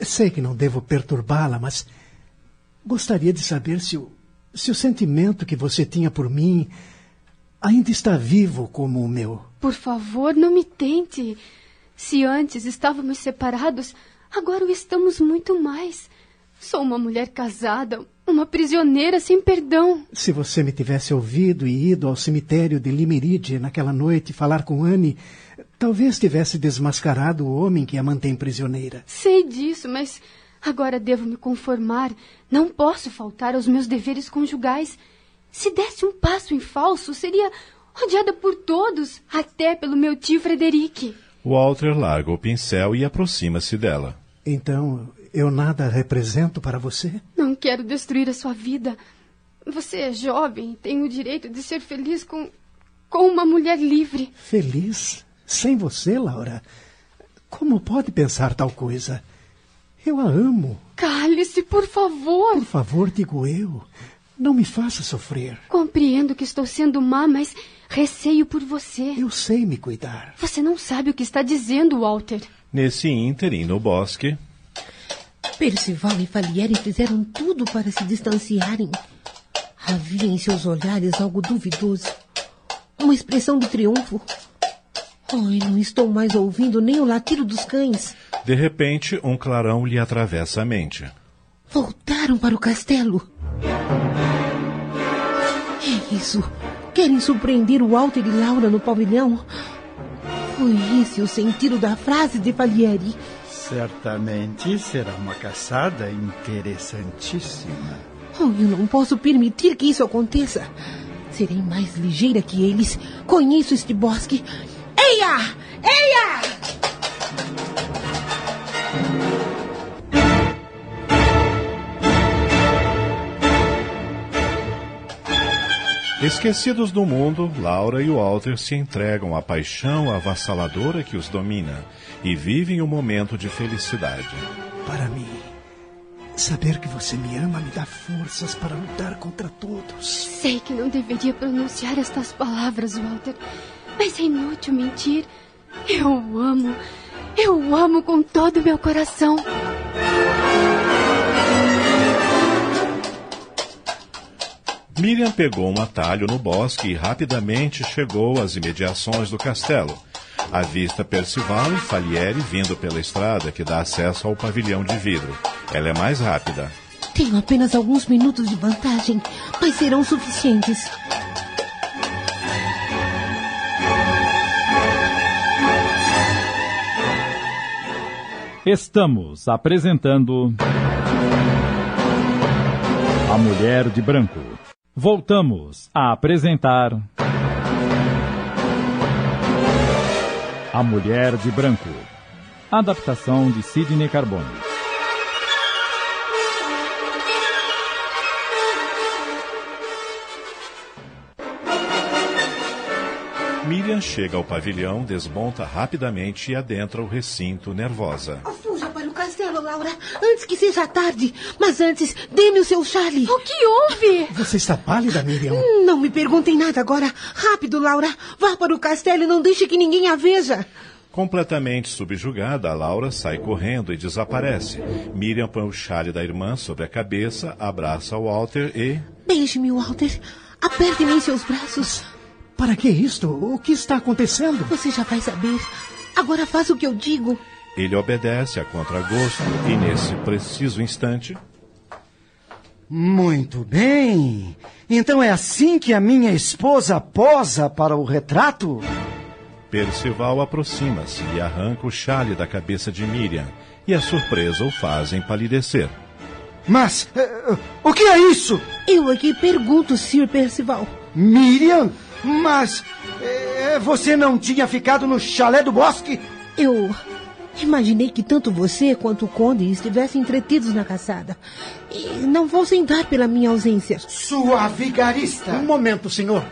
sei que não devo perturbá-la, mas gostaria de saber se o, se o sentimento que você tinha por mim ainda está vivo como o meu. Por favor, não me tente. Se antes estávamos separados, agora o estamos muito mais. Sou uma mulher casada, uma prisioneira sem perdão. Se você me tivesse ouvido e ido ao cemitério de Limeride naquela noite falar com Anne, talvez tivesse desmascarado o homem que a mantém prisioneira. Sei disso, mas agora devo me conformar. Não posso faltar aos meus deveres conjugais. Se desse um passo em falso, seria odiada por todos, até pelo meu tio Frederic. Walter larga o pincel e aproxima-se dela. Então, eu nada represento para você? Não quero destruir a sua vida. Você é jovem e tem o direito de ser feliz com, com uma mulher livre. Feliz? Sem você, Laura? Como pode pensar tal coisa? Eu a amo. Cale-se, por favor. Por favor, digo eu. Não me faça sofrer. Compreendo que estou sendo má, mas receio por você. Eu sei me cuidar. Você não sabe o que está dizendo, Walter. Nesse ínterim, no bosque. Percival e Falieri fizeram tudo para se distanciarem. Havia em seus olhares algo duvidoso. Uma expressão de triunfo. Ai, não estou mais ouvindo nem o latido dos cães. De repente, um clarão lhe atravessa a mente. Voltaram para o castelo. É isso. Querem surpreender o Walter e Laura no pavilhão? Foi esse o sentido da frase de Falieri. Certamente será uma caçada interessantíssima. Oh, eu não posso permitir que isso aconteça. Serei mais ligeira que eles. Conheço este bosque. Eia! Eia! Esquecidos do mundo, Laura e Walter se entregam à paixão avassaladora que os domina e vivem um momento de felicidade. Para mim, saber que você me ama me dá forças para lutar contra todos. Sei que não deveria pronunciar estas palavras, Walter, mas é inútil mentir. Eu o amo. Eu o amo com todo o meu coração. Miriam pegou um atalho no bosque e rapidamente chegou às imediações do castelo. Avista Percival e Falieri vindo pela estrada que dá acesso ao pavilhão de vidro. Ela é mais rápida. Tenho apenas alguns minutos de vantagem, mas serão suficientes. Estamos apresentando. A Mulher de Branco. Voltamos a apresentar. A Mulher de Branco. Adaptação de Sidney Carbone. Miriam chega ao pavilhão, desmonta rapidamente e adentra o recinto nervosa. O castelo, Laura, antes que seja tarde. Mas antes, dê-me o seu chale. O que houve? Você está pálida, Miriam? Não me perguntem nada agora. Rápido, Laura. Vá para o castelo e não deixe que ninguém a veja. Completamente subjugada, a Laura sai correndo e desaparece. Miriam põe o chale da irmã sobre a cabeça, abraça Walter e. Beije-me, Walter. Aperte-me em seus braços. Para que isto? O que está acontecendo? Você já vai saber. Agora faça o que eu digo. Ele obedece a contragosto e, nesse preciso instante, Muito bem. Então é assim que a minha esposa posa para o retrato? Percival aproxima-se e arranca o chale da cabeça de Miriam, e a surpresa o faz empalidecer. Mas eh, o que é isso? Eu aqui pergunto, Sir Percival. Miriam? Mas eh, você não tinha ficado no chalé do bosque? Eu imaginei que tanto você quanto o conde estivessem entretidos na caçada. E não fossem dar pela minha ausência. Sua vigarista! Um momento, senhor.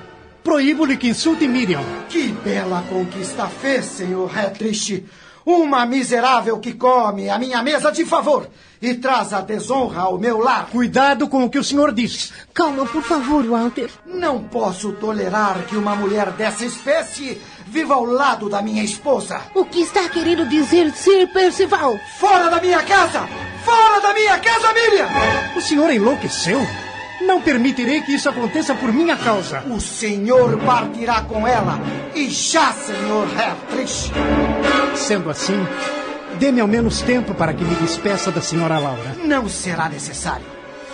Proíbo-lhe que insulte Miriam. Que bela conquista fez, senhor Hetrich. Uma miserável que come a minha mesa de favor e traz a desonra ao meu lar. Cuidado com o que o senhor diz. Calma, por favor, Walter. Não posso tolerar que uma mulher dessa espécie viva ao lado da minha esposa. O que está querendo dizer, Sir Percival? Fora da minha casa! Fora da minha casa, Miriam! O senhor enlouqueceu? Não permitirei que isso aconteça por minha causa. O senhor partirá com ela. E já, senhor Hertrich. Sendo assim, dê-me ao menos tempo para que me despeça da senhora Laura. Não será necessário.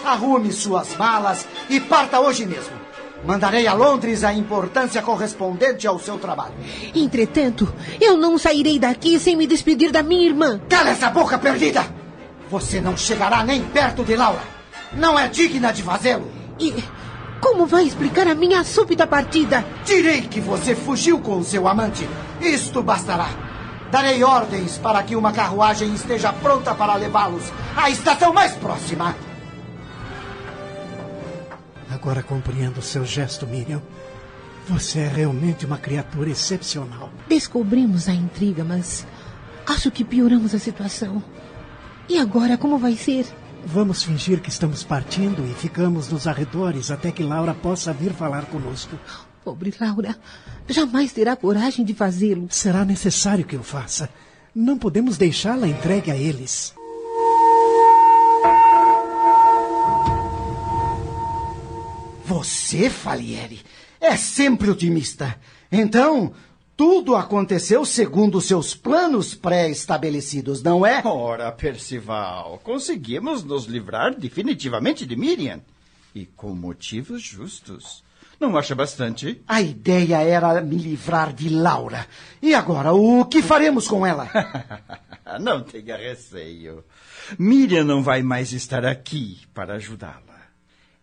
Arrume suas malas e parta hoje mesmo. Mandarei a Londres a importância correspondente ao seu trabalho. Entretanto, eu não sairei daqui sem me despedir da minha irmã. Cala essa boca perdida! Você não chegará nem perto de Laura. Não é digna de fazê-lo. E como vai explicar a minha súbita partida? Direi que você fugiu com seu amante. Isto bastará. Darei ordens para que uma carruagem esteja pronta para levá-los à estação mais próxima. Agora compreendo o seu gesto, Miriam. Você é realmente uma criatura excepcional. Descobrimos a intriga, mas acho que pioramos a situação. E agora como vai ser? Vamos fingir que estamos partindo e ficamos nos arredores até que Laura possa vir falar conosco. Pobre Laura, jamais terá coragem de fazê-lo. Será necessário que eu faça. Não podemos deixá-la entregue a eles. Você, Falieri, é sempre otimista. Então, tudo aconteceu segundo seus planos pré-estabelecidos, não é? Ora, Percival, conseguimos nos livrar definitivamente de Miriam. E com motivos justos. Não acha bastante? A ideia era me livrar de Laura. E agora, o que faremos com ela? não tenha receio. Miriam não vai mais estar aqui para ajudá-la.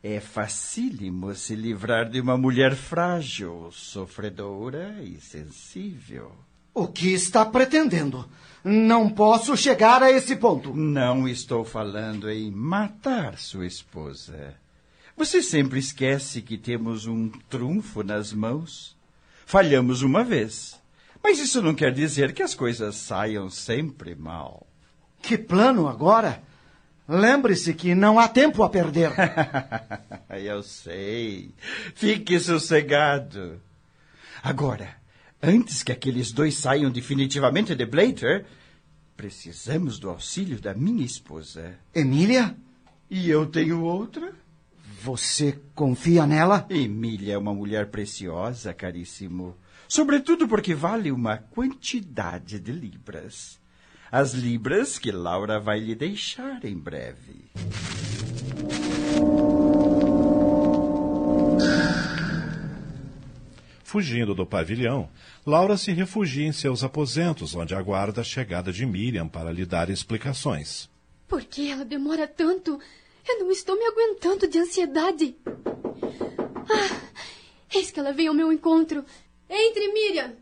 É facílimo se livrar de uma mulher frágil, sofredora e sensível. O que está pretendendo? Não posso chegar a esse ponto. Não estou falando em matar sua esposa. Você sempre esquece que temos um trunfo nas mãos. Falhamos uma vez. Mas isso não quer dizer que as coisas saiam sempre mal. Que plano agora? Lembre-se que não há tempo a perder. Eu sei. Fique sossegado. Agora, antes que aqueles dois saiam definitivamente de Blater, precisamos do auxílio da minha esposa. Emília? E eu tenho outra? Você confia nela? Emília é uma mulher preciosa, caríssimo. Sobretudo porque vale uma quantidade de libras. As libras que Laura vai lhe deixar em breve. Fugindo do pavilhão, Laura se refugia em seus aposentos, onde aguarda a chegada de Miriam para lhe dar explicações. Por que ela demora tanto? Eu não estou me aguentando de ansiedade. Ah, eis que ela vem ao meu encontro. Entre, Miriam.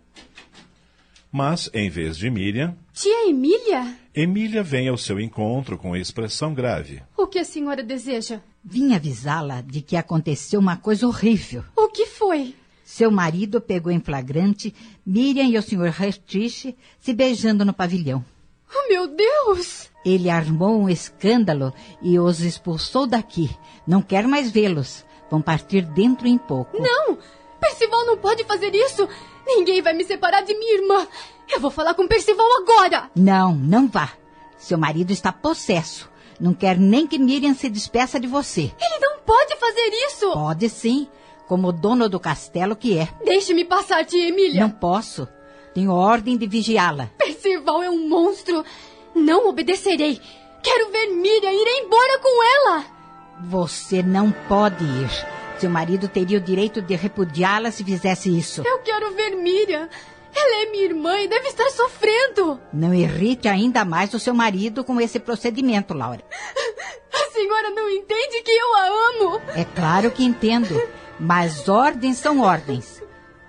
Mas, em vez de Miriam, Tia Emília? Emília vem ao seu encontro com expressão grave. O que a senhora deseja? Vim avisá-la de que aconteceu uma coisa horrível. O que foi? Seu marido pegou em flagrante Miriam e o Sr. Hertich se beijando no pavilhão. Oh, meu Deus! Ele armou um escândalo e os expulsou daqui. Não quer mais vê-los. Vão partir dentro em pouco. Não! Percival não pode fazer isso! Ninguém vai me separar de minha irmã! Eu vou falar com Percival agora! Não, não vá. Seu marido está possesso. Não quer nem que Miriam se despeça de você. Ele não pode fazer isso! Pode sim, como dono do castelo que é. Deixe-me passar, tia Emília! Não posso. Tenho ordem de vigiá-la. Percival é um monstro! Não obedecerei! Quero ver Miriam ir embora com ela! Você não pode ir. Seu marido teria o direito de repudiá-la se fizesse isso. Eu quero ver Miriam. Ela é minha irmã e deve estar sofrendo. Não irrite ainda mais o seu marido com esse procedimento, Laura. A senhora não entende que eu a amo. É claro que entendo, mas ordens são ordens.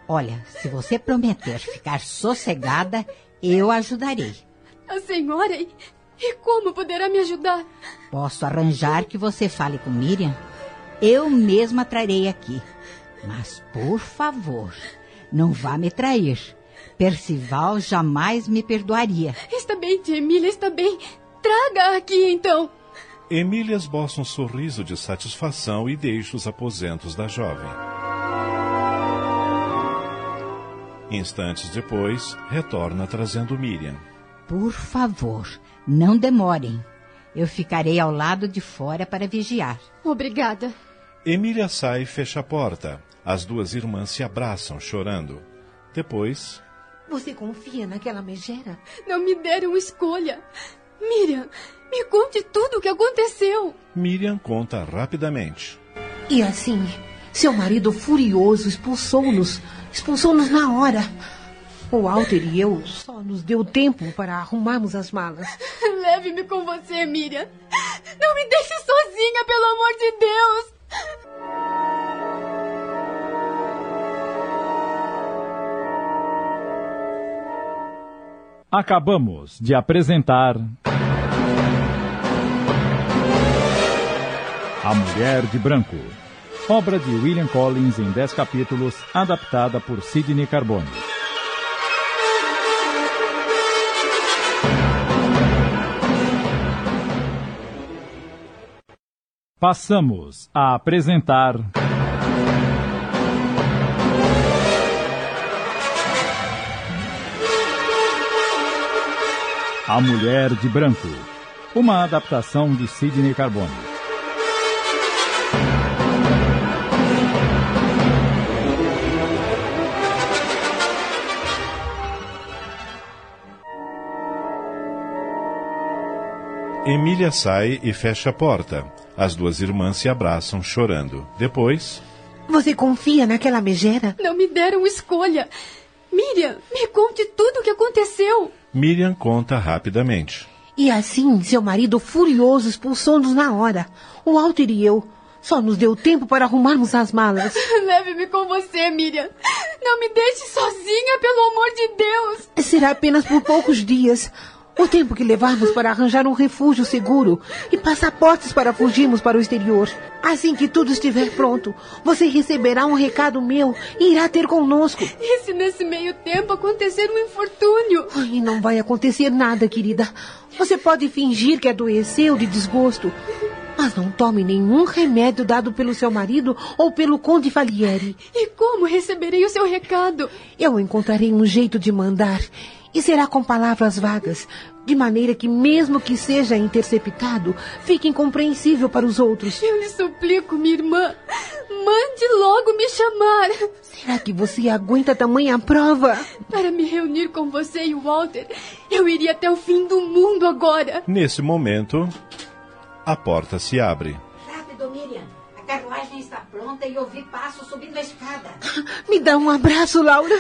Olha, se você prometer ficar sossegada, eu ajudarei. A senhora? E como poderá me ajudar? Posso arranjar que você fale com Miriam? Eu mesma trarei aqui. Mas, por favor, não vá me trair. Percival jamais me perdoaria. Está bem, tia Emília, está bem. Traga aqui, então. Emília esboça um sorriso de satisfação e deixa os aposentos da jovem. Instantes depois, retorna trazendo Miriam. Por favor, não demorem. Eu ficarei ao lado de fora para vigiar. Obrigada. Emília sai e fecha a porta. As duas irmãs se abraçam, chorando. Depois. Você confia naquela megera? Não me deram escolha. Miriam, me conte tudo o que aconteceu. Miriam conta rapidamente. E assim, seu marido furioso expulsou-nos. Expulsou-nos na hora. O Walter e eu só nos deu tempo para arrumarmos as malas. Leve-me com você, Miriam. Não me deixe sozinha, pelo amor de Deus. Acabamos de apresentar. A Mulher de Branco. Obra de William Collins em 10 capítulos, adaptada por Sidney Carbone. Passamos a apresentar. A Mulher de Branco. Uma adaptação de Sidney Carbone. Emília sai e fecha a porta. As duas irmãs se abraçam, chorando. Depois. Você confia naquela megera? Não me deram escolha. Miriam, me conte tudo o que aconteceu. Miriam conta rapidamente. E assim, seu marido furioso expulsou-nos na hora. O Walter e eu Só nos deu tempo para arrumarmos as malas. Leve-me com você, Miriam. Não me deixe sozinha, pelo amor de Deus. Será apenas por poucos dias. O tempo que levarmos para arranjar um refúgio seguro e passaportes para fugirmos para o exterior. Assim que tudo estiver pronto, você receberá um recado meu e irá ter conosco. E se nesse meio tempo acontecer um infortúnio? Ai, não vai acontecer nada, querida. Você pode fingir que adoeceu de desgosto, mas não tome nenhum remédio dado pelo seu marido ou pelo Conde Falieri. E como receberei o seu recado? Eu encontrarei um jeito de mandar. E será com palavras vagas, de maneira que, mesmo que seja interceptado, fique incompreensível para os outros. Eu lhe suplico, minha irmã, mande logo me chamar. Será que você aguenta tamanha prova? Para me reunir com você e o Walter, eu iria até o fim do mundo agora. Nesse momento, a porta se abre. Rápido, Miriam. A carruagem está pronta e eu vi passos subindo a escada. Me dá um abraço, Laura.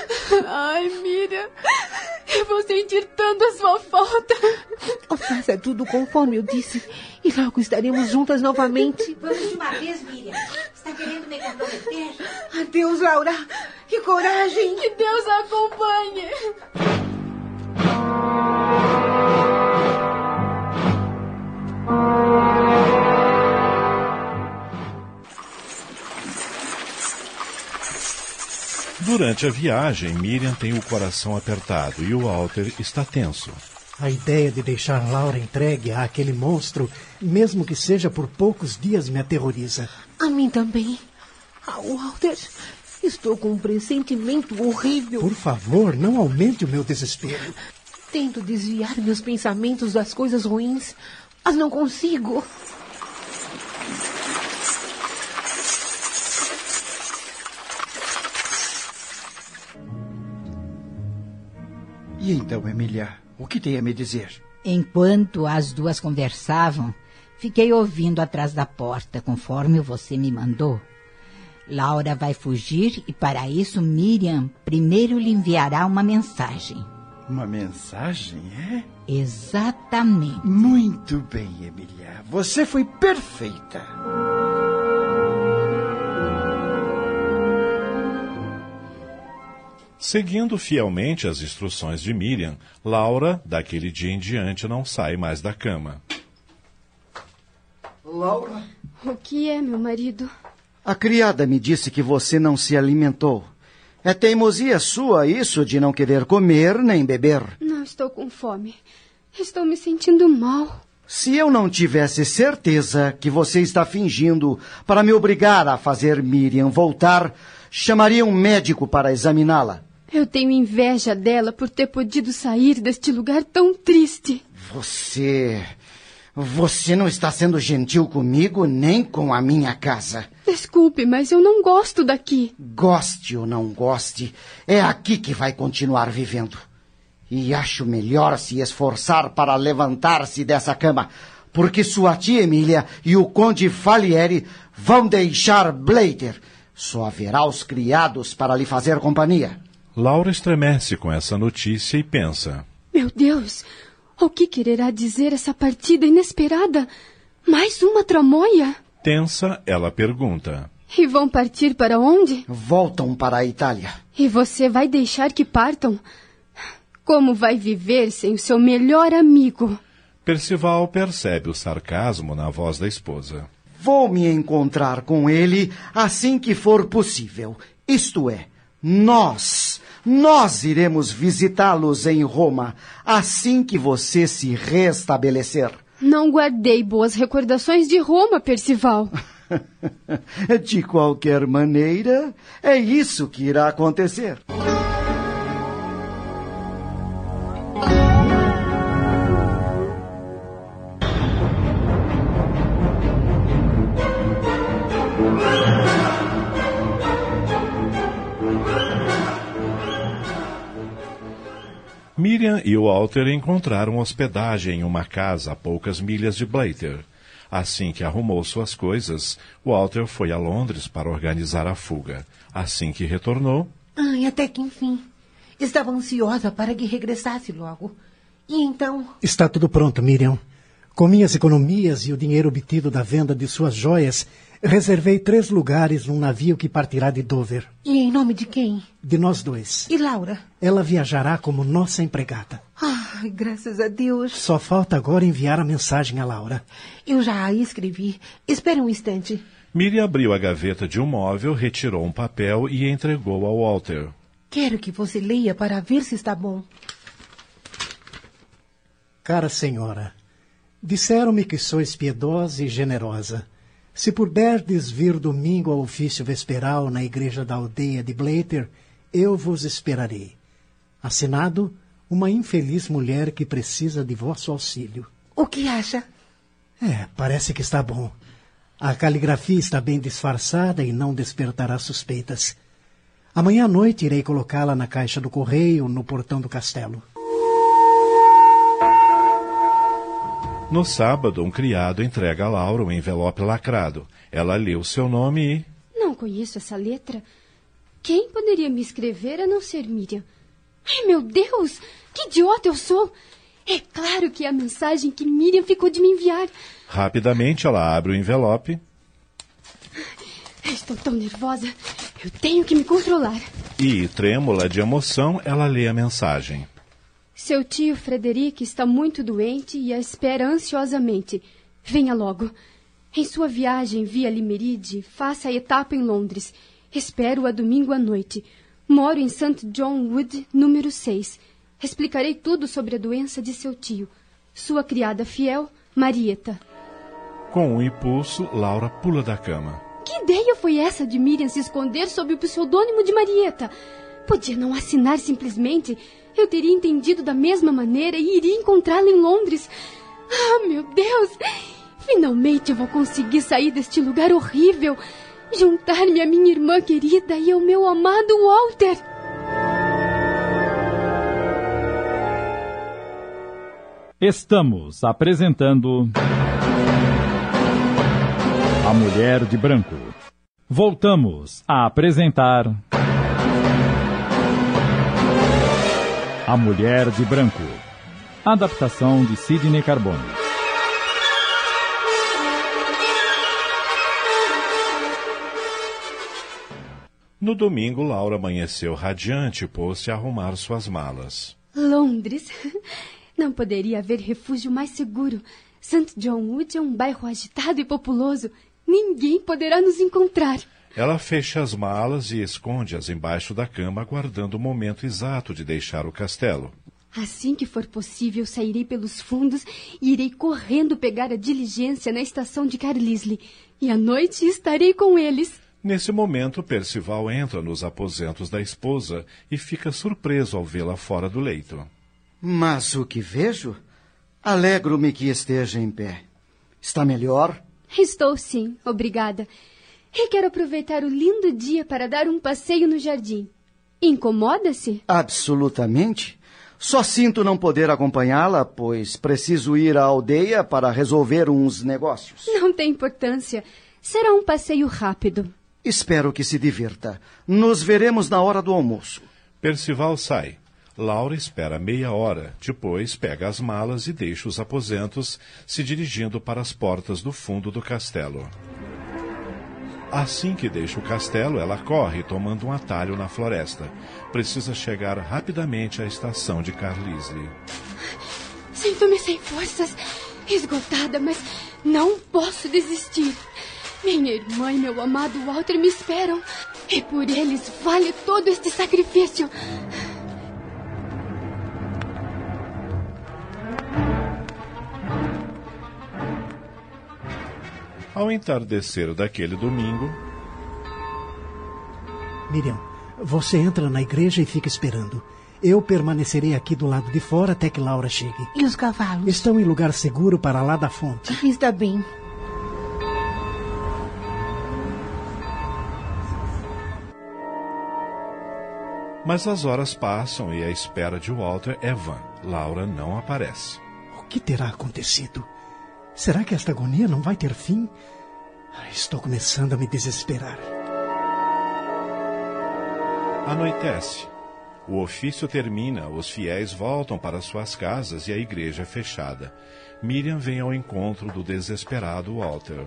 Ai, Miriam, eu vou sentir tanto a sua falta. Faça tudo conforme eu disse e logo estaremos juntas novamente. Vamos de uma vez, Miriam. Está querendo me comprometer? Adeus, Laura. Que coragem. Que Deus a acompanhe. Durante a viagem, Miriam tem o coração apertado e o Walter está tenso. A ideia de deixar Laura entregue àquele monstro, mesmo que seja por poucos dias, me aterroriza. A mim também. Ah, Walter, estou com um pressentimento horrível. Por favor, não aumente o meu desespero. Tento desviar meus pensamentos das coisas ruins, mas não consigo. E então, Emília, o que tem a me dizer? Enquanto as duas conversavam, fiquei ouvindo atrás da porta, conforme você me mandou. Laura vai fugir e, para isso, Miriam primeiro lhe enviará uma mensagem. Uma mensagem, é? Exatamente. Muito bem, Emília. Você foi perfeita. Seguindo fielmente as instruções de Miriam, Laura, daquele dia em diante, não sai mais da cama. Laura? O que é, meu marido? A criada me disse que você não se alimentou. É teimosia sua isso de não querer comer nem beber. Não estou com fome. Estou me sentindo mal. Se eu não tivesse certeza que você está fingindo para me obrigar a fazer Miriam voltar, chamaria um médico para examiná-la. Eu tenho inveja dela por ter podido sair deste lugar tão triste. Você. Você não está sendo gentil comigo nem com a minha casa. Desculpe, mas eu não gosto daqui. Goste ou não goste, é aqui que vai continuar vivendo. E acho melhor se esforçar para levantar-se dessa cama, porque sua tia Emília e o conde Falieri vão deixar Blater. Só haverá os criados para lhe fazer companhia. Laura estremece com essa notícia e pensa: Meu Deus, o que quererá dizer essa partida inesperada? Mais uma tramóia? Tensa, ela pergunta: E vão partir para onde? Voltam para a Itália. E você vai deixar que partam? Como vai viver sem o seu melhor amigo? Percival percebe o sarcasmo na voz da esposa. Vou me encontrar com ele assim que for possível. Isto é, nós, nós iremos visitá-los em Roma assim que você se restabelecer. Não guardei boas recordações de Roma, Percival. de qualquer maneira, é isso que irá acontecer. Miriam e Walter encontraram hospedagem em uma casa a poucas milhas de Blater. Assim que arrumou suas coisas, Walter foi a Londres para organizar a fuga. Assim que retornou. Ai, até que enfim. Estava ansiosa para que regressasse logo. E então. Está tudo pronto, Miriam. Com minhas economias e o dinheiro obtido da venda de suas joias, Reservei três lugares num navio que partirá de Dover. E em nome de quem? De nós dois. E Laura? Ela viajará como nossa empregada. Ai, graças a Deus. Só falta agora enviar a mensagem a Laura. Eu já a escrevi. Espere um instante. Miriam abriu a gaveta de um móvel, retirou um papel e entregou ao Walter. Quero que você leia para ver se está bom. Cara senhora, disseram-me que sois piedosa e generosa. Se puderdes vir domingo ao ofício vesperal na igreja da aldeia de Blater, eu vos esperarei. Assinado, uma infeliz mulher que precisa de vosso auxílio. O que acha? É, parece que está bom. A caligrafia está bem disfarçada e não despertará suspeitas. Amanhã à noite irei colocá-la na caixa do correio no portão do castelo. No sábado, um criado entrega a Laura um envelope lacrado. Ela leu seu nome e. Não conheço essa letra. Quem poderia me escrever a não ser Miriam? Ai, meu Deus! Que idiota eu sou! É claro que é a mensagem que Miriam ficou de me enviar. Rapidamente ela abre o envelope. Estou tão nervosa. Eu tenho que me controlar. E, trêmula de emoção, ela lê a mensagem. Seu tio Frederico está muito doente e a espera ansiosamente. Venha logo. Em sua viagem via Limeride, faça a etapa em Londres. Espero-a domingo à noite. Moro em St. John Wood, número 6. Explicarei tudo sobre a doença de seu tio. Sua criada fiel, Marieta. Com um impulso, Laura pula da cama. Que ideia foi essa de Miriam se esconder sob o pseudônimo de Marieta? Podia não assinar simplesmente. Eu teria entendido da mesma maneira e iria encontrá-la em Londres. Ah, meu Deus! Finalmente eu vou conseguir sair deste lugar horrível. Juntar-me à minha irmã querida e ao meu amado Walter. Estamos apresentando. A Mulher de Branco. Voltamos a apresentar. A Mulher de Branco. Adaptação de Sidney Carbone. No domingo, Laura amanheceu radiante e pôs-se a arrumar suas malas. Londres. Não poderia haver refúgio mais seguro. St. John Wood é um bairro agitado e populoso. Ninguém poderá nos encontrar. Ela fecha as malas e esconde-as embaixo da cama, aguardando o momento exato de deixar o castelo. Assim que for possível, sairei pelos fundos e irei correndo pegar a diligência na estação de Carlisle. E à noite estarei com eles. Nesse momento, Percival entra nos aposentos da esposa e fica surpreso ao vê-la fora do leito. Mas o que vejo? Alegro-me que esteja em pé. Está melhor? Estou sim, obrigada. E quero aproveitar o lindo dia para dar um passeio no jardim. Incomoda-se? Absolutamente. Só sinto não poder acompanhá-la, pois preciso ir à aldeia para resolver uns negócios. Não tem importância. Será um passeio rápido. Espero que se divirta. Nos veremos na hora do almoço. Percival sai. Laura espera meia hora, depois pega as malas e deixa os aposentos, se dirigindo para as portas do fundo do castelo. Assim que deixa o castelo, ela corre, tomando um atalho na floresta. Precisa chegar rapidamente à estação de Carlisle. Sinto-me sem forças, esgotada, mas não posso desistir. Minha irmã e meu amado Walter me esperam, e por eles vale todo este sacrifício. Ao entardecer daquele domingo. Miriam, você entra na igreja e fica esperando. Eu permanecerei aqui do lado de fora até que Laura chegue. E os cavalos? Estão em lugar seguro para lá da fonte. Está bem. Mas as horas passam e a espera de Walter é vã. Laura não aparece. O que terá acontecido? Será que esta agonia não vai ter fim? Estou começando a me desesperar. Anoitece. O ofício termina, os fiéis voltam para suas casas e a igreja é fechada. Miriam vem ao encontro do desesperado Walter.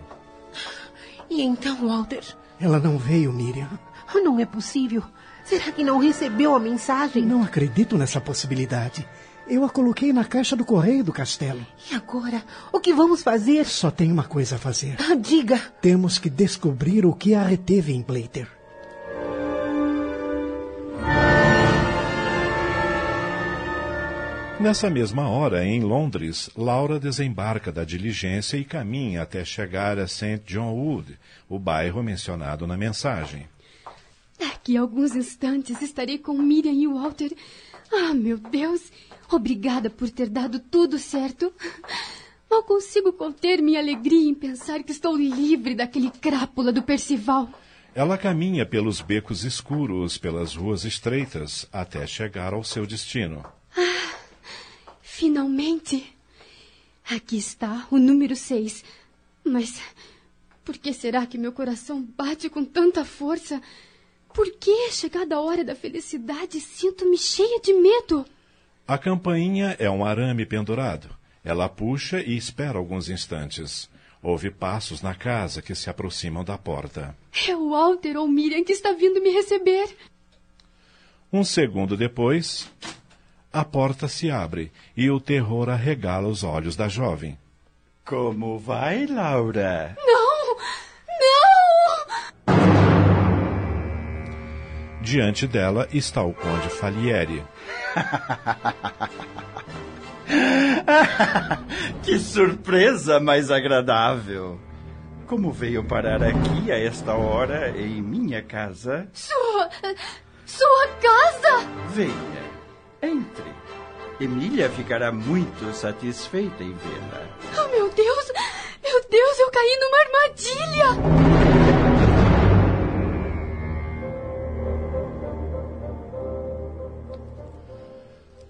E então, Walter? Ela não veio, Miriam. Não é possível. Será que não recebeu a mensagem? Não acredito nessa possibilidade. Eu a coloquei na caixa do correio do castelo. E agora? O que vamos fazer? Só tem uma coisa a fazer. Ah, diga. Temos que descobrir o que a reteve em Blater. Nessa mesma hora, em Londres, Laura desembarca da diligência e caminha até chegar a St. John Wood, o bairro mencionado na mensagem. Daqui a alguns instantes estarei com Miriam e Walter. Ah, meu Deus! Obrigada por ter dado tudo certo. Mal consigo conter minha alegria em pensar que estou livre daquele crápula do Percival. Ela caminha pelos becos escuros, pelas ruas estreitas, até chegar ao seu destino. Ah, finalmente! Aqui está o número seis. Mas por que será que meu coração bate com tanta força? Por que, chegada a hora da felicidade, sinto-me cheia de medo? A campainha é um arame pendurado. Ela puxa e espera alguns instantes. Houve passos na casa que se aproximam da porta. É o Walter ou Miriam que está vindo me receber. Um segundo depois, a porta se abre e o terror arregala os olhos da jovem. Como vai, Laura? Não! Não! Diante dela está o conde Falieri. que surpresa mais agradável! Como veio parar aqui a esta hora em minha casa? Sua. sua casa! Venha, entre. Emília ficará muito satisfeita em vê-la. Oh, meu Deus! Meu Deus, eu caí numa armadilha!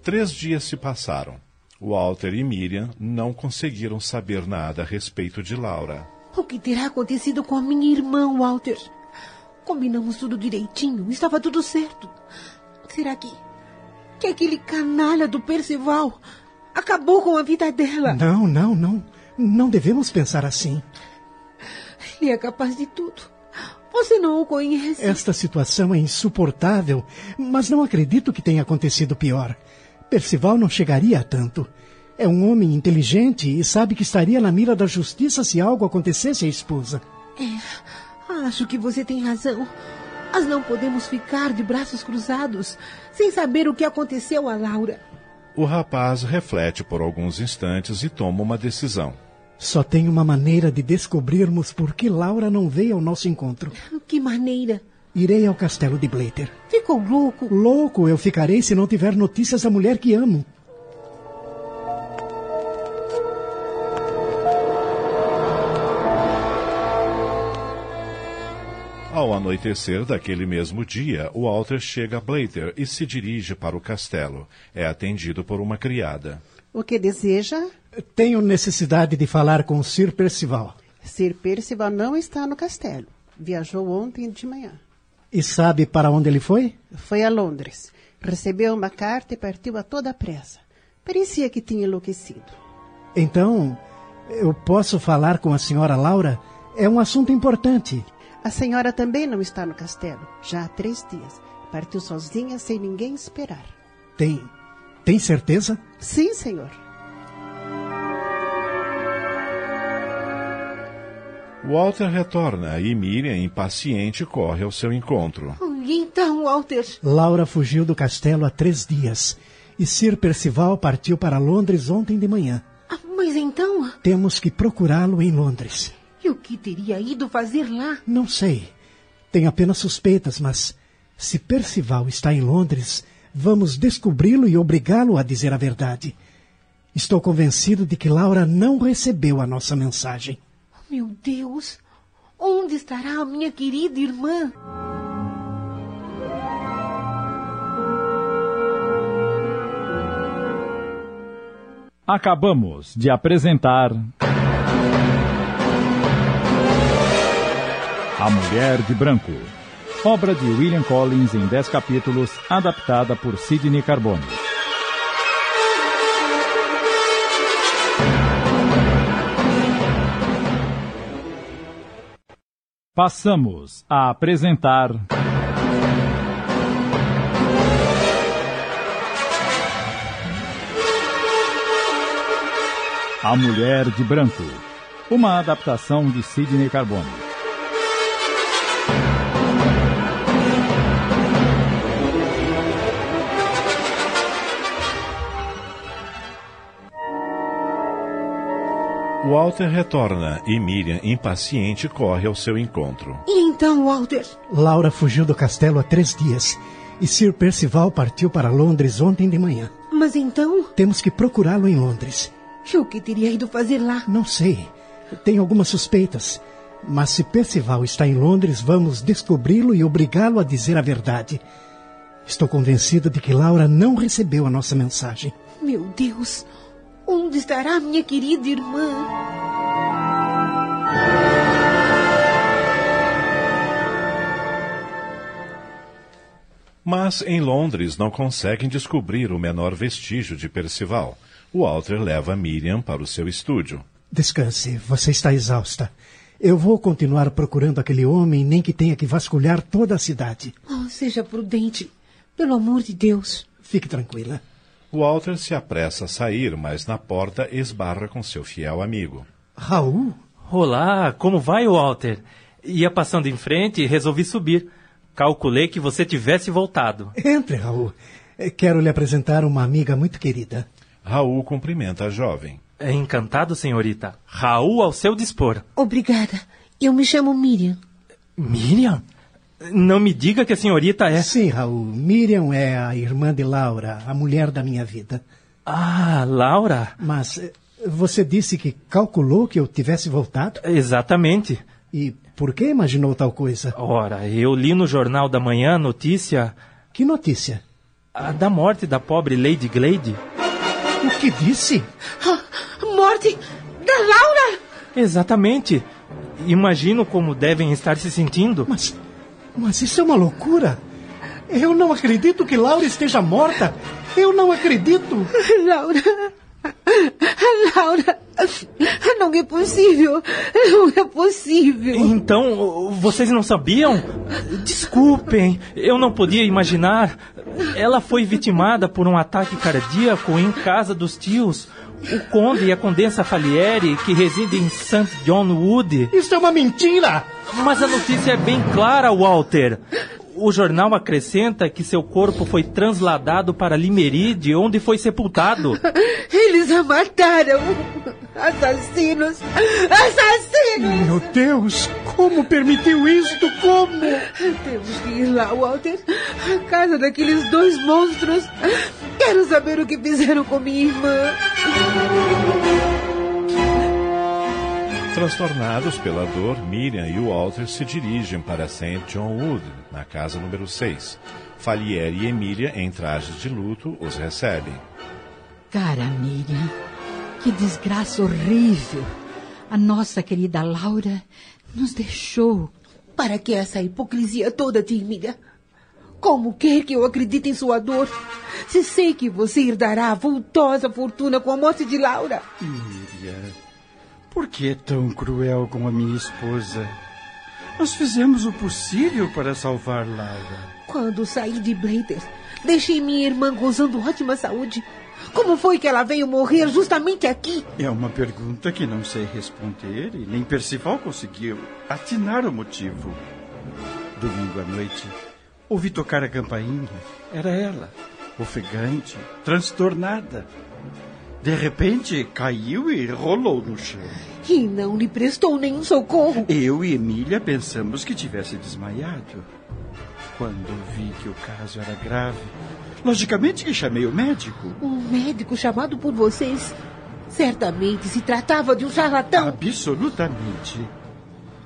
Três dias se passaram. Walter e Miriam não conseguiram saber nada a respeito de Laura. O que terá acontecido com a minha irmã, Walter? Combinamos tudo direitinho, estava tudo certo. Será que. que aquele canalha do Percival acabou com a vida dela? Não, não, não. Não devemos pensar assim. Ele é capaz de tudo. Você não o conhece. Esta situação é insuportável, mas não acredito que tenha acontecido pior. Percival não chegaria a tanto. É um homem inteligente e sabe que estaria na mira da justiça se algo acontecesse à esposa. É, acho que você tem razão. Mas não podemos ficar de braços cruzados sem saber o que aconteceu a Laura. O rapaz reflete por alguns instantes e toma uma decisão. Só tem uma maneira de descobrirmos por que Laura não veio ao nosso encontro. Que maneira? Irei ao castelo de Blater. Ficou louco? Louco eu ficarei se não tiver notícias da mulher que amo. Ao anoitecer daquele mesmo dia, Walter chega a Blater e se dirige para o castelo. É atendido por uma criada. O que deseja? Tenho necessidade de falar com Sir Percival. Sir Percival não está no castelo. Viajou ontem de manhã. E sabe para onde ele foi? Foi a Londres. Recebeu uma carta e partiu a toda pressa. Parecia que tinha enlouquecido. Então, eu posso falar com a senhora Laura? É um assunto importante. A senhora também não está no castelo, já há três dias. Partiu sozinha sem ninguém esperar. Tem. Tem certeza? Sim, senhor. Walter retorna e Miriam, impaciente, corre ao seu encontro. Então, Walter. Laura fugiu do castelo há três dias e Sir Percival partiu para Londres ontem de manhã. Ah, mas então. Temos que procurá-lo em Londres. E o que teria ido fazer lá? Não sei. Tenho apenas suspeitas, mas se Percival está em Londres, vamos descobri-lo e obrigá-lo a dizer a verdade. Estou convencido de que Laura não recebeu a nossa mensagem. Meu Deus! Onde estará a minha querida irmã? Acabamos de apresentar. A Mulher de Branco. Obra de William Collins em 10 capítulos, adaptada por Sidney Carbone. Passamos a apresentar. A Mulher de Branco, uma adaptação de Sidney Carbone. Walter retorna e Miriam, impaciente, corre ao seu encontro. E então, Walter? Laura fugiu do castelo há três dias e Sir Percival partiu para Londres ontem de manhã. Mas então? Temos que procurá-lo em Londres. E o que teria ido fazer lá? Não sei. Tenho algumas suspeitas. Mas se Percival está em Londres, vamos descobri-lo e obrigá-lo a dizer a verdade. Estou convencida de que Laura não recebeu a nossa mensagem. Meu Deus! Onde estará minha querida irmã? Mas em Londres não conseguem descobrir o menor vestígio de Percival. Walter leva Miriam para o seu estúdio. Descanse, você está exausta. Eu vou continuar procurando aquele homem, nem que tenha que vasculhar toda a cidade. Oh, seja prudente. Pelo amor de Deus. Fique tranquila. Walter se apressa a sair, mas na porta esbarra com seu fiel amigo. Raul? Olá, como vai, Walter? Ia passando em frente e resolvi subir. Calculei que você tivesse voltado. Entre, Raul. Quero lhe apresentar uma amiga muito querida. Raul cumprimenta a jovem. É encantado, senhorita. Raul ao seu dispor. Obrigada. Eu me chamo Miriam. Miriam? Não me diga que a senhorita é. Sim, Raul. Miriam é a irmã de Laura, a mulher da minha vida. Ah, Laura? Mas eh, você disse que calculou que eu tivesse voltado? Exatamente. E por que imaginou tal coisa? Ora, eu li no jornal da manhã a notícia. Que notícia? A da morte da pobre Lady Glade. O que disse? Ah, morte da Laura! Exatamente. Imagino como devem estar se sentindo. Mas. Mas isso é uma loucura! Eu não acredito que Laura esteja morta! Eu não acredito! Laura! Laura! Não é possível! Não é possível! Então, vocês não sabiam? Desculpem, eu não podia imaginar. Ela foi vitimada por um ataque cardíaco em casa dos tios. O conde e a condessa Falieri, que residem em St. John Wood. Isso é uma mentira! Mas a notícia é bem clara, Walter. O jornal acrescenta que seu corpo foi transladado para Limeride, onde foi sepultado. Eles a mataram! Assassinos! Assassinos! Meu Deus! Como permitiu isto? Como? Temos que ir lá, Walter. A casa daqueles dois monstros. Quero saber o que fizeram com minha irmã. Transtornados pela dor, Miriam e Walter se dirigem para St. John Wood, na casa número 6. Falieri e Emília, em trajes de luto, os recebem. Cara, Miriam, que desgraça horrível. A nossa querida Laura nos deixou. Para que essa hipocrisia toda, tímida? Como quer que eu acredite em sua dor? Se sei que você herdará a vultosa fortuna com a morte de Laura. Miriam, por que é tão cruel com a minha esposa? Nós fizemos o possível para salvar Laura. Quando saí de Blater, deixei minha irmã gozando ótima saúde. Como foi que ela veio morrer justamente aqui? É uma pergunta que não sei responder e nem Percival conseguiu atinar o motivo. Domingo à noite, ouvi tocar a campainha. Era ela, ofegante, transtornada. De repente, caiu e rolou no chão. E não lhe prestou nenhum socorro. Eu e Emília pensamos que tivesse desmaiado. Quando vi que o caso era grave, logicamente que chamei o médico. Um médico chamado por vocês? Certamente se tratava de um charlatão. Absolutamente.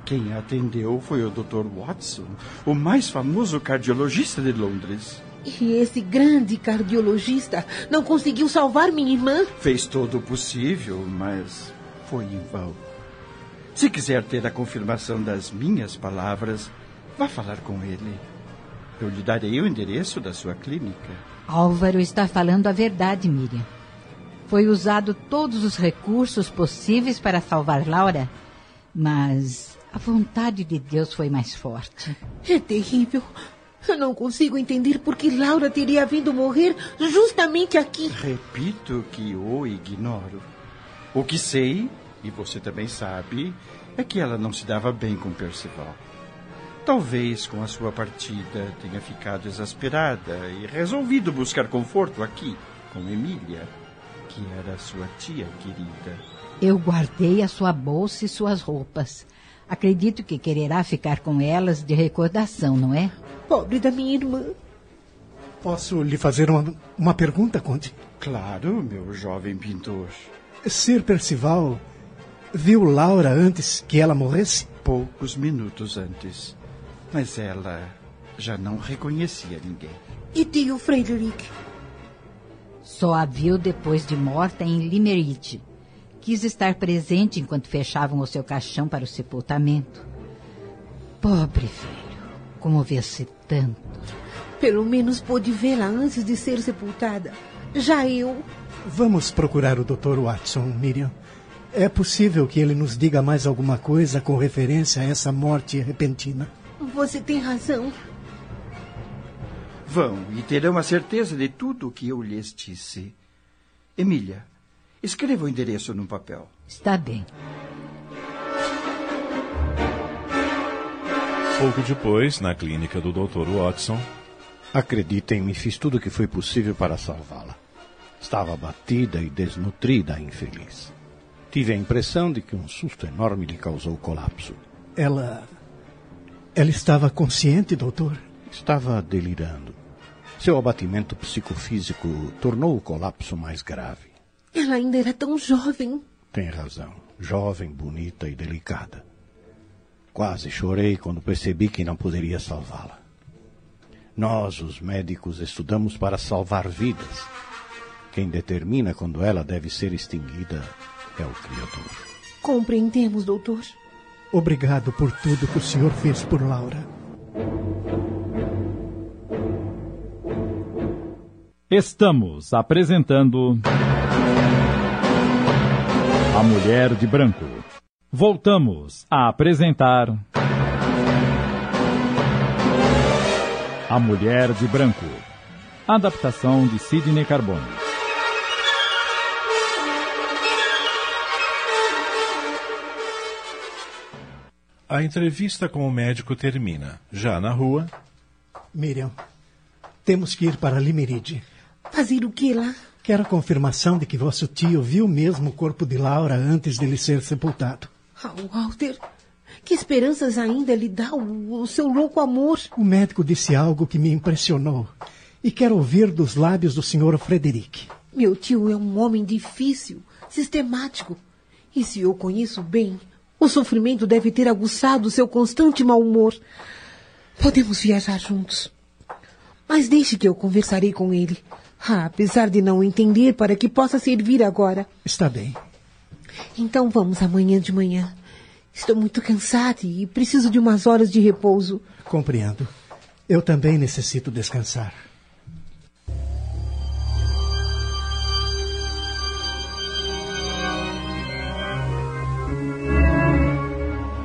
Quem a atendeu foi o Dr. Watson, o mais famoso cardiologista de Londres. E esse grande cardiologista não conseguiu salvar minha irmã? Fez todo o possível, mas foi em vão. Se quiser ter a confirmação das minhas palavras, vá falar com ele. Eu lhe darei o endereço da sua clínica. Álvaro está falando a verdade, Miriam. Foi usado todos os recursos possíveis para salvar Laura, mas A vontade de Deus foi mais forte. É terrível. Eu não consigo entender por que Laura teria vindo morrer justamente aqui. Repito que o ignoro. O que sei, e você também sabe, é que ela não se dava bem com Percival. Talvez com a sua partida tenha ficado exasperada e resolvido buscar conforto aqui, com Emília, que era sua tia querida. Eu guardei a sua bolsa e suas roupas. Acredito que quererá ficar com elas de recordação, não é? Pobre da minha irmã. Posso lhe fazer uma, uma pergunta, Conde? Claro, meu jovem pintor. Sir Percival viu Laura antes que ela morresse? Poucos minutos antes. Mas ela já não reconhecia ninguém. E tio Frederick? Só a viu depois de morta em Limerick. Quis estar presente enquanto fechavam o seu caixão para o sepultamento. Pobre velho, comoveu-se tanto. Pelo menos pôde vê-la antes de ser sepultada. Já eu. Vamos procurar o Dr. Watson, Miriam. É possível que ele nos diga mais alguma coisa com referência a essa morte repentina. Você tem razão. Vão e terão a certeza de tudo o que eu lhes disse. Emília, escreva o endereço num papel. Está bem. Pouco depois, na clínica do Dr. Watson. Acreditem-me, fiz tudo o que foi possível para salvá-la. Estava abatida e desnutrida, infeliz. Tive a impressão de que um susto enorme lhe causou colapso. Ela. Ela estava consciente, doutor? Estava delirando. Seu abatimento psicofísico tornou o colapso mais grave. Ela ainda era tão jovem. Tem razão. Jovem, bonita e delicada. Quase chorei quando percebi que não poderia salvá-la. Nós, os médicos, estudamos para salvar vidas. Quem determina quando ela deve ser extinguida é o Criador. Compreendemos, doutor. Obrigado por tudo que o senhor fez por Laura. Estamos apresentando. A Mulher de Branco. Voltamos a apresentar. A Mulher de Branco. Adaptação de Sidney Carbone. A entrevista com o médico termina. Já na rua. Miriam, temos que ir para Limeride. Fazer o que lá? Quero a confirmação de que vosso tio viu mesmo o corpo de Laura antes dele ser sepultado. Ah, Walter, que esperanças ainda lhe dá o, o seu louco amor? O médico disse algo que me impressionou. E quero ouvir dos lábios do Sr. Frederic. Meu tio é um homem difícil, sistemático. E se eu conheço bem, o sofrimento deve ter aguçado seu constante mau humor. Podemos viajar juntos. Mas deixe que eu conversarei com ele. Ah, apesar de não entender para que possa servir agora. Está bem. Então vamos amanhã de manhã. Estou muito cansada e preciso de umas horas de repouso. Compreendo. Eu também necessito descansar.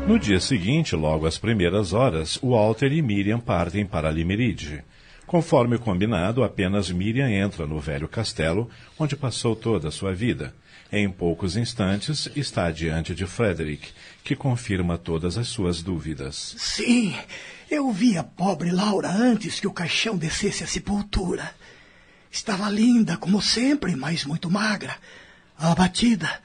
No dia seguinte, logo às primeiras horas, Walter e Miriam partem para Limeride. Conforme combinado, apenas Miriam entra no velho castelo, onde passou toda a sua vida. Em poucos instantes, está diante de Frederick, que confirma todas as suas dúvidas. Sim, eu vi a pobre Laura antes que o caixão descesse à sepultura. Estava linda, como sempre, mas muito magra, abatida.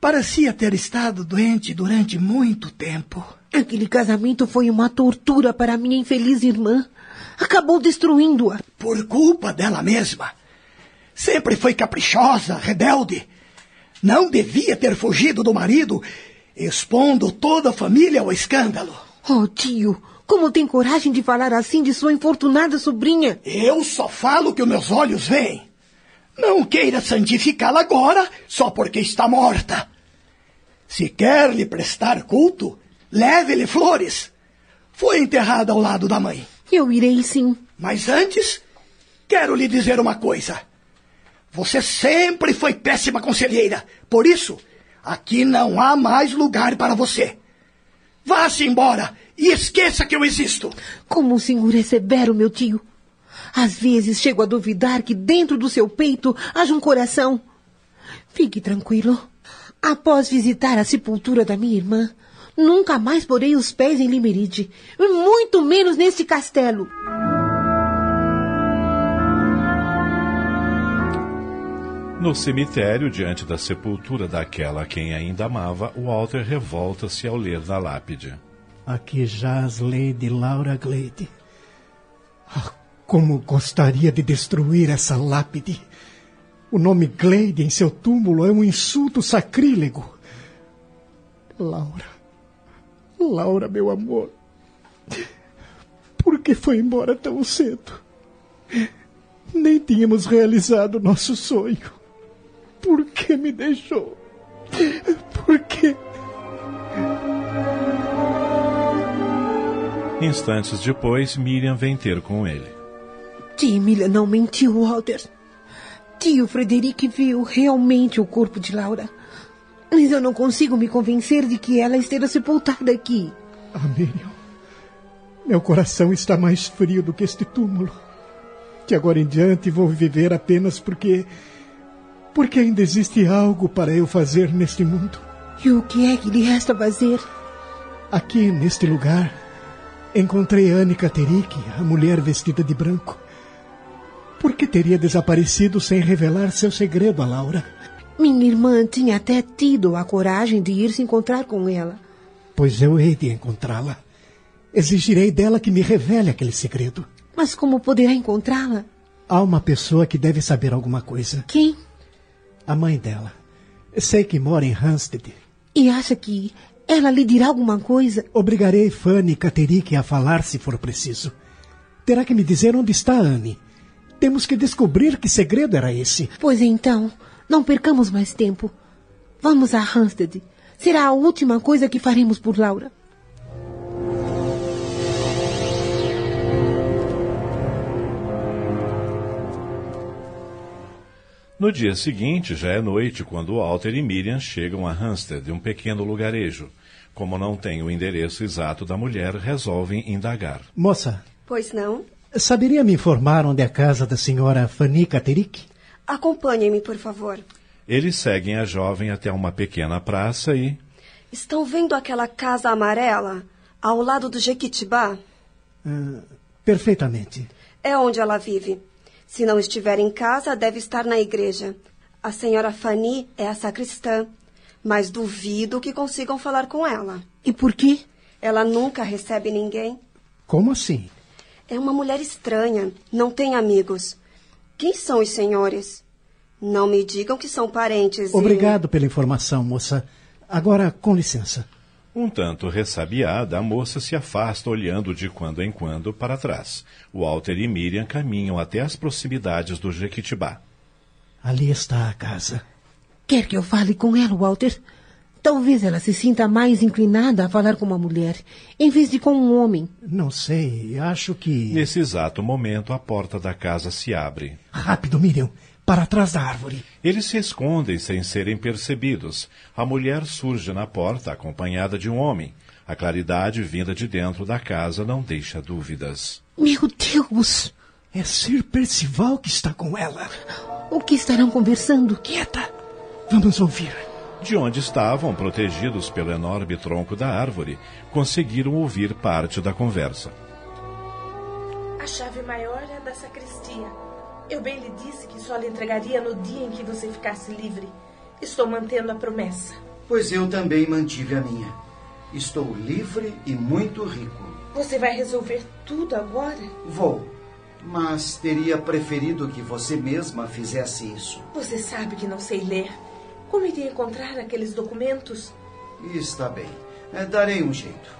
Parecia ter estado doente durante muito tempo. Aquele casamento foi uma tortura para minha infeliz irmã. Acabou destruindo-a. Por culpa dela mesma. Sempre foi caprichosa, rebelde. Não devia ter fugido do marido, expondo toda a família ao escândalo. Oh, tio, como tem coragem de falar assim de sua infortunada sobrinha? Eu só falo o que os meus olhos veem. Não queira santificá-la agora só porque está morta. Se quer lhe prestar culto, leve-lhe flores. Foi enterrada ao lado da mãe. Eu irei sim. Mas antes, quero lhe dizer uma coisa. Você sempre foi péssima conselheira. Por isso, aqui não há mais lugar para você. Vá-se embora e esqueça que eu existo. Como o senhor é severo, meu tio. Às vezes chego a duvidar que dentro do seu peito haja um coração. Fique tranquilo. Após visitar a sepultura da minha irmã, nunca mais porei os pés em Limeride, muito menos neste castelo. No cemitério, diante da sepultura daquela a quem ainda amava, Walter revolta-se ao ler na lápide. Aqui jaz Lady Laura Glade. Ah, como gostaria de destruir essa lápide. O nome Glade em seu túmulo é um insulto sacrílego. Laura. Laura, meu amor. Por que foi embora tão cedo? Nem tínhamos realizado nosso sonho. Por que me deixou? Por que? Instantes depois, Miriam vem ter com ele. Tia Emília não mentiu, Walter. Tio Frederic viu realmente o corpo de Laura. Mas eu não consigo me convencer de que ela esteja sepultada aqui. Ah, Miriam. Meu coração está mais frio do que este túmulo. De agora em diante vou viver apenas porque. Porque ainda existe algo para eu fazer neste mundo. E o que é que lhe resta fazer? Aqui, neste lugar, encontrei Anne Katerik, a mulher vestida de branco. Por que teria desaparecido sem revelar seu segredo a Laura? Minha irmã tinha até tido a coragem de ir se encontrar com ela. Pois eu hei de encontrá-la. Exigirei dela que me revele aquele segredo. Mas como poderá encontrá-la? Há uma pessoa que deve saber alguma coisa. Quem? A mãe dela. Sei que mora em Hampstead. E acha que ela lhe dirá alguma coisa? Obrigarei Fanny Katerik a falar se for preciso. Terá que me dizer onde está Anne. Temos que descobrir que segredo era esse. Pois então, não percamos mais tempo. Vamos a Hampstead. Será a última coisa que faremos por Laura. No dia seguinte, já é noite, quando Walter e Miriam chegam a Hampstead, um pequeno lugarejo. Como não tem o endereço exato da mulher, resolvem indagar. Moça. Pois não? Saberia me informar onde é a casa da senhora Fanny Katerik? Acompanhe-me, por favor. Eles seguem a jovem até uma pequena praça e. Estão vendo aquela casa amarela, ao lado do Jequitibá? Uh, perfeitamente. É onde ela vive. Se não estiver em casa, deve estar na igreja. A senhora Fanny é a sacristã, mas duvido que consigam falar com ela. E por quê? Ela nunca recebe ninguém. Como assim? É uma mulher estranha, não tem amigos. Quem são os senhores? Não me digam que são parentes. Obrigado e... pela informação, moça. Agora, com licença. Um tanto ressabiada, a moça se afasta olhando de quando em quando para trás. Walter e Miriam caminham até as proximidades do Jequitibá. Ali está a casa. Quer que eu fale com ela, Walter? Talvez ela se sinta mais inclinada a falar com uma mulher, em vez de com um homem. Não sei, acho que. Nesse exato momento, a porta da casa se abre. Rápido, Miriam para trás da árvore. Eles se escondem sem serem percebidos. A mulher surge na porta acompanhada de um homem. A claridade vinda de dentro da casa não deixa dúvidas. Meu Deus! É Sir Percival que está com ela. O que estarão conversando? Quieta! Vamos ouvir. De onde estavam, protegidos pelo enorme tronco da árvore, conseguiram ouvir parte da conversa. A chave maior é da sacristia. Eu bem lhe disse que só lhe entregaria no dia em que você ficasse livre. Estou mantendo a promessa. Pois eu também mantive a minha. Estou livre e muito rico. Você vai resolver tudo agora? Vou. Mas teria preferido que você mesma fizesse isso. Você sabe que não sei ler. Como iria encontrar aqueles documentos? Está bem. É, darei um jeito.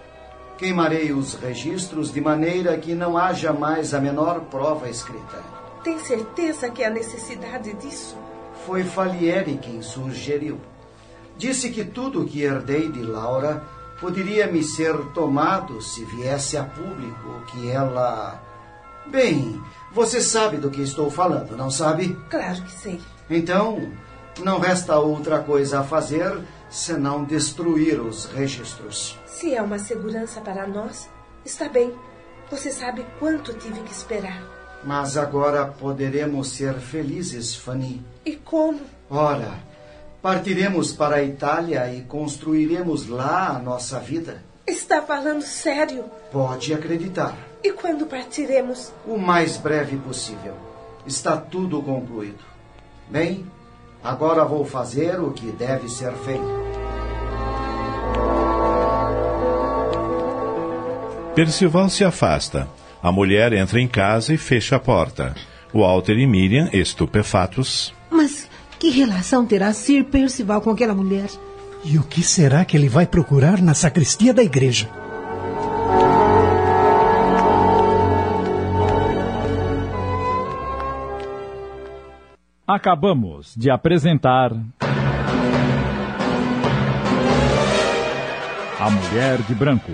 Queimarei os registros de maneira que não haja mais a menor prova escrita. Tem certeza que há necessidade disso? Foi Falieri quem sugeriu. Disse que tudo o que herdei de Laura poderia me ser tomado se viesse a público que ela. Bem, você sabe do que estou falando, não sabe? Claro que sei. Então, não resta outra coisa a fazer senão destruir os registros. Se é uma segurança para nós, está bem. Você sabe quanto tive que esperar. Mas agora poderemos ser felizes, Fanny. E como? Ora, partiremos para a Itália e construiremos lá a nossa vida. Está falando sério? Pode acreditar. E quando partiremos? O mais breve possível. Está tudo concluído. Bem, agora vou fazer o que deve ser feito. Percival se afasta. A mulher entra em casa e fecha a porta. Walter e Miriam, estupefatos. Mas que relação terá Sir Percival com aquela mulher? E o que será que ele vai procurar na sacristia da igreja? Acabamos de apresentar. A Mulher de Branco.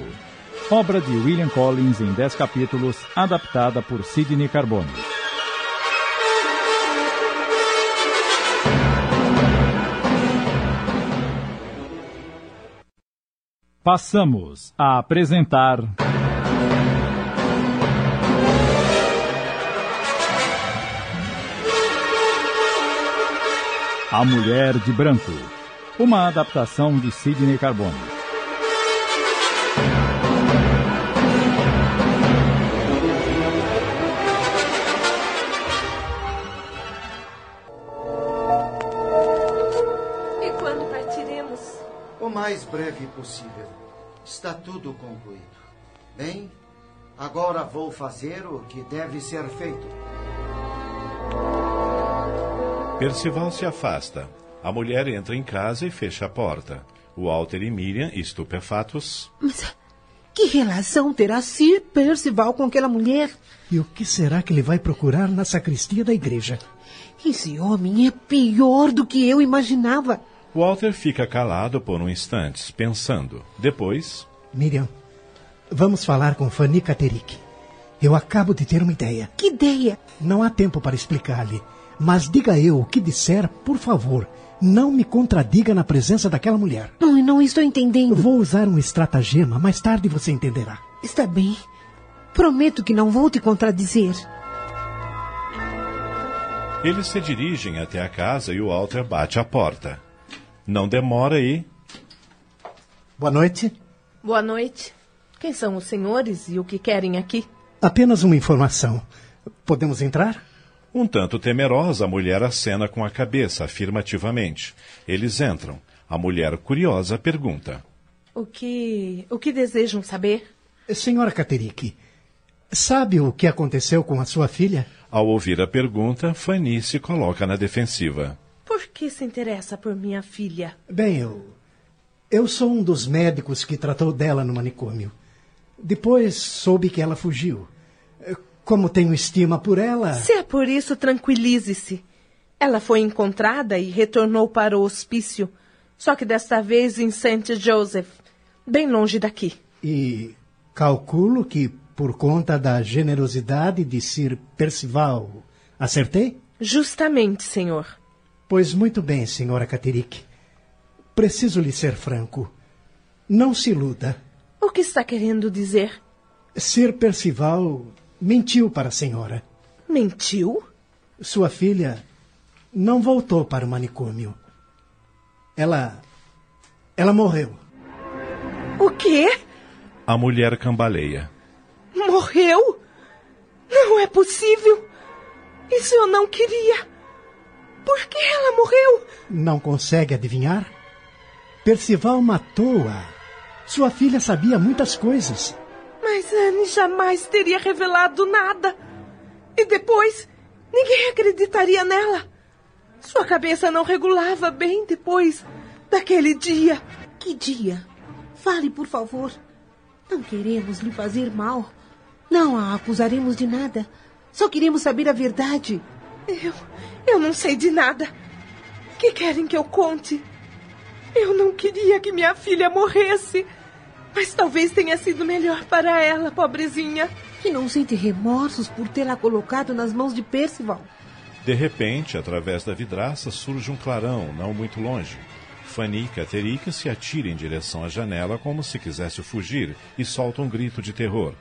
Obra de William Collins em 10 capítulos, adaptada por Sidney Carbone. Passamos a apresentar. A Mulher de Branco. Uma adaptação de Sidney Carbone. E quando partiremos? O mais breve possível. Está tudo concluído. Bem, agora vou fazer o que deve ser feito. Percival se afasta. A mulher entra em casa e fecha a porta. Walter e Miriam, estupefatos. Mas que relação terá Sir Percival com aquela mulher? E o que será que ele vai procurar na sacristia da igreja? Esse homem é pior do que eu imaginava. Walter fica calado por um instante, pensando. Depois. Miriam, vamos falar com Fanny Katerik. Eu acabo de ter uma ideia. Que ideia? Não há tempo para explicar-lhe. Mas diga eu o que disser, por favor. Não me contradiga na presença daquela mulher. Não, não estou entendendo. Vou usar um estratagema, mais tarde você entenderá. Está bem. Prometo que não vou te contradizer. Eles se dirigem até a casa e o Walter bate à porta. Não demora e. Boa noite. Boa noite. Quem são os senhores e o que querem aqui? Apenas uma informação. Podemos entrar? Um tanto temerosa, a mulher acena com a cabeça afirmativamente. Eles entram. A mulher, curiosa, pergunta: O que. o que desejam saber? Senhora Katerik, sabe o que aconteceu com a sua filha? Ao ouvir a pergunta, Fanny se coloca na defensiva. Por que se interessa por minha filha? Bem, eu. Eu sou um dos médicos que tratou dela no manicômio. Depois soube que ela fugiu. Como tenho estima por ela. Se é por isso, tranquilize-se. Ela foi encontrada e retornou para o hospício, só que desta vez em St. Joseph, bem longe daqui. E calculo que, por conta da generosidade de Sir Percival, acertei? Justamente, senhor. Pois muito bem, senhora Katerik. Preciso lhe ser franco. Não se iluda. O que está querendo dizer? Sir Percival mentiu para a senhora. Mentiu? Sua filha não voltou para o manicômio. Ela. Ela morreu. O quê? A mulher cambaleia. Morreu? Não é possível. Isso eu não queria. Por que ela morreu? Não consegue adivinhar? Percival matou-a. Sua filha sabia muitas coisas. Mas Anne jamais teria revelado nada. E depois, ninguém acreditaria nela. Sua cabeça não regulava bem depois daquele dia. Que dia? Fale, por favor. Não queremos lhe fazer mal. Não a acusaremos de nada. Só queremos saber a verdade. Eu. Eu não sei de nada. Que querem que eu conte? Eu não queria que minha filha morresse. Mas talvez tenha sido melhor para ela, pobrezinha. Que não sente remorsos por tê-la colocado nas mãos de Percival. De repente, através da vidraça, surge um clarão, não muito longe. Fanny e Caterica se atiram em direção à janela como se quisesse fugir e soltam um grito de terror.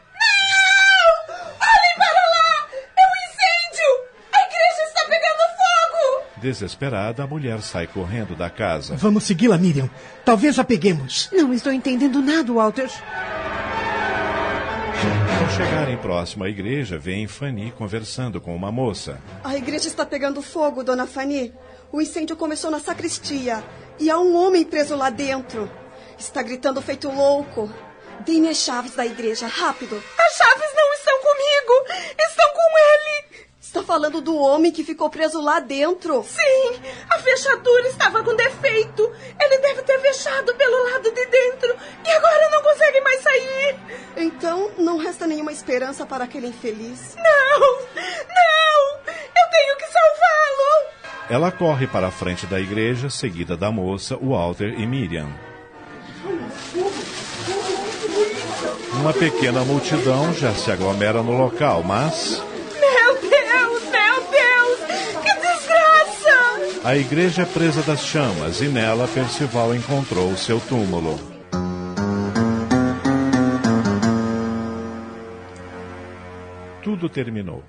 Olhem para lá! É um incêndio! A igreja está pegando fogo! Desesperada, a mulher sai correndo da casa. Vamos segui-la, Miriam. Talvez a peguemos. Não estou entendendo nada, Walter. Ao chegarem próximo à igreja, veem Fanny conversando com uma moça. A igreja está pegando fogo, dona Fanny. O incêndio começou na sacristia e há um homem preso lá dentro. Está gritando feito louco. Dê-me as chaves da igreja, rápido. As chaves não estão comigo! Estão com ele! Está falando do homem que ficou preso lá dentro? Sim! A fechadura estava com defeito! Ele deve ter fechado pelo lado de dentro e agora não consegue mais sair! Então não resta nenhuma esperança para aquele infeliz. Não! Não! Eu tenho que salvá-lo! Ela corre para a frente da igreja, seguida da moça, Walter e Miriam. Uma pequena multidão já se aglomera no local, mas Meu Deus! Meu Deus! Que desgraça! A igreja é presa das chamas e nela Percival encontrou o seu túmulo. Tudo terminou.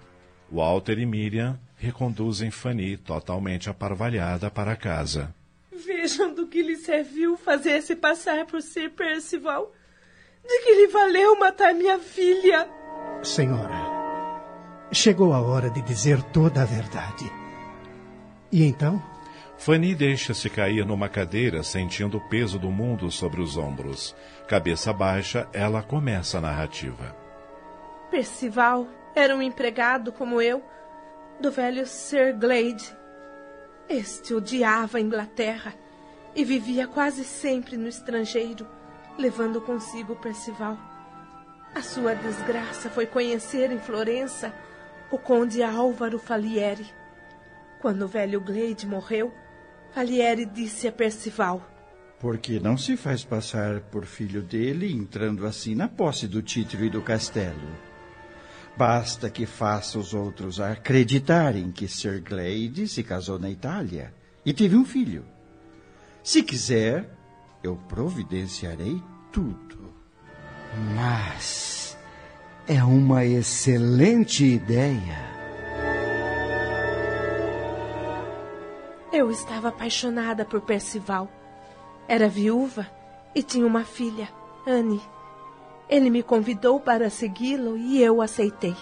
Walter e Miriam reconduzem Fanny totalmente aparvalhada para casa. Vejam do que lhe serviu fazer-se passar por ser Percival. De que lhe valeu matar minha filha. Senhora, chegou a hora de dizer toda a verdade. E então? Fanny deixa-se cair numa cadeira, sentindo o peso do mundo sobre os ombros. Cabeça baixa, ela começa a narrativa. Percival era um empregado como eu, do velho Sir Glade. Este odiava a Inglaterra e vivia quase sempre no estrangeiro, levando consigo Percival. A sua desgraça foi conhecer em Florença o conde Álvaro Falieri. Quando o velho Glade morreu, Falieri disse a Percival: Porque não se faz passar por filho dele, entrando assim na posse do título e do castelo. Basta que faça os outros acreditarem que Sir Glade se casou na Itália e teve um filho. Se quiser, eu providenciarei tudo. Mas é uma excelente ideia. Eu estava apaixonada por Percival. Era viúva e tinha uma filha, Anne. Ele me convidou para segui-lo e eu aceitei.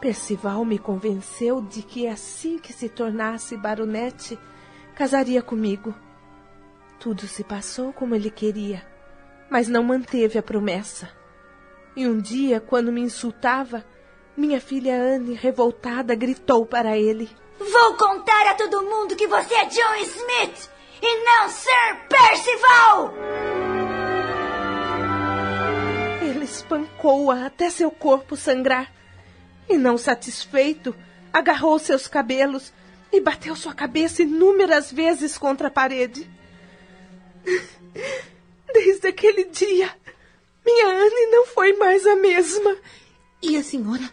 Percival me convenceu de que assim que se tornasse baronete, casaria comigo. Tudo se passou como ele queria, mas não manteve a promessa. E um dia, quando me insultava, minha filha Anne, revoltada, gritou para ele: Vou contar a todo mundo que você é John Smith e não Sir Percival! Ele espancou-a até seu corpo sangrar. E, não satisfeito, agarrou seus cabelos e bateu sua cabeça inúmeras vezes contra a parede. Desde aquele dia, minha Anne não foi mais a mesma. E a senhora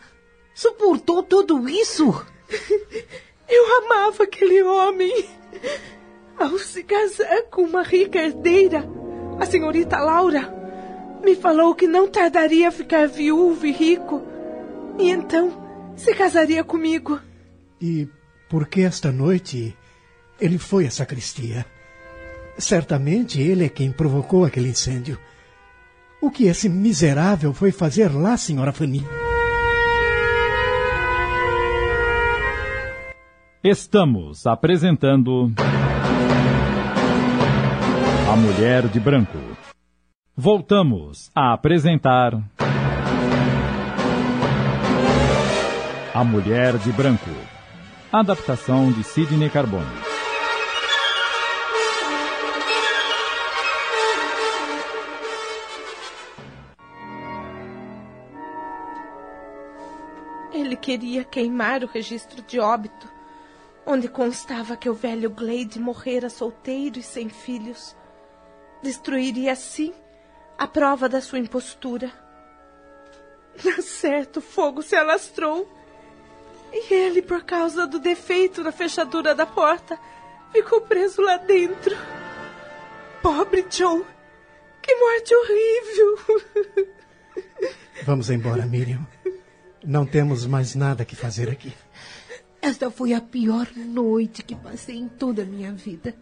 suportou tudo isso? Eu amava aquele homem. Ao se casar com uma rica herdeira, a senhorita Laura me falou que não tardaria a ficar viúvo e rico. E então se casaria comigo. E por que esta noite ele foi à sacristia? Certamente ele é quem provocou aquele incêndio. O que esse miserável foi fazer lá, senhora Fanny? Estamos apresentando. A Mulher de Branco. Voltamos a apresentar. A Mulher de Branco. Adaptação de Sidney Carbone. Ele queria queimar o registro de óbito, onde constava que o velho Glade morrera solteiro e sem filhos. Destruiria assim a prova da sua impostura. Na certo, o fogo se alastrou. E ele, por causa do defeito na fechadura da porta, ficou preso lá dentro. Pobre John. Que morte horrível. Vamos embora, Miriam. Não temos mais nada que fazer aqui. Esta foi a pior noite que passei em toda a minha vida.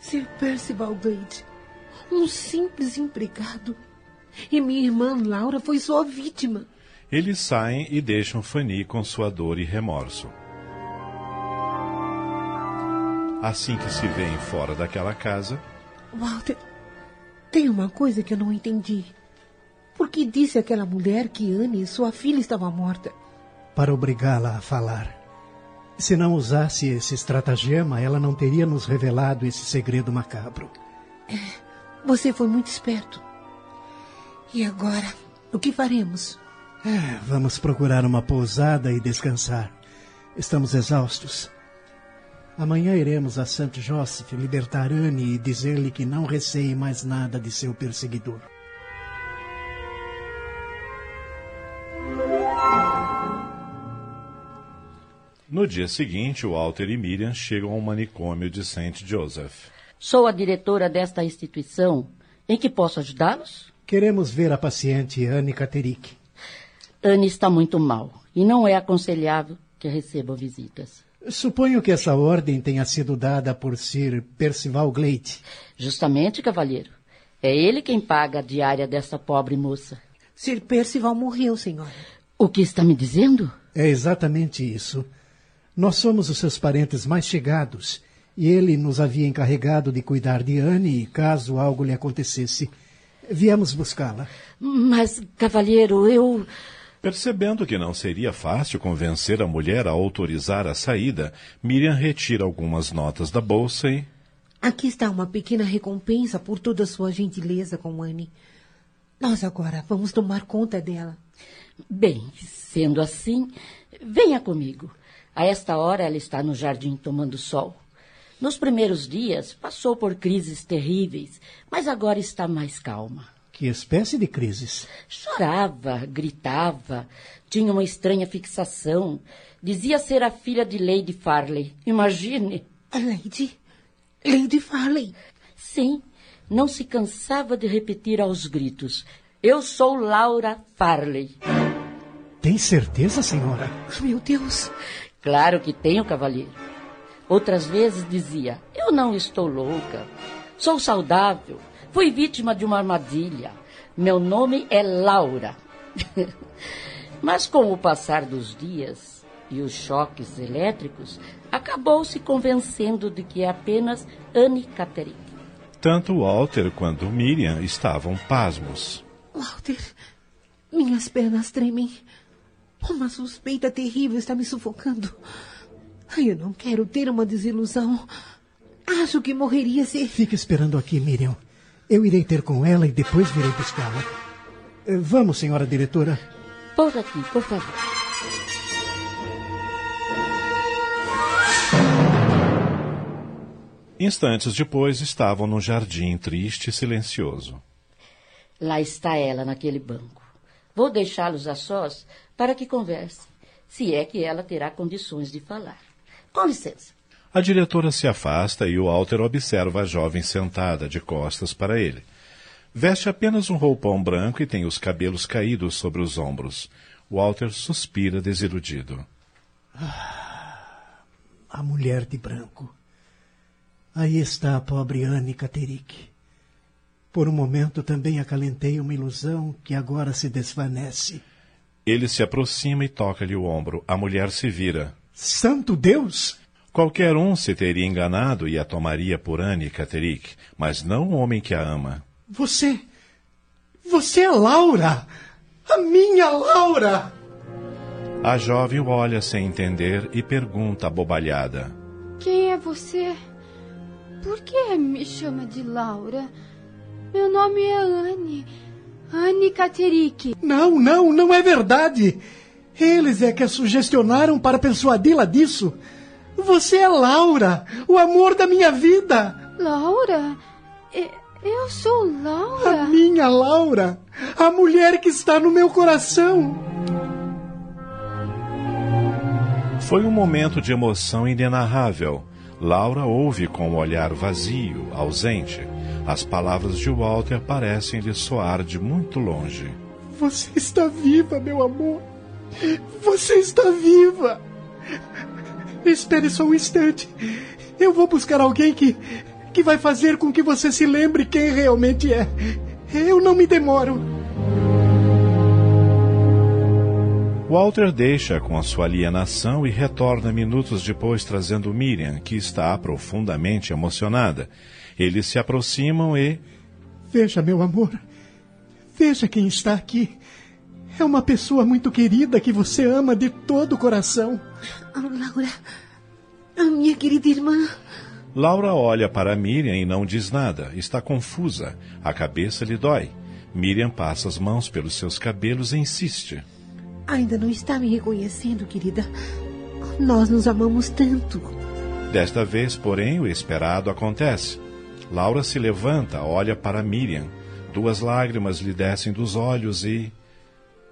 Sir Percival Glade, um simples empregado. E minha irmã Laura foi sua vítima. Eles saem e deixam Fanny com sua dor e remorso. Assim que se vêem fora daquela casa. Walter, tem uma coisa que eu não entendi. Por que disse aquela mulher que Anne, sua filha, estava morta? Para obrigá-la a falar. Se não usasse esse estratagema, ela não teria nos revelado esse segredo macabro. É, você foi muito esperto. E agora, o que faremos? É, vamos procurar uma pousada e descansar. Estamos exaustos. Amanhã iremos a St. Joseph libertar Anne e dizer-lhe que não receie mais nada de seu perseguidor. No dia seguinte, Walter e Miriam chegam ao manicômio de St. Joseph. Sou a diretora desta instituição. Em que posso ajudá-los? Queremos ver a paciente Anne Caterick. Anne está muito mal e não é aconselhável que receba visitas. Suponho que essa ordem tenha sido dada por Sir Percival Glade. Justamente, cavalheiro. É ele quem paga a diária dessa pobre moça. Sir Percival morreu, senhora. O que está me dizendo? É exatamente isso. Nós somos os seus parentes mais chegados e ele nos havia encarregado de cuidar de Anne caso algo lhe acontecesse. Viemos buscá-la. Mas, cavalheiro, eu. Percebendo que não seria fácil convencer a mulher a autorizar a saída, Miriam retira algumas notas da bolsa e. Aqui está uma pequena recompensa por toda a sua gentileza com Anne. Nós agora vamos tomar conta dela. Bem, sendo assim, venha comigo. A esta hora ela está no jardim tomando sol. Nos primeiros dias passou por crises terríveis, mas agora está mais calma. Que espécie de crises? Chorava, gritava, tinha uma estranha fixação. Dizia ser a filha de Lady Farley. Imagine. A Lady? Lady Farley? Sim. Não se cansava de repetir aos gritos: Eu sou Laura Farley. Tem certeza, senhora? Meu Deus. Claro que tenho, cavalheiro. Outras vezes dizia: Eu não estou louca. Sou saudável. Fui vítima de uma armadilha. Meu nome é Laura. Mas com o passar dos dias e os choques elétricos, acabou se convencendo de que é apenas Anne Catterick. Tanto Walter quanto Miriam estavam pasmos. Walter, minhas pernas tremem. Uma suspeita terrível está me sufocando. Eu não quero ter uma desilusão. Acho que morreria se. Fique esperando aqui, Miriam. Eu irei ter com ela e depois virei buscá-la. Vamos, senhora diretora. Por aqui, por favor. Instantes depois estavam no jardim triste e silencioso. Lá está ela naquele banco. Vou deixá-los a sós para que conversem, se é que ela terá condições de falar. Com licença. A diretora se afasta e o Walter observa a jovem sentada de costas para ele. Veste apenas um roupão branco e tem os cabelos caídos sobre os ombros. Walter suspira desiludido. Ah, a mulher de branco. Aí está a pobre Anne Caterick. Por um momento também acalentei uma ilusão que agora se desvanece. Ele se aproxima e toca-lhe o ombro. A mulher se vira. Santo Deus! Qualquer um se teria enganado e a tomaria por Anne Caterick, mas não o homem que a ama. Você. Você é Laura! A minha Laura! A jovem o olha sem entender e pergunta abobalhada: Quem é você? Por que me chama de Laura? Meu nome é Anne. Anne Caterick. Não, não, não é verdade. Eles é que a sugestionaram para persuadi-la disso. Você é Laura, o amor da minha vida. Laura? Eu sou Laura? A minha Laura, a mulher que está no meu coração. Foi um momento de emoção inenarrável. Laura ouve com um olhar vazio, ausente. As palavras de Walter parecem lhe soar de muito longe. Você está viva, meu amor. Você está viva. Espere só um instante. Eu vou buscar alguém que que vai fazer com que você se lembre quem realmente é. Eu não me demoro. Walter deixa com a sua alienação e retorna minutos depois trazendo Miriam, que está profundamente emocionada. Eles se aproximam e. Veja, meu amor. Veja quem está aqui. É uma pessoa muito querida que você ama de todo o coração. Oh, Laura, a minha querida irmã. Laura olha para Miriam e não diz nada. Está confusa. A cabeça lhe dói. Miriam passa as mãos pelos seus cabelos e insiste. Ainda não está me reconhecendo, querida. Nós nos amamos tanto. Desta vez, porém, o esperado acontece. Laura se levanta, olha para Miriam. Duas lágrimas lhe descem dos olhos e.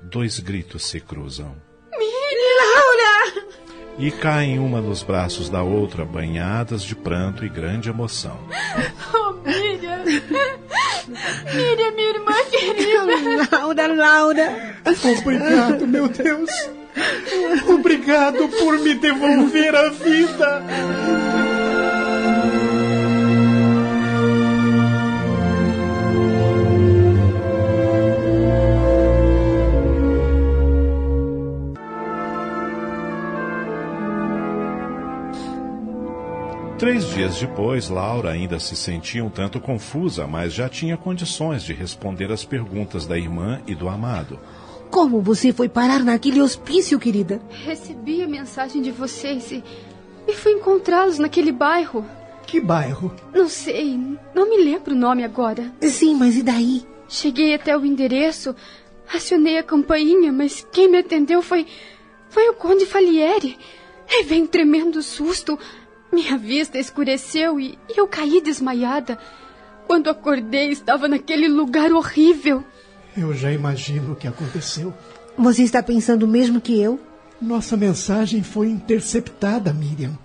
Dois gritos se cruzam. Laura! E caem uma nos braços da outra, banhadas de pranto e grande emoção. Oh, Miriam! Miriam, minha irmã querida! Laura, Laura! Obrigado, meu Deus! Obrigado por me devolver a vida! Três dias depois, Laura ainda se sentia um tanto confusa, mas já tinha condições de responder às perguntas da irmã e do amado. Como você foi parar naquele hospício, querida? Recebi a mensagem de vocês e, e fui encontrá-los naquele bairro. Que bairro? Não sei, não me lembro o nome agora. Sim, mas e daí? Cheguei até o endereço, acionei a campainha, mas quem me atendeu foi. foi o Conde Falieri. Levei um tremendo susto. Minha vista escureceu e, e eu caí desmaiada. Quando acordei, estava naquele lugar horrível. Eu já imagino o que aconteceu. Você está pensando mesmo que eu? Nossa mensagem foi interceptada, Miriam.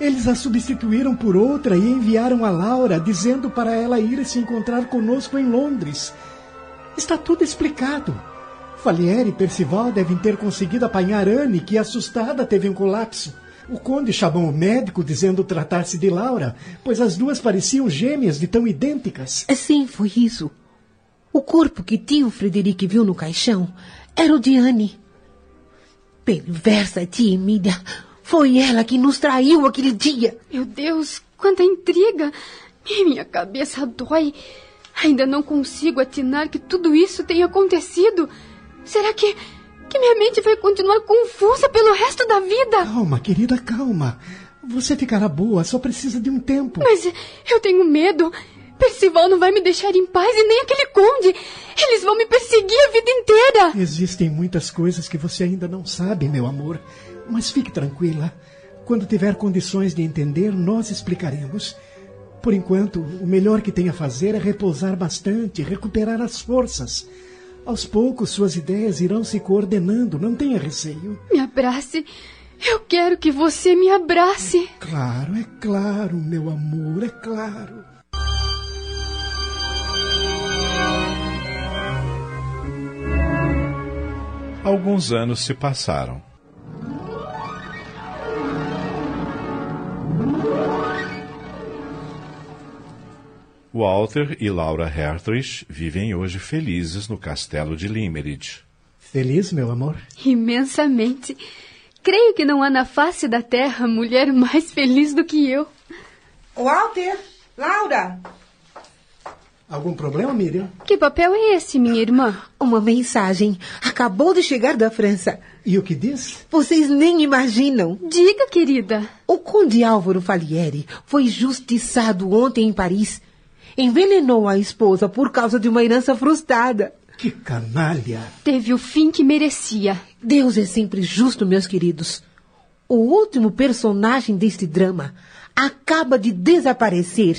Eles a substituíram por outra e enviaram a Laura, dizendo para ela ir se encontrar conosco em Londres. Está tudo explicado. Falieri e Percival devem ter conseguido apanhar Anne, que assustada teve um colapso. O conde chamou o médico dizendo tratar-se de Laura, pois as duas pareciam gêmeas de tão idênticas. Sim, foi isso. O corpo que tio Frederico viu no caixão era o de Anne. Perversa tia Emília. Foi ela que nos traiu aquele dia. Meu Deus, quanta intriga! Minha cabeça dói. Ainda não consigo atinar que tudo isso tenha acontecido. Será que que minha mente vai continuar confusa pelo resto da vida? Calma, querida, calma. Você ficará boa, só precisa de um tempo. Mas eu tenho medo. Percival não vai me deixar em paz e nem aquele conde. Eles vão me perseguir a vida inteira. Existem muitas coisas que você ainda não sabe, meu amor. Mas fique tranquila. Quando tiver condições de entender, nós explicaremos. Por enquanto, o melhor que tem a fazer é repousar bastante, recuperar as forças. Aos poucos, suas ideias irão se coordenando, não tenha receio. Me abrace. Eu quero que você me abrace. Claro, é claro, meu amor, é claro. Alguns anos se passaram. Walter e Laura Hertrich vivem hoje felizes no castelo de Limerick. Feliz, meu amor? Imensamente. Creio que não há na face da terra mulher mais feliz do que eu. Walter! Laura! Algum problema, Miriam? Que papel é esse, minha irmã? Uma mensagem. Acabou de chegar da França. E o que diz? Vocês nem imaginam. Diga, querida. O conde Álvaro Falieri foi justiçado ontem em Paris. Envenenou a esposa por causa de uma herança frustrada. Que canalha! Teve o fim que merecia. Deus é sempre justo, meus queridos. O último personagem deste drama acaba de desaparecer.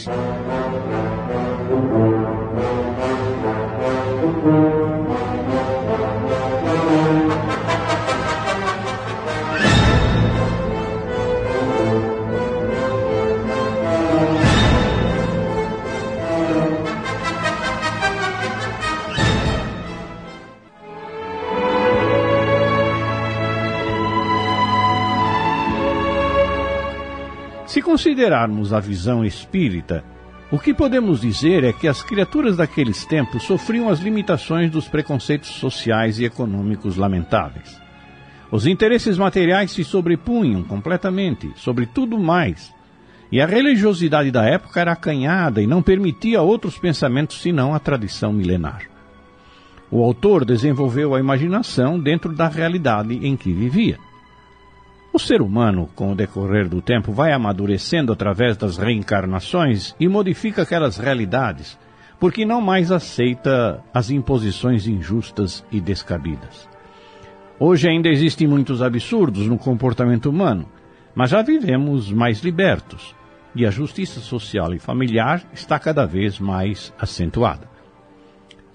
Considerarmos a visão espírita, o que podemos dizer é que as criaturas daqueles tempos sofriam as limitações dos preconceitos sociais e econômicos lamentáveis. Os interesses materiais se sobrepunham completamente sobre tudo mais, e a religiosidade da época era acanhada e não permitia outros pensamentos senão a tradição milenar. O autor desenvolveu a imaginação dentro da realidade em que vivia. O ser humano, com o decorrer do tempo, vai amadurecendo através das reencarnações e modifica aquelas realidades, porque não mais aceita as imposições injustas e descabidas. Hoje ainda existem muitos absurdos no comportamento humano, mas já vivemos mais libertos e a justiça social e familiar está cada vez mais acentuada.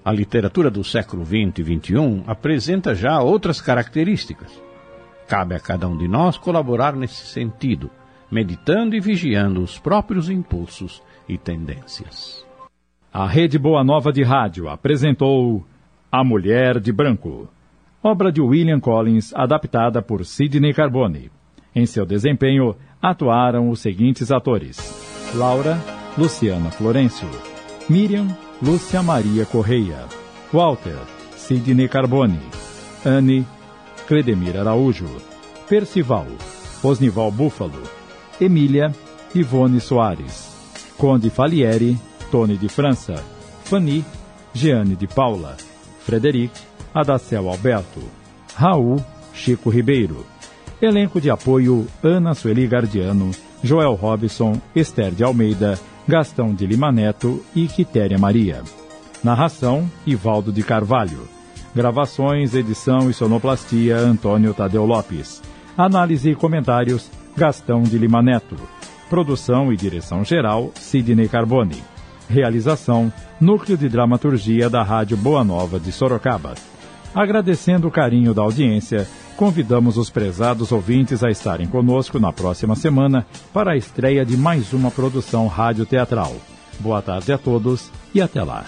A literatura do século XX e XXI apresenta já outras características. Cabe a cada um de nós colaborar nesse sentido, meditando e vigiando os próprios impulsos e tendências. A Rede Boa Nova de Rádio apresentou A Mulher de Branco obra de William Collins, adaptada por Sidney Carbone. Em seu desempenho, atuaram os seguintes atores: Laura, Luciana Florencio, Miriam, Lúcia Maria Correia, Walter, Sidney Carbone, Anne, Cledemir Araújo, Percival, Osnival Búfalo, Emília, Ivone Soares, Conde Falieri, Tony de França, Fanny, Jeane de Paula, Frederic, Adacel Alberto, Raul, Chico Ribeiro. Elenco de apoio Ana Sueli Gardiano, Joel Robson, Esther de Almeida, Gastão de Lima Neto e Quitéria Maria. Narração Ivaldo de Carvalho. Gravações, edição e sonoplastia Antônio Tadeu Lopes. Análise e comentários Gastão de Lima Neto. Produção e direção geral Sidney Carbone. Realização Núcleo de Dramaturgia da Rádio Boa Nova de Sorocaba. Agradecendo o carinho da audiência, convidamos os prezados ouvintes a estarem conosco na próxima semana para a estreia de mais uma produção rádio-teatral. Boa tarde a todos e até lá.